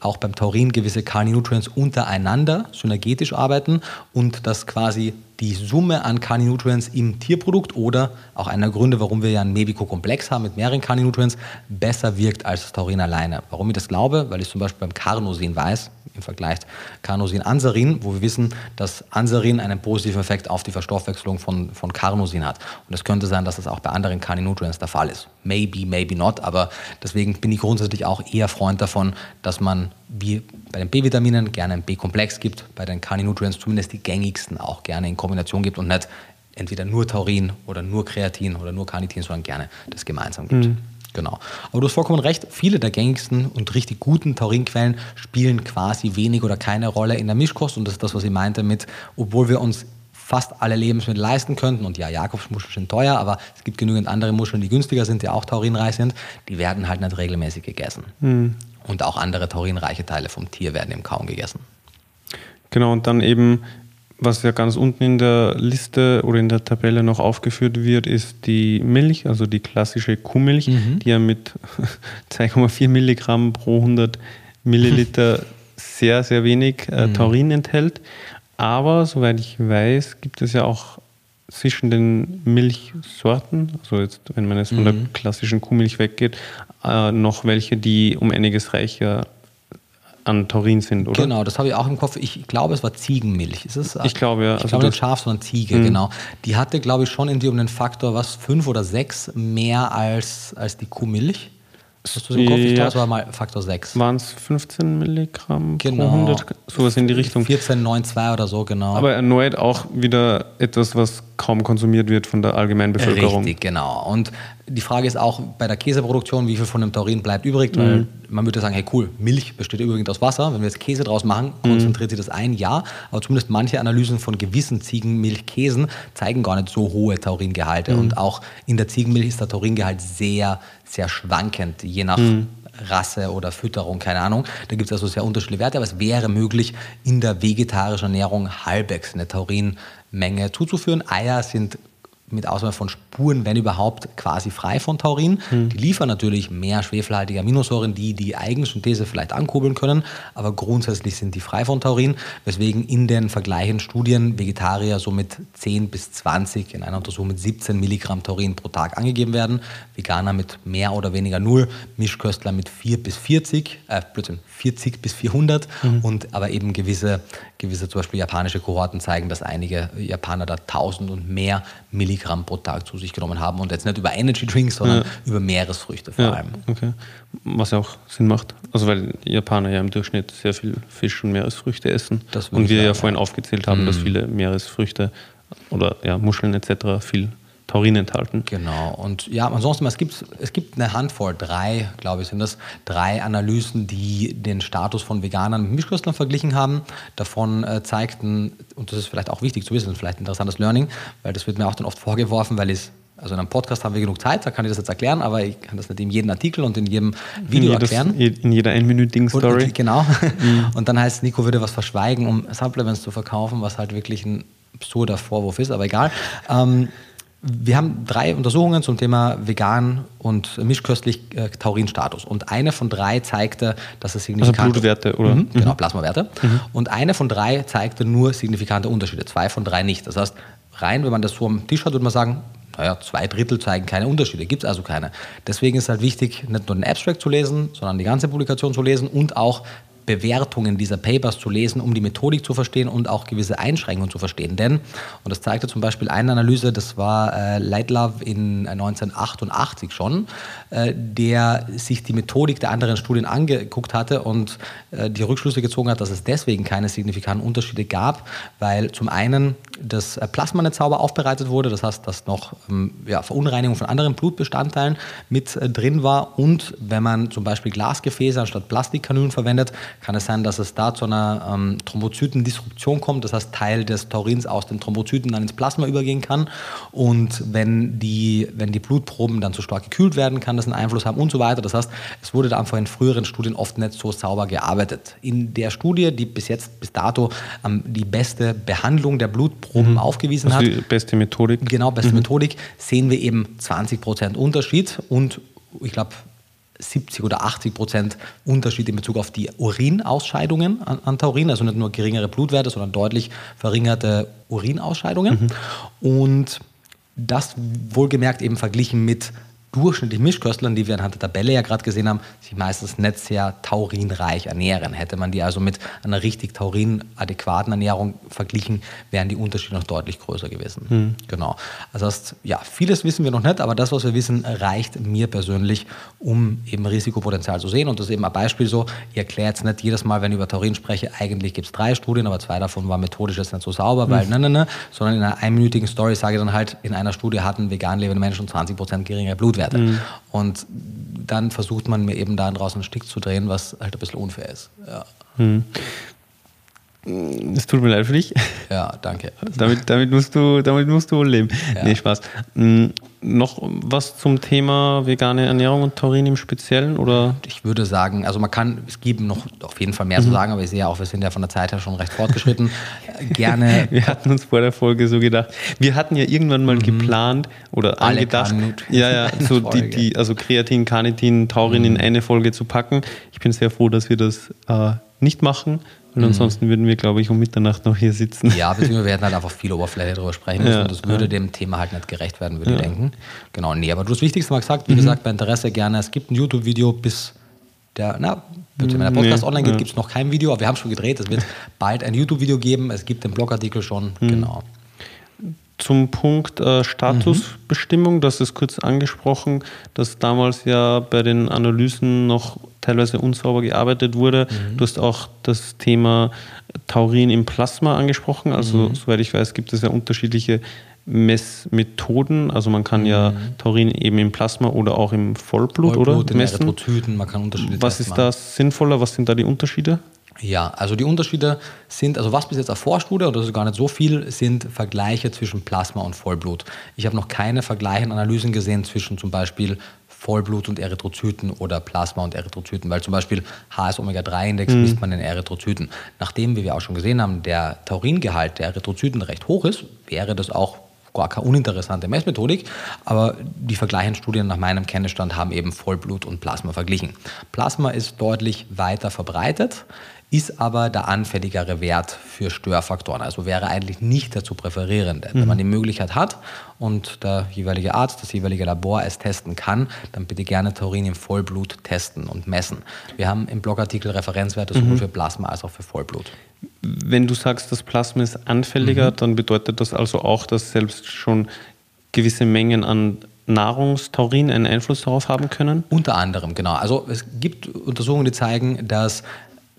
auch beim Taurin gewisse Kali-Nutrients untereinander synergetisch arbeiten und dass quasi die Summe an Kali-Nutrients im Tierprodukt oder auch einer Gründe, warum wir ja einen Mebico-Komplex haben mit mehreren Kali-Nutrients, besser wirkt als das Taurin alleine. Warum ich das glaube? Weil ich zum Beispiel beim Carnosin weiß, im Vergleich Carnosin-Ansarin, wo wir wissen, dass Ansarin einen positiven Effekt auf die Verstoffwechslung von, von Carnosin hat. Und es könnte sein, dass das auch bei anderen Kali-Nutrients der Fall ist. Maybe, maybe not, aber deswegen bin ich grundsätzlich auch eher Freund davon, dass man wie bei den B-Vitaminen gerne ein B-Komplex gibt, bei den Kali-Nutrients zumindest die gängigsten auch gerne in Kombination gibt und nicht entweder nur Taurin oder nur Kreatin oder nur Carnitin, sondern gerne das gemeinsam gibt. Mhm. Genau. Aber du hast vollkommen recht, viele der gängigsten und richtig guten Taurinquellen spielen quasi wenig oder keine Rolle in der Mischkost und das ist das, was ich meinte mit, obwohl wir uns fast alle Lebensmittel leisten könnten. Und ja, Jakobsmuscheln sind teuer, aber es gibt genügend andere Muscheln, die günstiger sind, die auch taurinreich sind. Die werden halt nicht regelmäßig gegessen. Mhm. Und auch andere taurinreiche Teile vom Tier werden eben kaum gegessen. Genau, und dann eben, was ja ganz unten in der Liste oder in der Tabelle noch aufgeführt wird, ist die Milch, also die klassische Kuhmilch, mhm. die ja mit *laughs* 2,4 Milligramm pro 100 Milliliter *laughs* sehr, sehr wenig äh, mhm. Taurin enthält. Aber soweit ich weiß, gibt es ja auch zwischen den Milchsorten, also jetzt, wenn man jetzt von mhm. der klassischen Kuhmilch weggeht, äh, noch welche, die um einiges reicher an Taurin sind, oder? Genau, das habe ich auch im Kopf. Ich glaube, es war Ziegenmilch. Ist es? Ich glaube, ja. Ich also glaube nicht Schaf, sondern Ziege, mh. genau. Die hatte, glaube ich, schon irgendwie um den Faktor, was, fünf oder sechs mehr als, als die Kuhmilch. Hast du im Kopf? Ich glaube, es war mal Faktor 6. Waren es 15 Milligramm genau. pro 100? Sowas in die Richtung. 14,92 oder so, genau. Aber erneut auch wieder etwas, was kaum konsumiert wird von der Allgemeinbevölkerung. Richtig, genau. Und die Frage ist auch bei der Käseproduktion, wie viel von dem Taurin bleibt übrig, weil Mhm. man würde sagen, hey cool, Milch besteht übrigens aus Wasser. Wenn wir jetzt Käse draus machen, Mhm. konzentriert sich das ein, ja. Aber zumindest manche Analysen von gewissen Ziegenmilchkäsen zeigen gar nicht so hohe Tauringehalte. Mhm. Und auch in der Ziegenmilch ist der Tauringehalt sehr, sehr schwankend, je nach Mhm. Rasse oder Fütterung, keine Ahnung. Da gibt es also sehr unterschiedliche Werte, aber es wäre möglich, in der vegetarischen Ernährung halbwegs eine Taurinmenge zuzuführen. Eier sind mit Ausnahme von Spuren, wenn überhaupt, quasi frei von Taurin. Die liefern natürlich mehr schwefelhaltige Aminosäuren, die die Eigensynthese vielleicht ankurbeln können, aber grundsätzlich sind die frei von Taurin, weswegen in den vergleichenden Studien Vegetarier so mit 10 bis 20, in einer Untersuchung mit 17 Milligramm Taurin pro Tag angegeben werden, Veganer mit mehr oder weniger null, Mischköstler mit 4 bis 40, äh, Blödsinn, 40 bis 400 und aber eben gewisse, gewisse zum Beispiel japanische Kohorten zeigen, dass einige Japaner da 1000 und mehr Milligramm pro Tag zu sich genommen haben und jetzt nicht über Energy Drinks, sondern über Meeresfrüchte vor Ja, allem. okay. Was ja auch Sinn macht. Also weil Japaner ja im Durchschnitt sehr viel Fisch und Meeresfrüchte essen. Und wir ja Mhm. vorhin aufgezählt haben, dass viele Meeresfrüchte oder ja, Muscheln etc. viel Taurin enthalten. Genau. Und ja, ansonsten, es gibt, es gibt eine Handvoll, drei, glaube ich, sind das, drei Analysen, die den Status von Veganern mit Mischköstlern verglichen haben. Davon äh, zeigten, und das ist vielleicht auch wichtig zu wissen, vielleicht ein interessantes Learning, weil das wird mir auch dann oft vorgeworfen, weil ich also in einem Podcast haben wir genug Zeit, da kann ich das jetzt erklären, aber ich kann das nicht in jedem Artikel und in jedem Video in, jedes, erklären. in jeder einminütigen Story. Und, genau. *laughs* Und dann heißt Nico würde was verschweigen, um Supplements zu verkaufen, was halt wirklich ein absurder Vorwurf ist, aber egal. Ähm, wir haben drei Untersuchungen zum Thema vegan und mischköstlich äh, Taurinstatus. Und eine von drei zeigte, dass es signifikant Also Blutwerte, oder? Mhm, genau, Plasmawerte. Und eine von drei zeigte nur signifikante Unterschiede, zwei von drei nicht. Das heißt, rein, wenn man das so am Tisch hat, würde man sagen, naja, zwei Drittel zeigen keine Unterschiede, gibt es also keine. Deswegen ist halt wichtig, nicht nur den Abstract zu lesen, sondern die ganze Publikation zu lesen und auch Bewertungen dieser Papers zu lesen, um die Methodik zu verstehen und auch gewisse Einschränkungen zu verstehen. Denn, und das zeigte zum Beispiel eine Analyse, das war äh, Lightlove in äh, 1988 schon, äh, der sich die Methodik der anderen Studien angeguckt hatte und äh, die Rückschlüsse gezogen hat, dass es deswegen keine signifikanten Unterschiede gab, weil zum einen das äh, Plasma nicht sauber aufbereitet wurde, das heißt, dass noch ähm, ja, Verunreinigung von anderen Blutbestandteilen mit äh, drin war und wenn man zum Beispiel Glasgefäße anstatt Plastikkanülen verwendet, kann es sein, dass es da zu einer ähm, Thrombozytendisruption kommt, das heißt Teil des Taurins aus den Thrombozyten dann ins Plasma übergehen kann und wenn die, wenn die Blutproben dann zu stark gekühlt werden, kann das einen Einfluss haben und so weiter. Das heißt, es wurde da einfach in früheren Studien oft nicht so sauber gearbeitet. In der Studie, die bis jetzt, bis dato ähm, die beste Behandlung der Blutproben aufgewiesen Also hat, die beste Methodik. genau, beste Methodik, sehen wir eben 20% Unterschied und ich glaube 70 oder 80 Prozent Unterschied in Bezug auf die Urinausscheidungen an, an Taurin, also nicht nur geringere Blutwerte, sondern deutlich verringerte Urinausscheidungen. Und das wohlgemerkt eben verglichen mit durchschnittlichen Mischköstlern, die wir anhand der Tabelle ja gerade gesehen haben, sich meistens nicht sehr taurinreich ernähren. Hätte man die also mit einer richtig taurinadäquaten Ernährung verglichen, wären die Unterschiede noch deutlich größer gewesen. Genau. Also heißt, ja, vieles wissen wir noch nicht, aber das, was wir wissen, reicht mir persönlich, um eben Risikopotenzial zu sehen. Und das ist eben ein Beispiel so, ich erkläre jetzt nicht jedes Mal, wenn ich über Taurin spreche, eigentlich gibt es drei Studien, aber zwei davon waren methodisch jetzt nicht so sauber, weil ne, ne, ne, sondern in einer einminütigen Story sage ich dann halt, in einer Studie hatten vegan lebende Menschen 20% geringere Blutwerte. Und dann versucht man mir eben da draußen einen Stick zu drehen, was halt ein bisschen unfair ist. Ja, Es tut mir leid für dich. ja danke. Damit, damit, musst du, damit musst du wohl leben. Ja. Nee, Spaß. Hm, noch was zum Thema vegane Ernährung und Taurin im Speziellen? Oder? Ich würde sagen, also man kann, es gibt noch auf jeden Fall mehr zu sagen, aber ich sehe ja auch, wir sind ja von der Zeit her schon recht fortgeschritten. *laughs* Gerne Wir hatten uns vor der Folge so gedacht, wir hatten ja irgendwann mal geplant oder Mhm. Alle angedacht, ja, ja, *laughs* so die, die, also Kreatin, Carnitin, Taurin in eine Folge zu packen. Ich bin sehr froh, dass wir das äh, nicht machen, weil ansonsten würden wir, glaube ich, um Mitternacht noch hier sitzen. Ja, beziehungsweise wir hätten halt einfach viel Oberfläche darüber sprechen müssen. Ja, und das würde ja. dem Thema halt nicht gerecht werden, würde ich denken. Genau, nee, aber du hast das Wichtigste mal gesagt, wie gesagt, bei Interesse gerne. Es gibt ein YouTube-Video bis der, na, wenn der Podcast Nee, online geht, ja. gibt es noch kein Video, aber wir haben schon gedreht, es wird bald ein YouTube-Video geben, es gibt den Blogartikel schon, genau. Zum Punkt äh, Statusbestimmung, das ist kurz angesprochen, dass damals ja bei den Analysen noch teilweise unsauber gearbeitet wurde. Du hast auch das Thema Taurin im Plasma angesprochen. Also, soweit ich weiß, gibt es ja unterschiedliche Messmethoden. Also man kann mhm. ja Taurin eben im Plasma oder auch im Vollblut, Vollblut oder messen. Erythrozyten, man kann Unterschiede Was ist da sinnvoller? Was sind da die Unterschiede? Ja, also die Unterschiede sind, also was bis jetzt erforscht wurde, oder das ist gar nicht so viel, sind Vergleiche zwischen Plasma und Vollblut. Ich habe noch keine Vergleiche Analysen gesehen zwischen zum Beispiel Vollblut und Erythrozyten oder Plasma und Erythrozyten, weil zum Beispiel HS-Omega-3-Index mhm. misst man in Erythrozyten. Nachdem, wie wir auch schon gesehen haben, der Tauringehalt der Erythrozyten recht hoch ist, wäre das auch gar keine uninteressante Messmethodik, aber die Vergleichsstudien nach meinem Kenntnisstand haben eben Vollblut und Plasma verglichen. Plasma ist deutlich weiter verbreitet ist aber der anfälligere Wert für Störfaktoren. Also wäre eigentlich nicht der zu präferierende. Mhm. Wenn man die Möglichkeit hat und der jeweilige Arzt, das jeweilige Labor es testen kann, dann bitte gerne Taurin im Vollblut testen und messen. Wir haben im Blogartikel Referenzwerte sowohl mhm. für Plasma als auch für Vollblut. Wenn du sagst, das Plasma ist anfälliger, mhm. dann bedeutet das also auch, dass selbst schon gewisse Mengen an Nahrungstaurin einen Einfluss darauf haben können? Unter anderem, genau. Also es gibt Untersuchungen, die zeigen, dass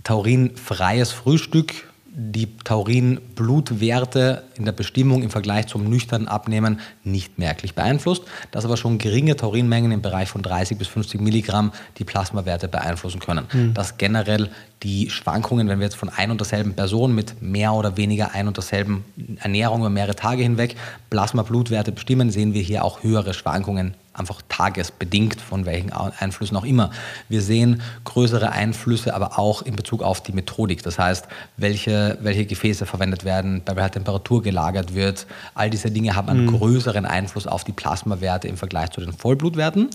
taurinfreies Frühstück die Taurin-Blutwerte in der Bestimmung im Vergleich zum nüchternen Abnehmen nicht merklich beeinflusst, dass aber schon geringe Taurinmengen im Bereich von 30 bis 50 Milligramm die Plasmawerte beeinflussen können. Mhm. Dass generell die Schwankungen, wenn wir jetzt von ein und derselben Person mit mehr oder weniger ein und derselben Ernährung über mehrere Tage hinweg Plasma-Blutwerte bestimmen, sehen wir hier auch höhere Schwankungen einfach tagesbedingt, von welchen Einflüssen auch immer. Wir sehen größere Einflüsse, aber auch in Bezug auf die Methodik. Das heißt, welche, welche Gefäße verwendet werden, bei welcher Temperatur gelagert wird. All diese Dinge haben einen mhm. größeren Einfluss auf die Plasmawerte im Vergleich zu den Vollblutwerten.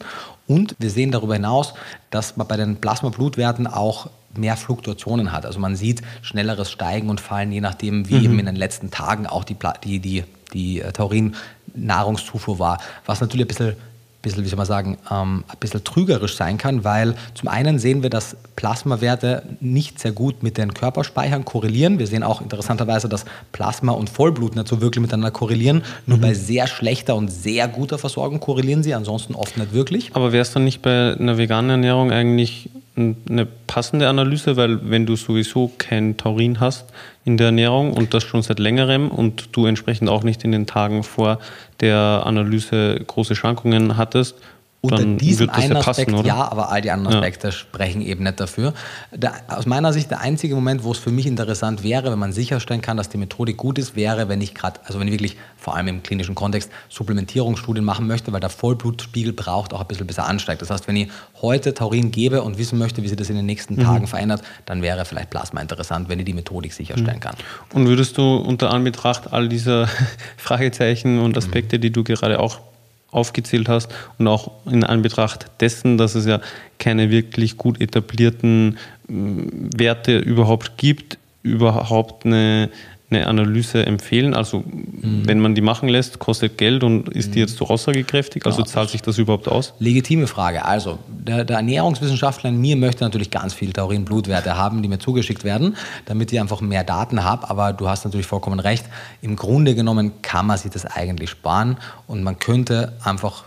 Und wir sehen darüber hinaus, dass man bei den Plasmablutwerten auch mehr Fluktuationen hat. Also man sieht schnelleres Steigen und Fallen, je nachdem, wie mhm. eben in den letzten Tagen auch die, die, die, die Taurin-Nahrungszufuhr war. Was natürlich ein bisschen bisschen, wie soll man sagen, ähm, ein bisschen trügerisch sein kann, weil zum einen sehen wir, dass Plasmawerte nicht sehr gut mit den Körperspeichern korrelieren. Wir sehen auch interessanterweise, dass Plasma und Vollblut nicht so wirklich miteinander korrelieren. Nur mhm. bei sehr schlechter und sehr guter Versorgung korrelieren sie, ansonsten oft nicht wirklich. Aber wäre es dann nicht bei einer veganen Ernährung eigentlich eine passende Analyse, weil wenn du sowieso kein Taurin hast in der Ernährung und das schon seit längerem und du entsprechend auch nicht in den Tagen vor der Analyse große Schwankungen hattest, unter diesem einen Aspekt passen, ja, aber all die anderen Aspekte ja. sprechen eben nicht dafür. Der, aus meiner Sicht der einzige Moment, wo es für mich interessant wäre, wenn man sicherstellen kann, dass die Methodik gut ist, wäre, wenn ich gerade, also wenn ich wirklich vor allem im klinischen Kontext Supplementierungsstudien machen möchte, weil der Vollblutspiegel braucht auch ein bisschen, bis er ansteigt. Das heißt, wenn ich heute Taurin gebe und wissen möchte, wie sich das in den nächsten mhm. Tagen verändert, dann wäre vielleicht Plasma interessant, wenn ich die Methodik sicherstellen mhm. kann. Und würdest du unter Anbetracht all dieser *laughs* Fragezeichen und Aspekte, mhm. die du gerade auch aufgezählt hast und auch in Anbetracht dessen, dass es ja keine wirklich gut etablierten mm, Werte überhaupt gibt, überhaupt eine, eine Analyse empfehlen? Also mhm. wenn man die machen lässt, kostet Geld und ist mhm. die jetzt so aussagekräftig? Also ja, zahlt sich das überhaupt aus? Legitime Frage. Also der, der, Ernährungswissenschaftler in mir möchte natürlich ganz viel Taurin-Blutwerte haben, die mir zugeschickt werden, damit ich einfach mehr Daten habe. Aber du hast natürlich vollkommen recht. Im Grunde genommen kann man sich das eigentlich sparen und man könnte einfach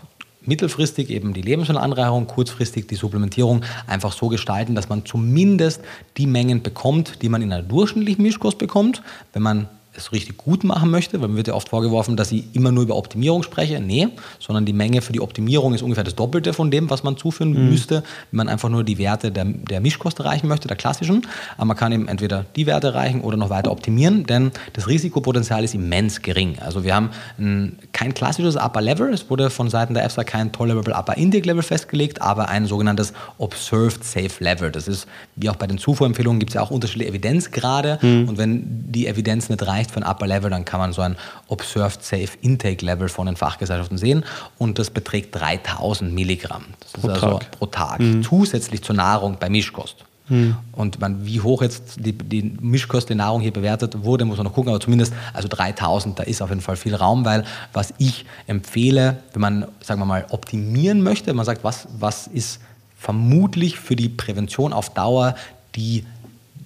mittelfristig eben die Lebensmittelanreicherung, kurzfristig die Supplementierung einfach so gestalten, dass man zumindest die Mengen bekommt, die man in einer durchschnittlichen Mischkost bekommt. Wenn man es richtig gut machen möchte, weil mir wird ja oft vorgeworfen, dass ich immer nur über Optimierung spreche. Nee, sondern die Menge für die Optimierung ist ungefähr das Doppelte von dem, was man zuführen mhm. müsste, wenn man einfach nur die Werte der, der Mischkost erreichen möchte, der klassischen. Aber man kann eben entweder die Werte erreichen oder noch weiter optimieren, denn das Risikopotenzial ist immens gering. Also wir haben ein, kein klassisches Upper Level, es wurde von Seiten der EFSA kein Tolerable Upper Intake Level festgelegt, aber ein sogenanntes Observed Safe Level. Das ist, wie auch bei den Zufuhrempfehlungen, gibt es ja auch unterschiedliche Evidenzgrade mhm. und wenn die Evidenz nicht reicht, für ein Upper Level, dann kann man so ein Observed Safe Intake Level von den Fachgesellschaften sehen und das beträgt 3000 Milligramm. Das pro ist also Tag. pro Tag. Mhm. Zusätzlich zur Nahrung bei Mischkost. Mhm. Und man, wie hoch jetzt die, die Mischkost, die Nahrung hier bewertet wurde, muss man noch gucken, aber zumindest also 3000, da ist auf jeden Fall viel Raum, weil was ich empfehle, wenn man, sagen wir mal, optimieren möchte, man sagt, was, was ist vermutlich für die Prävention auf Dauer die,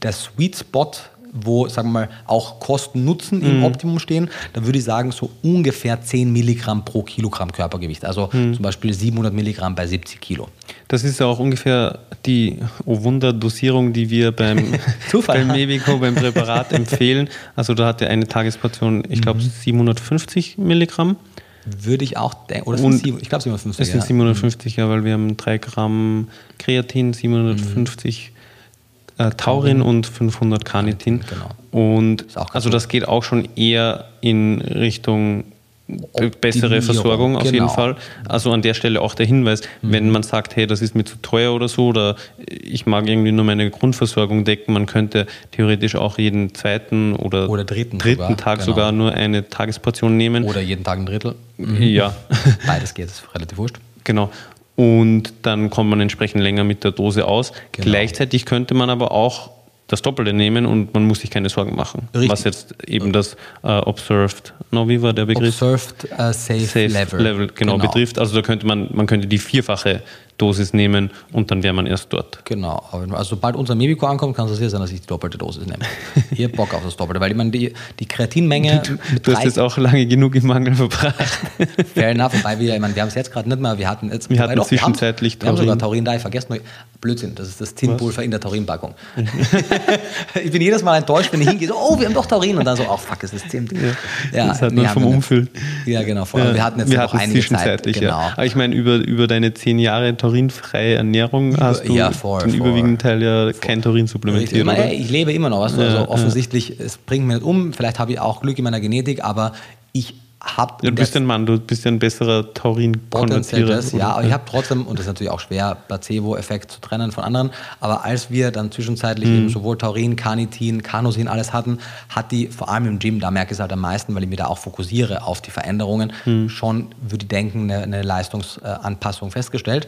der Sweet Spot wo, sagen wir mal, auch Kosten-Nutzen im Mhm. Optimum stehen, dann würde ich sagen, so ungefähr 10 Milligramm pro Kilogramm Körpergewicht. Also Mhm. zum Beispiel 700 Milligramm bei 70 Kilo. Das ist ja auch ungefähr die oh Wunder Dosierung, die wir beim, *laughs* beim Mebico, beim Präparat *laughs* empfehlen. Also da hat er eine Tagesportion, ich glaube, 750 Milligramm. Würde ich auch denken. Oder sind sieben- ich glaube 750. Es sind ja. 750, ja, weil wir haben 3 Gramm Kreatin, 750 äh, Taurin und 500 Carnitin. Genau. Und also das geht auch schon eher in Richtung bessere Optimierung, Versorgung auf jeden genau. Fall. Also an der Stelle auch der Hinweis, Mhm. wenn man sagt, hey, das ist mir zu teuer oder so, oder ich mag irgendwie nur meine Grundversorgung decken, man könnte theoretisch auch jeden zweiten oder, Oder dritten sogar, Tag genau. sogar nur eine Tagesportion nehmen. Oder jeden Tag ein Drittel. Ja. *laughs* Beides geht, ist relativ wurscht. Genau. Und dann kommt man entsprechend länger mit der Dose aus. Genau. Gleichzeitig könnte man aber auch das Doppelte nehmen und man muss sich keine Sorgen machen. Richtig. Was jetzt eben das äh, Observed, no, wie war der Begriff? Observed äh, safe, Safe Level. Level, genau, betrifft. Also da könnte man, man könnte die vierfache Dosis nehmen und dann wäre man erst dort. Genau. Aber Also sobald unser Mebico ankommt, kann es sicher sein, dass ich die doppelte Dosis nehme. Ich hab Bock auf das Doppelte, weil ich meine, die, die Kreatinmenge mit Du hast jetzt auch lange genug im Mangel verbracht. *laughs* Fair enough, wobei wir, ich meine, wir haben es jetzt gerade nicht mehr, wir hatten jetzt Wir hatten doch, wir haben- zwischenzeitlich wir haben sogar Taurin. Taurin da, ich vergesse nur, Blödsinn, das ist das Zinnpulver in der Taurinpackung. *laughs* ich bin jedes Mal enttäuscht, wenn ich hingehe, so, oh, wir haben doch Taurin und dann so, oh fuck, es ist Zinn. Ja, das hat man haben vom. Umfüllen. Ja, genau, vor allem, wir hatten jetzt wir noch einige Zeit. zwischenzeitlich, Genau. ja. Aber ich meine, über, über deine zehn Jahre taurinfreie Ernährung hast du ja, voll, den voll. überwiegenden Teil ja kein Taurin supplementiert, Ich, meine, ich lebe immer noch, weißt du? Ja, also ja. offensichtlich, es bringt mir nicht um, vielleicht habe ich auch Glück in meiner Genetik, aber ich habe Ja, du bist ein Mann, du bist ja ein besserer Taurin-Konvertierer. ja, aber ich habe trotzdem, und das ist natürlich auch schwer, Placebo-Effekt zu trennen von anderen, aber als wir dann zwischenzeitlich Mhm. eben sowohl Taurin, Carnitin, Carnosin, alles hatten, hat die, vor allem im Gym, da merke ich es halt am meisten, weil ich mich da auch fokussiere auf die Veränderungen, Mhm. schon, würde ich denken, eine, eine Leistungsanpassung festgestellt.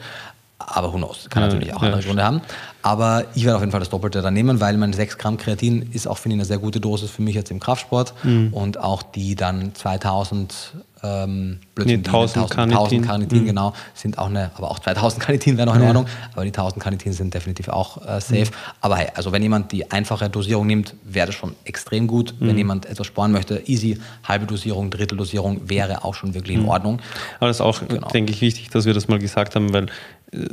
Aber who knows, kann Ja, natürlich auch ja, andere Gründe haben. Aber ich werde auf jeden Fall das Doppelte dann nehmen, weil meine 6 Gramm Kreatin ist auch, finde ich, eine sehr gute Dosis für mich jetzt im Kraftsport. Mhm. Und auch die dann 2000, ähm, Blödsinn, Nee, die 1000 Carnitin. 1000 Carnitin, Mhm. genau, sind auch eine, aber auch 2000 Carnitin wäre noch in Ja. Ordnung, aber die 1000 Carnitin sind definitiv auch äh, safe. Aber hey, also wenn jemand die einfache Dosierung nimmt, wäre das schon extrem gut. Mhm. Wenn jemand etwas sparen möchte, easy, halbe Dosierung, Dritteldosierung wäre auch schon wirklich Mhm. in Ordnung. Aber das ist auch, Genau. denke ich, wichtig, dass wir das mal gesagt haben, weil äh,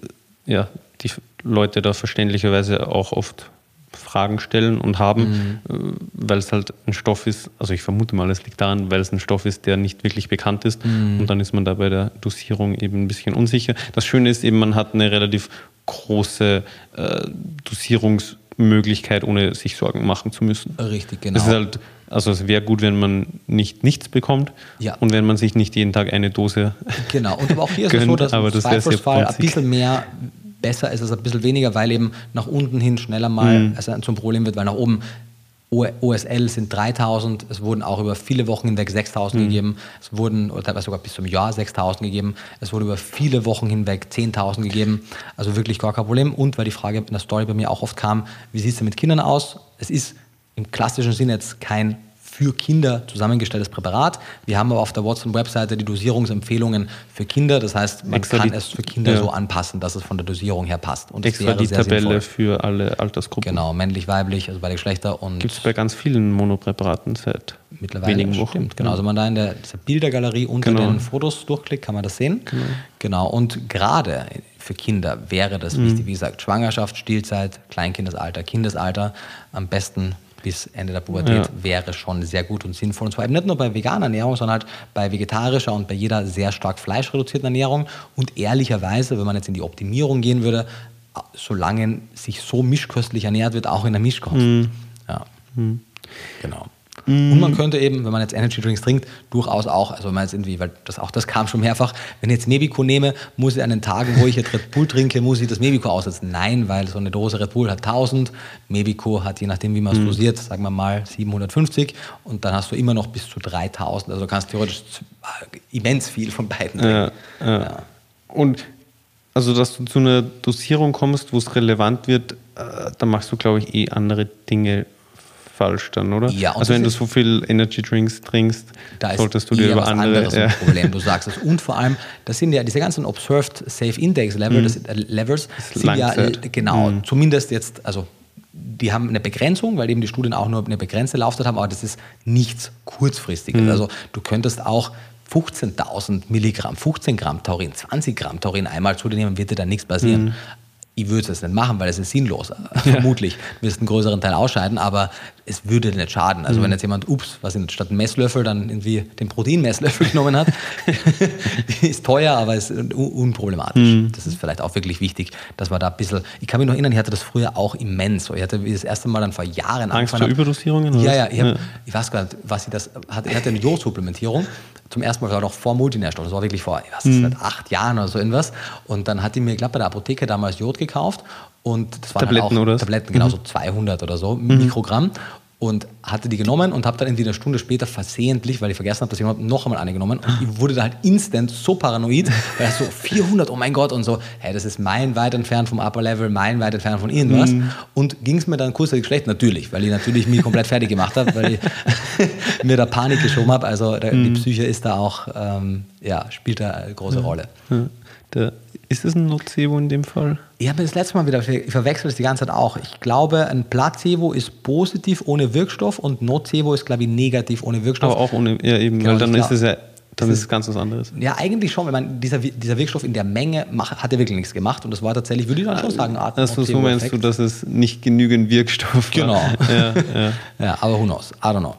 ja, die Leute da verständlicherweise auch oft Fragen stellen und haben, Mhm. äh, weil es halt ein Stoff ist, also ich vermute mal, es liegt daran, weil es ein Stoff ist, der nicht wirklich bekannt ist Mhm. und dann ist man da bei der Dosierung eben ein bisschen unsicher. Das Schöne ist eben, man hat eine relativ große äh, Dosierungsmöglichkeit, ohne sich Sorgen machen zu müssen. Richtig, genau. Es ist halt, also es wäre gut, wenn man nicht nichts bekommt Ja. und wenn man sich nicht jeden Tag eine Dose Genau, und aber auch hier ist es *laughs* so, dass aber im das Zweifelsfall ein bisschen mehr besser ist als ein bisschen weniger, weil eben nach unten hin schneller mal Mhm. also zum Problem wird, weil nach oben OSL sind 3000, es wurden auch über viele Wochen hinweg 6000 Mhm. gegeben, es wurden oder teilweise sogar bis zum Jahr 6000 gegeben, es wurde über viele Wochen hinweg 10.000 gegeben, also wirklich gar kein Problem. Und weil die Frage in der Story bei mir auch oft kam, wie sieht es denn mit Kindern aus? Es ist im klassischen Sinne jetzt kein für Kinder zusammengestelltes Präparat. Wir haben aber auf der Watson-Webseite die Dosierungsempfehlungen für Kinder. Das heißt, man Extra kann es für Kinder ja. so anpassen, dass es von der Dosierung her passt. Und Extra wäre die Tabelle sinnvoll. für alle Altersgruppen. Genau, männlich, weiblich, also beide Geschlechter und Gibt es bei ganz vielen Monopräparaten seit mittlerweile wenigen Wochen. Stimmt, genau. Also wenn man da in der Bildergalerie unter Genau. den Fotos durchklickt, kann man das sehen. Genau. Und gerade für Kinder wäre das Mhm. wichtig, wie gesagt, Schwangerschaft, Stillzeit, Kleinkindesalter, Kindesalter, am besten bis Ende der Pubertät Ja. wäre schon sehr gut und sinnvoll. Und zwar eben nicht nur bei veganer Ernährung, sondern halt bei vegetarischer und bei jeder sehr stark fleischreduzierten Ernährung. Und ehrlicherweise, wenn man jetzt in die Optimierung gehen würde, solange sich so mischköstlich ernährt wird, auch in der Mischkost. Mhm. Ja. Genau. Und man könnte eben, wenn man jetzt Energy Drinks trinkt, durchaus auch, also wenn man jetzt irgendwie, weil das auch das kam schon mehrfach, wenn ich jetzt Mebico nehme, muss ich an den Tagen, wo ich jetzt Red Bull trinke, muss ich das Mebico aussetzen. Nein, weil so eine Dose Red Bull hat 1000, Mebico hat je nachdem, wie man es dosiert, sagen wir mal 750 und dann hast du immer noch bis zu 3000. Also du kannst theoretisch immens viel von beiden trinken. Ja, ja. Und also, dass du zu einer Dosierung kommst, wo es relevant wird, äh, da machst du, glaube ich, eh andere Dinge falsch dann, oder? Ja, und also wenn du das so viel Energy Drinks trinkst, solltest du dir über andere. anderes ja. ein Problem. Du sagst es. Und vor allem, das sind ja diese ganzen Observed Safe Index Level, das, äh, Levels, sind ja äh, genau, zumindest jetzt, also die haben eine Begrenzung, weil eben die Studien auch nur eine begrenzte Laufzeit haben, aber das ist nichts kurzfristiges. Also du könntest auch 15.000 Milligramm, 15 Gramm Taurin, 20 Gramm Taurin einmal zu dir nehmen, wird dir dann nichts passieren. Ich würde es nicht machen, weil es ist sinnlos. Vermutlich. Du wirst einen größeren Teil ausscheiden, aber es würde nicht schaden. Also wenn jetzt jemand, ups, was nicht, statt Messlöffel dann irgendwie den Proteinmesslöffel *laughs* genommen hat, *laughs* ist teuer, aber ist un unproblematisch. Das ist vielleicht auch wirklich wichtig, dass man da ein bisschen, ich kann mich noch erinnern, ich hatte das früher auch immens. Ich hatte das erste Mal dann vor Jahren Angst vor Überdosierungen? ja, was? ja, ich, hab, ich weiß gar nicht, was ich das hatte. Ich hatte eine Jodsupplementierung. Zum ersten Mal war noch vor Multinährstoff. Das war wirklich vor, ich weiß Mhm. acht Jahren oder so irgendwas. Und dann hat die mir, glaube bei der Apotheke damals Jod gekauft. Und das waren Tabletten, auch oder? Mhm. Tabletten, genau so 200 oder so Mikrogramm. Und hatte die genommen und habe dann irgendwie eine Stunde später versehentlich, weil ich vergessen habe, dass jemand noch einmal eine genommen und ich wurde da halt instant so paranoid, weil das so *laughs* 400, oh mein Gott und so, hey, das ist meilenweit entfernt vom Upper Level, meilenweit entfernt von irgendwas. Mhm. Und ging es mir dann kurzzeitig schlecht? Natürlich, weil ich natürlich mich komplett fertig gemacht habe, weil ich *laughs* mir da Panik geschoben habe. Also da, Mhm. die Psyche ist da auch, ähm, ja, spielt da eine große Rolle. Ja. Der, ist das ein Nocebo in dem Fall? Ich habe das letzte Mal wieder, ich verwechsel das die ganze Zeit auch. Ich glaube, ein Placebo ist positiv ohne Wirkstoff und Nocebo ist, glaube ich, negativ ohne Wirkstoff. Aber auch ohne, ja eben, Genau, weil dann ist es ja, dann ist es ganz was anderes. Ja, eigentlich schon. Ich meine, dieser, dieser Wirkstoff in der Menge mach, hat ja wirklich nichts gemacht und das war tatsächlich, würde ich dann schon sagen, eine Art Also so meinst du, dass es nicht genügend Wirkstoff Genau. war? *laughs* Ja, ja. Ja, aber who knows? I don't know.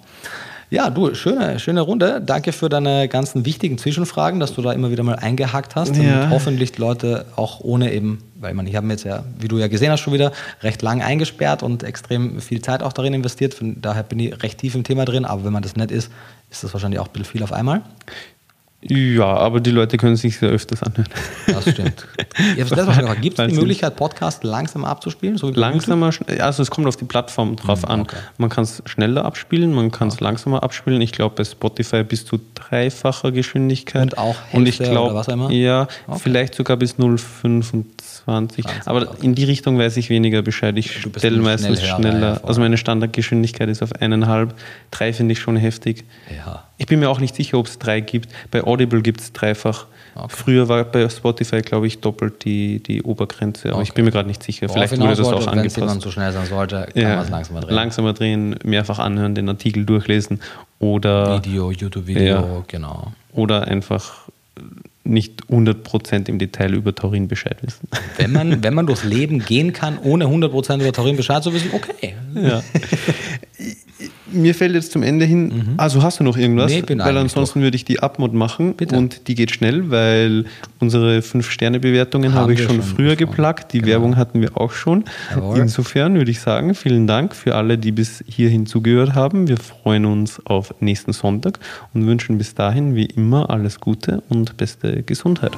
Ja, du, schöne, schöne Runde. Danke für deine ganzen wichtigen Zwischenfragen, dass du da immer wieder mal eingehakt hast Ja. und hoffentlich Leute auch ohne eben, weil man, ich habe mir jetzt ja, wie du ja gesehen hast, schon wieder recht lang eingesperrt und extrem viel Zeit auch darin investiert. Von daher bin ich recht tief im Thema drin, aber wenn man das nicht ist, ist das wahrscheinlich auch ein bisschen viel auf einmal. Ja, aber die Leute können sich sehr öfters anhören. Das stimmt. Ich habe es letztes Mal schon gefragt, gibt es die Möglichkeit, Podcast langsam abzuspielen? So Langsamer, also es kommt auf die Plattform drauf an. Hm, okay. Man kann es schneller abspielen, man kann es langsamer abspielen. Ich glaube, bei Spotify bis zu dreifacher Geschwindigkeit. Und auch Und ich Hälfte glaube, oder was auch immer? ja, Okay. vielleicht sogar bis 0,25. Aber okay. in die Richtung weiß ich weniger Bescheid. Ich stelle meistens Schnellhörer, schneller. ja, also meine Standardgeschwindigkeit ist auf eineinhalb. Drei finde ich schon heftig. Ja. Ich bin mir auch nicht sicher, ob es drei gibt. Bei Audible gibt es dreifach. Okay. Früher war bei Spotify, glaube ich, doppelt die, die Obergrenze, aber ich bin mir gerade nicht sicher. Vielleicht wurde das auch Wenn es angepasst. so schnell sein sollte, kann man es langsamer drehen. Langsamer drehen, mehrfach anhören, den Artikel durchlesen oder, Video, YouTube-Video, Ja. genau. oder einfach nicht 100% im Detail über Taurin Bescheid wissen. Wenn man, wenn man durchs Leben gehen kann, ohne 100% über Taurin Bescheid zu wissen, okay. Ja. *laughs* Mir fällt jetzt zum Ende hin, also hast du noch irgendwas? Nee, bin weil ansonsten würde ich die Abmod machen Bitte. und die geht schnell, weil unsere 5-Sterne-Bewertungen Haben habe ich schon schon früher geplagt. Die Genau. Werbung hatten wir auch schon. Jawohl. Insofern würde ich sagen, vielen Dank für alle, die bis hierhin zugehört haben. Wir freuen uns auf nächsten Sonntag und wünschen bis dahin wie immer alles Gute und beste Gesundheit.